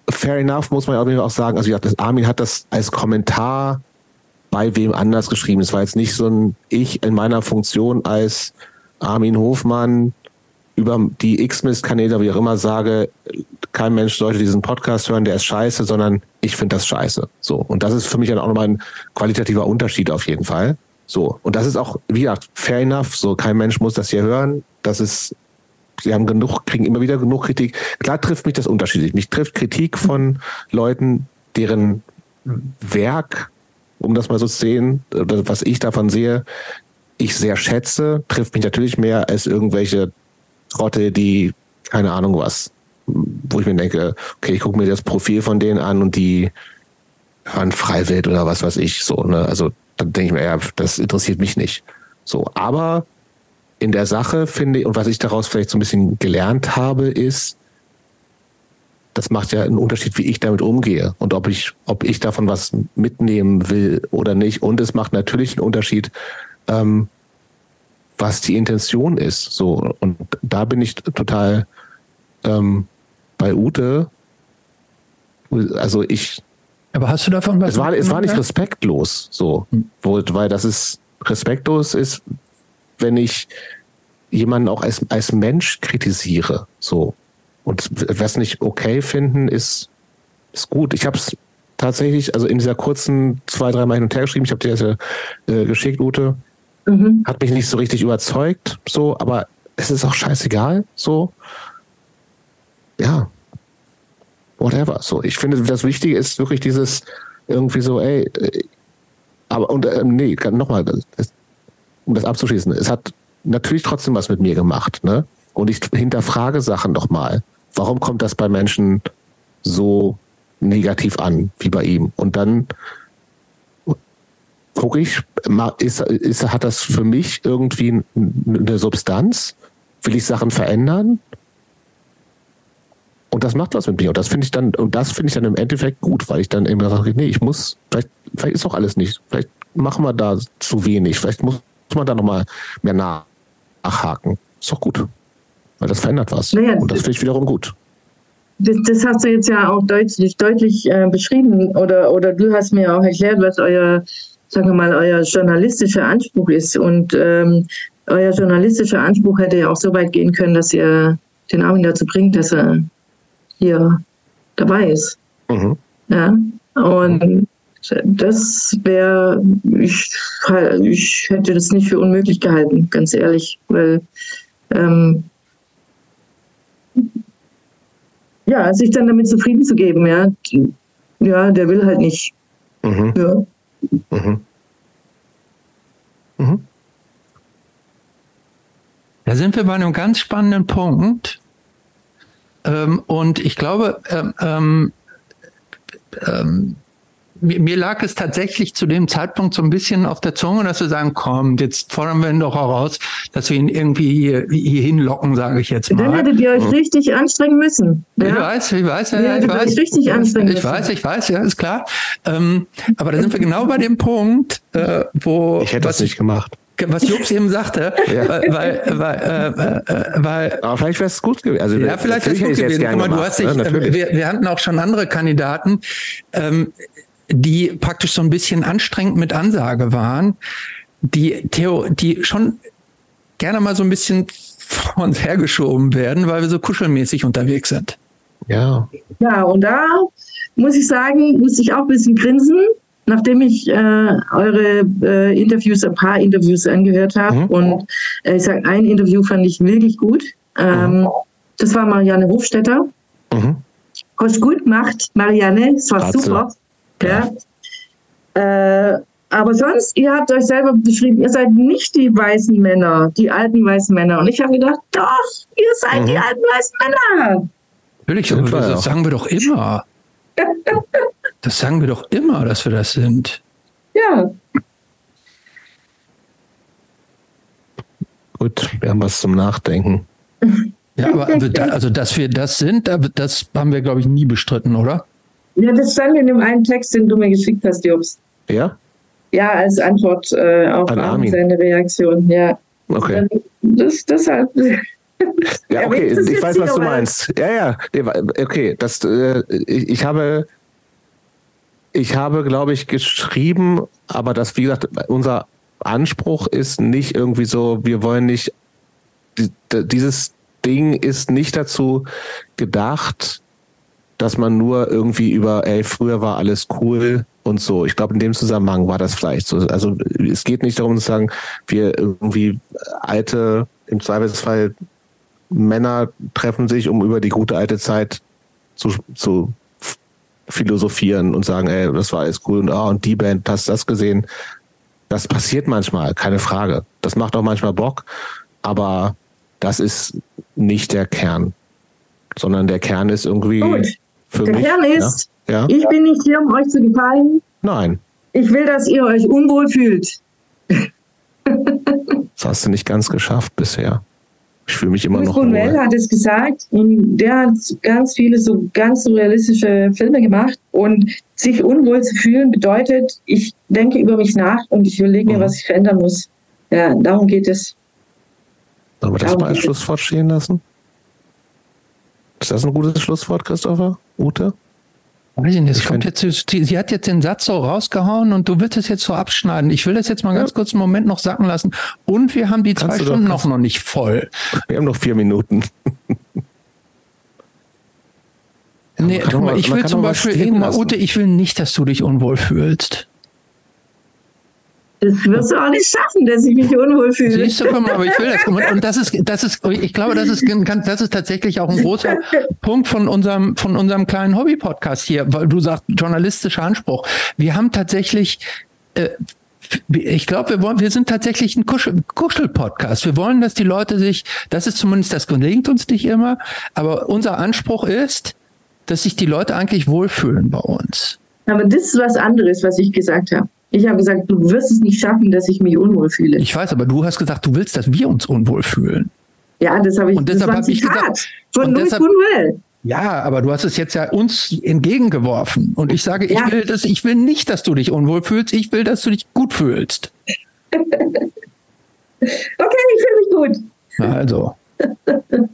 fair enough muss man auch sagen. Also ja, das Armin hat das als Kommentar bei wem anders geschrieben. Es war jetzt nicht so ein Ich in meiner Funktion als Armin Hofmann über die X-Mist-Kanäle, wie auch immer, sage, kein Mensch sollte diesen Podcast hören, der ist scheiße, sondern ich finde das scheiße. So. Und das ist für mich dann auch nochmal ein qualitativer Unterschied auf jeden Fall. So. Und das ist auch, wie gesagt, fair enough. So, kein Mensch muss das hier hören. Das ist, sie haben genug, kriegen immer wieder genug Kritik. Klar trifft mich das unterschiedlich. Mich trifft Kritik von Leuten, deren Werk, um das mal so zu sehen, was ich davon sehe, ich sehr schätze, trifft mich natürlich mehr als irgendwelche Trotte, die, keine Ahnung was, wo ich mir denke, okay, ich gucke mir das Profil von denen an und die hören Freiwild oder was weiß ich, so, ne? Also dann denke ich mir, ja, das interessiert mich nicht. So, aber in der Sache finde ich, und was ich daraus vielleicht so ein bisschen gelernt habe, ist, das macht ja einen Unterschied, wie ich damit umgehe und ob ich, ob ich davon was mitnehmen will oder nicht. Und es macht natürlich einen Unterschied, ähm, was die Intention ist. So, und da bin ich total ähm, bei Ute. Also ich. Aber hast du davon was? Es war, es war nicht respektlos, so, hm. wo, weil das ist respektlos ist, wenn ich jemanden auch als, als Mensch kritisiere, so. Und was nicht okay finden, ist, ist gut. Ich habe es tatsächlich, also in dieser kurzen zwei, drei Mal hin und her geschrieben, ich habe dir das ja äh, geschickt, Ute. Mhm. Hat mich nicht so richtig überzeugt, so, aber es ist auch scheißegal, so. Ja. Whatever. So, ich finde, das Wichtige ist wirklich dieses irgendwie so, ey, äh, aber und äh, nee, nochmal, um das abzuschließen, es hat natürlich trotzdem was mit mir gemacht, ne? Und ich hinterfrage Sachen nochmal. Warum kommt das bei Menschen so negativ an wie bei ihm? Und dann gucke ich, ist, ist, hat das für mich irgendwie eine Substanz? Will ich Sachen verändern? Und das macht was mit mir. Und das finde ich dann, und das finde ich dann im Endeffekt gut, weil ich dann immer sage, nee, ich muss, vielleicht, vielleicht ist doch alles nicht. Vielleicht machen wir da zu wenig. Vielleicht muss man da nochmal mehr nachhaken. Ist doch gut. Weil das verändert was. Naja, und das finde ich wiederum gut. Das, das, hast du jetzt ja auch deutlich, deutlich äh, beschrieben oder, oder du hast mir auch erklärt, was euer sagen wir mal, euer journalistischer Anspruch ist. Und ähm, euer journalistischer Anspruch hätte ja auch so weit gehen können, dass ihr den Armin dazu bringt, dass er hier dabei ist. Mhm. Ja. Und das wäre, ich, ich hätte das nicht für unmöglich gehalten, ganz ehrlich, weil ähm, ja, sich dann damit zufrieden zu geben, ja, ja, der will halt nicht. Mhm. Ja. Mhm. Mhm. Da sind wir bei einem ganz spannenden Punkt. Ähm, und ich glaube, ähm, ähm, ähm mir, mir, lag es tatsächlich zu dem Zeitpunkt so ein bisschen auf der Zunge, dass wir sagen, komm, jetzt fordern wir ihn doch heraus, dass wir ihn irgendwie hier, hier hinlocken, sage ich jetzt mal. Dann hättet ihr euch richtig anstrengen müssen. Ja? Ich weiß, ich weiß, ja, ich weiß. richtig anstrengen ich weiß, ich weiß, ja, ist klar. Ähm, aber da sind wir genau bei dem Punkt, äh, wo. Ich hätte was das nicht gemacht. was Jobs eben sagte, [LAUGHS] ja. weil, weil, äh, äh, weil Aber vielleicht wäre es gut gewesen. Also, ja, vielleicht wäre es gut gewesen. Guck mal, du hast dich, ja, wir, wir, hatten auch schon andere Kandidaten, ähm, die praktisch so ein bisschen anstrengend mit Ansage waren, die Theo, die schon gerne mal so ein bisschen vor uns hergeschoben werden, weil wir so kuschelmäßig unterwegs sind. Ja. Ja, und da muss ich sagen, muss ich auch ein bisschen grinsen, nachdem ich äh, eure äh, Interviews, ein paar Interviews angehört habe. Mhm. Und äh, ich sage, ein Interview fand ich wirklich gut. Ähm, mhm. Das war Marianne Hofstetter. Mhm. Hast gut gemacht, Marianne. Es war Hat's super. Ja. ja. Äh, aber sonst, ihr habt euch selber beschrieben, ihr seid nicht die weißen Männer, die alten weißen Männer. Und ich habe gedacht, doch, ihr seid die mhm. alten weißen Männer. Natürlich, das sagen wir doch immer. [LAUGHS] Das sagen wir doch immer, dass wir das sind. Ja. Gut, wir haben was zum Nachdenken. Ja, aber also, dass wir das sind, das haben wir, glaube ich, nie bestritten, oder? Ja, das stand in dem einen Text, den du mir geschickt hast, Jobs. Ja? Ja, als Antwort äh, auf seine Reaktion, ja. Okay. Das, deshalb. [LAUGHS] Ja, okay, ich weiß, was du meinst. Ja, ja, okay, das, äh, ich, ich habe, ich habe, glaube ich, geschrieben, aber das, wie gesagt, unser Anspruch ist nicht irgendwie so, wir wollen nicht, dieses Ding ist nicht dazu gedacht, dass man nur irgendwie über, ey, früher war alles cool und so. Ich glaube, in dem Zusammenhang war das vielleicht so. Also es geht nicht darum zu sagen, wir irgendwie alte, im Zweifelsfall Männer treffen sich, um über die gute alte Zeit zu, zu philosophieren und sagen, ey, das war alles cool und ah, und die Band, hast das gesehen? Das passiert manchmal, keine Frage. Das macht auch manchmal Bock, aber das ist nicht der Kern, sondern der Kern ist irgendwie Gut. Für der mich. Kern ist, ja? ich bin nicht hier, um euch zu gefallen. Nein. Ich will, dass ihr euch unwohl fühlt. [LAUGHS] das hast du nicht ganz geschafft bisher. Ich fühle mich immer Louis noch. Buñuel hat es gesagt und der hat ganz viele so ganz surrealistische Filme gemacht und sich unwohl zu fühlen bedeutet, ich denke über mich nach und ich überlege mir, mhm. was ich verändern muss. Ja, darum geht es. Sollen wir das mal als Schlusswort stehen lassen? Ist das ein gutes Schlusswort, Christopher? Ute? Weiß ich nicht, ich kommt jetzt, sie hat jetzt den Satz so rausgehauen und du willst es jetzt so abschneiden. Ich will das jetzt mal ja. ganz kurz einen Moment noch sacken lassen. Und wir haben die Kannst zwei Stunden noch, noch nicht voll. Wir haben noch vier Minuten. nee, guck mal, ich will zum Beispiel, Ute, ich will nicht, dass du dich unwohl fühlst. Das wirst du auch nicht schaffen, dass ich mich unwohl fühle. Siehst du, komm, aber ich will das. Und das ist, das ist, ich glaube, das ist, das ist tatsächlich auch ein großer [LAUGHS] Punkt von unserem, von unserem kleinen Hobby-Podcast hier, weil du sagst, journalistischer Anspruch. Wir haben tatsächlich, äh, ich glaube, wir wollen, wir sind tatsächlich ein Kuschel-Podcast. Wir wollen, dass die Leute sich, das ist zumindest, das gelingt uns nicht immer, aber unser Anspruch ist, dass sich die Leute eigentlich wohlfühlen bei uns. Aber das ist was anderes, was ich gesagt habe. Ich habe gesagt, du wirst es nicht schaffen, dass ich mich unwohl fühle. Ich weiß, aber du hast gesagt, du willst, dass wir uns unwohl fühlen. Ja, das habe ich, und deshalb habe ich gesagt, von Louis Buñuel. Ja, aber du hast es jetzt ja uns entgegengeworfen. Und ich sage, ich ja. will das, ich will nicht, dass du dich unwohl fühlst, ich will, dass du dich gut fühlst. [LAUGHS] okay, ich fühle mich gut. Also. [LAUGHS]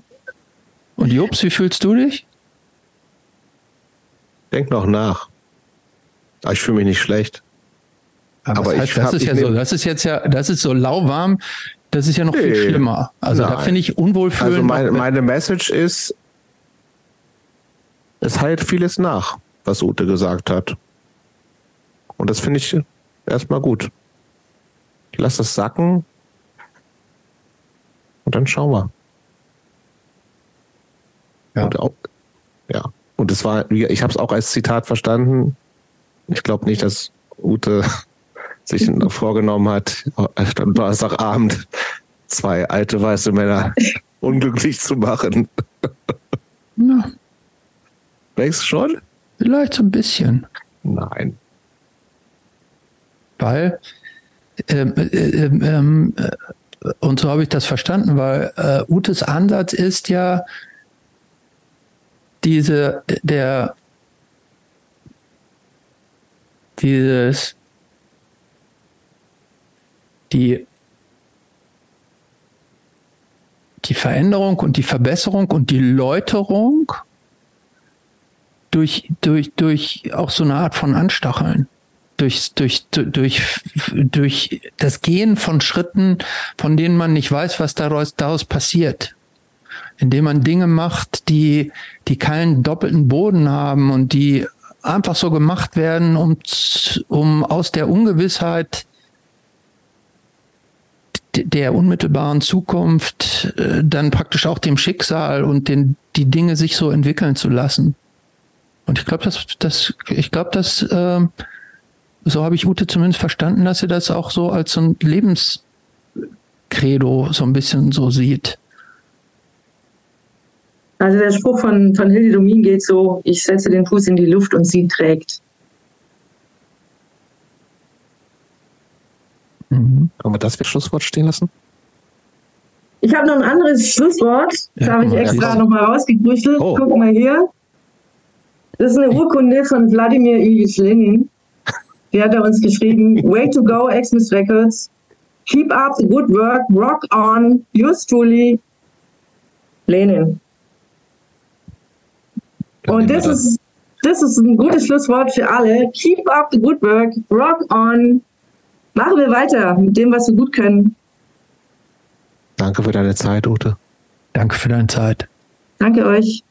Und Jobs, wie fühlst du dich? Denk noch nach. Ich fühle mich nicht schlecht. Aber, aber heißt, ich das ist ja so, das ist jetzt ja, das ist so lauwarm, das ist ja noch nee, viel schlimmer. Also nein. da finde ich unwohlfühlend. Also meine, meine Message ist, es heilt vieles nach, was Ute gesagt hat. Und das finde ich erstmal gut. Ich lasse das sacken und dann schauen wir. Ja. Und auch, ja. Und es war, ich habe es auch als Zitat verstanden. Ich glaube nicht, dass Ute sich vorgenommen hat, am Donnerstagabend zwei alte weiße Männer [LAUGHS] unglücklich zu machen. Ja. Denkst du schon? Vielleicht so ein bisschen. Nein. Weil, ähm, äh, ähm, ähm, äh, und so habe ich das verstanden, weil äh, Utes Ansatz ist ja diese, der, dieses die die Veränderung und die Verbesserung und die Läuterung durch, durch, durch auch so eine Art von Anstacheln. Durch, durch, durch, durch das Gehen von Schritten, von denen man nicht weiß, was daraus, daraus passiert. Indem man Dinge macht, die, die keinen doppelten Boden haben und die einfach so gemacht werden, um, um aus der Ungewissheit der unmittelbaren Zukunft äh, dann praktisch auch dem Schicksal und den, die Dinge sich so entwickeln zu lassen. Und ich glaube, das, das, ich glaube, dass äh, so habe ich Ute zumindest verstanden, dass sie das auch so als so ein Lebenskredo so ein bisschen so sieht. Also der Spruch von, von Hilde Domin geht so, ich setze den Fuß in die Luft und sie trägt. Mhm. Können wir das für Schlusswort stehen lassen? Ich habe noch ein anderes Schlusswort. Ja, da habe ich extra ja. nochmal rausgegrüßelt. Oh. Guck mal hier. Das ist eine Urkunde von Wladimir Ilyich Lenin. Die hat er uns geschrieben. Way to go, Xmas Records. Keep up the good work. Rock on. Yours truly, Lenin. Und das ist, das ist ein gutes Schlusswort für alle. Keep up the good work. Rock on. Machen wir weiter mit dem, was wir gut können. Danke für deine Zeit, Ute. Danke für deine Zeit. Danke euch.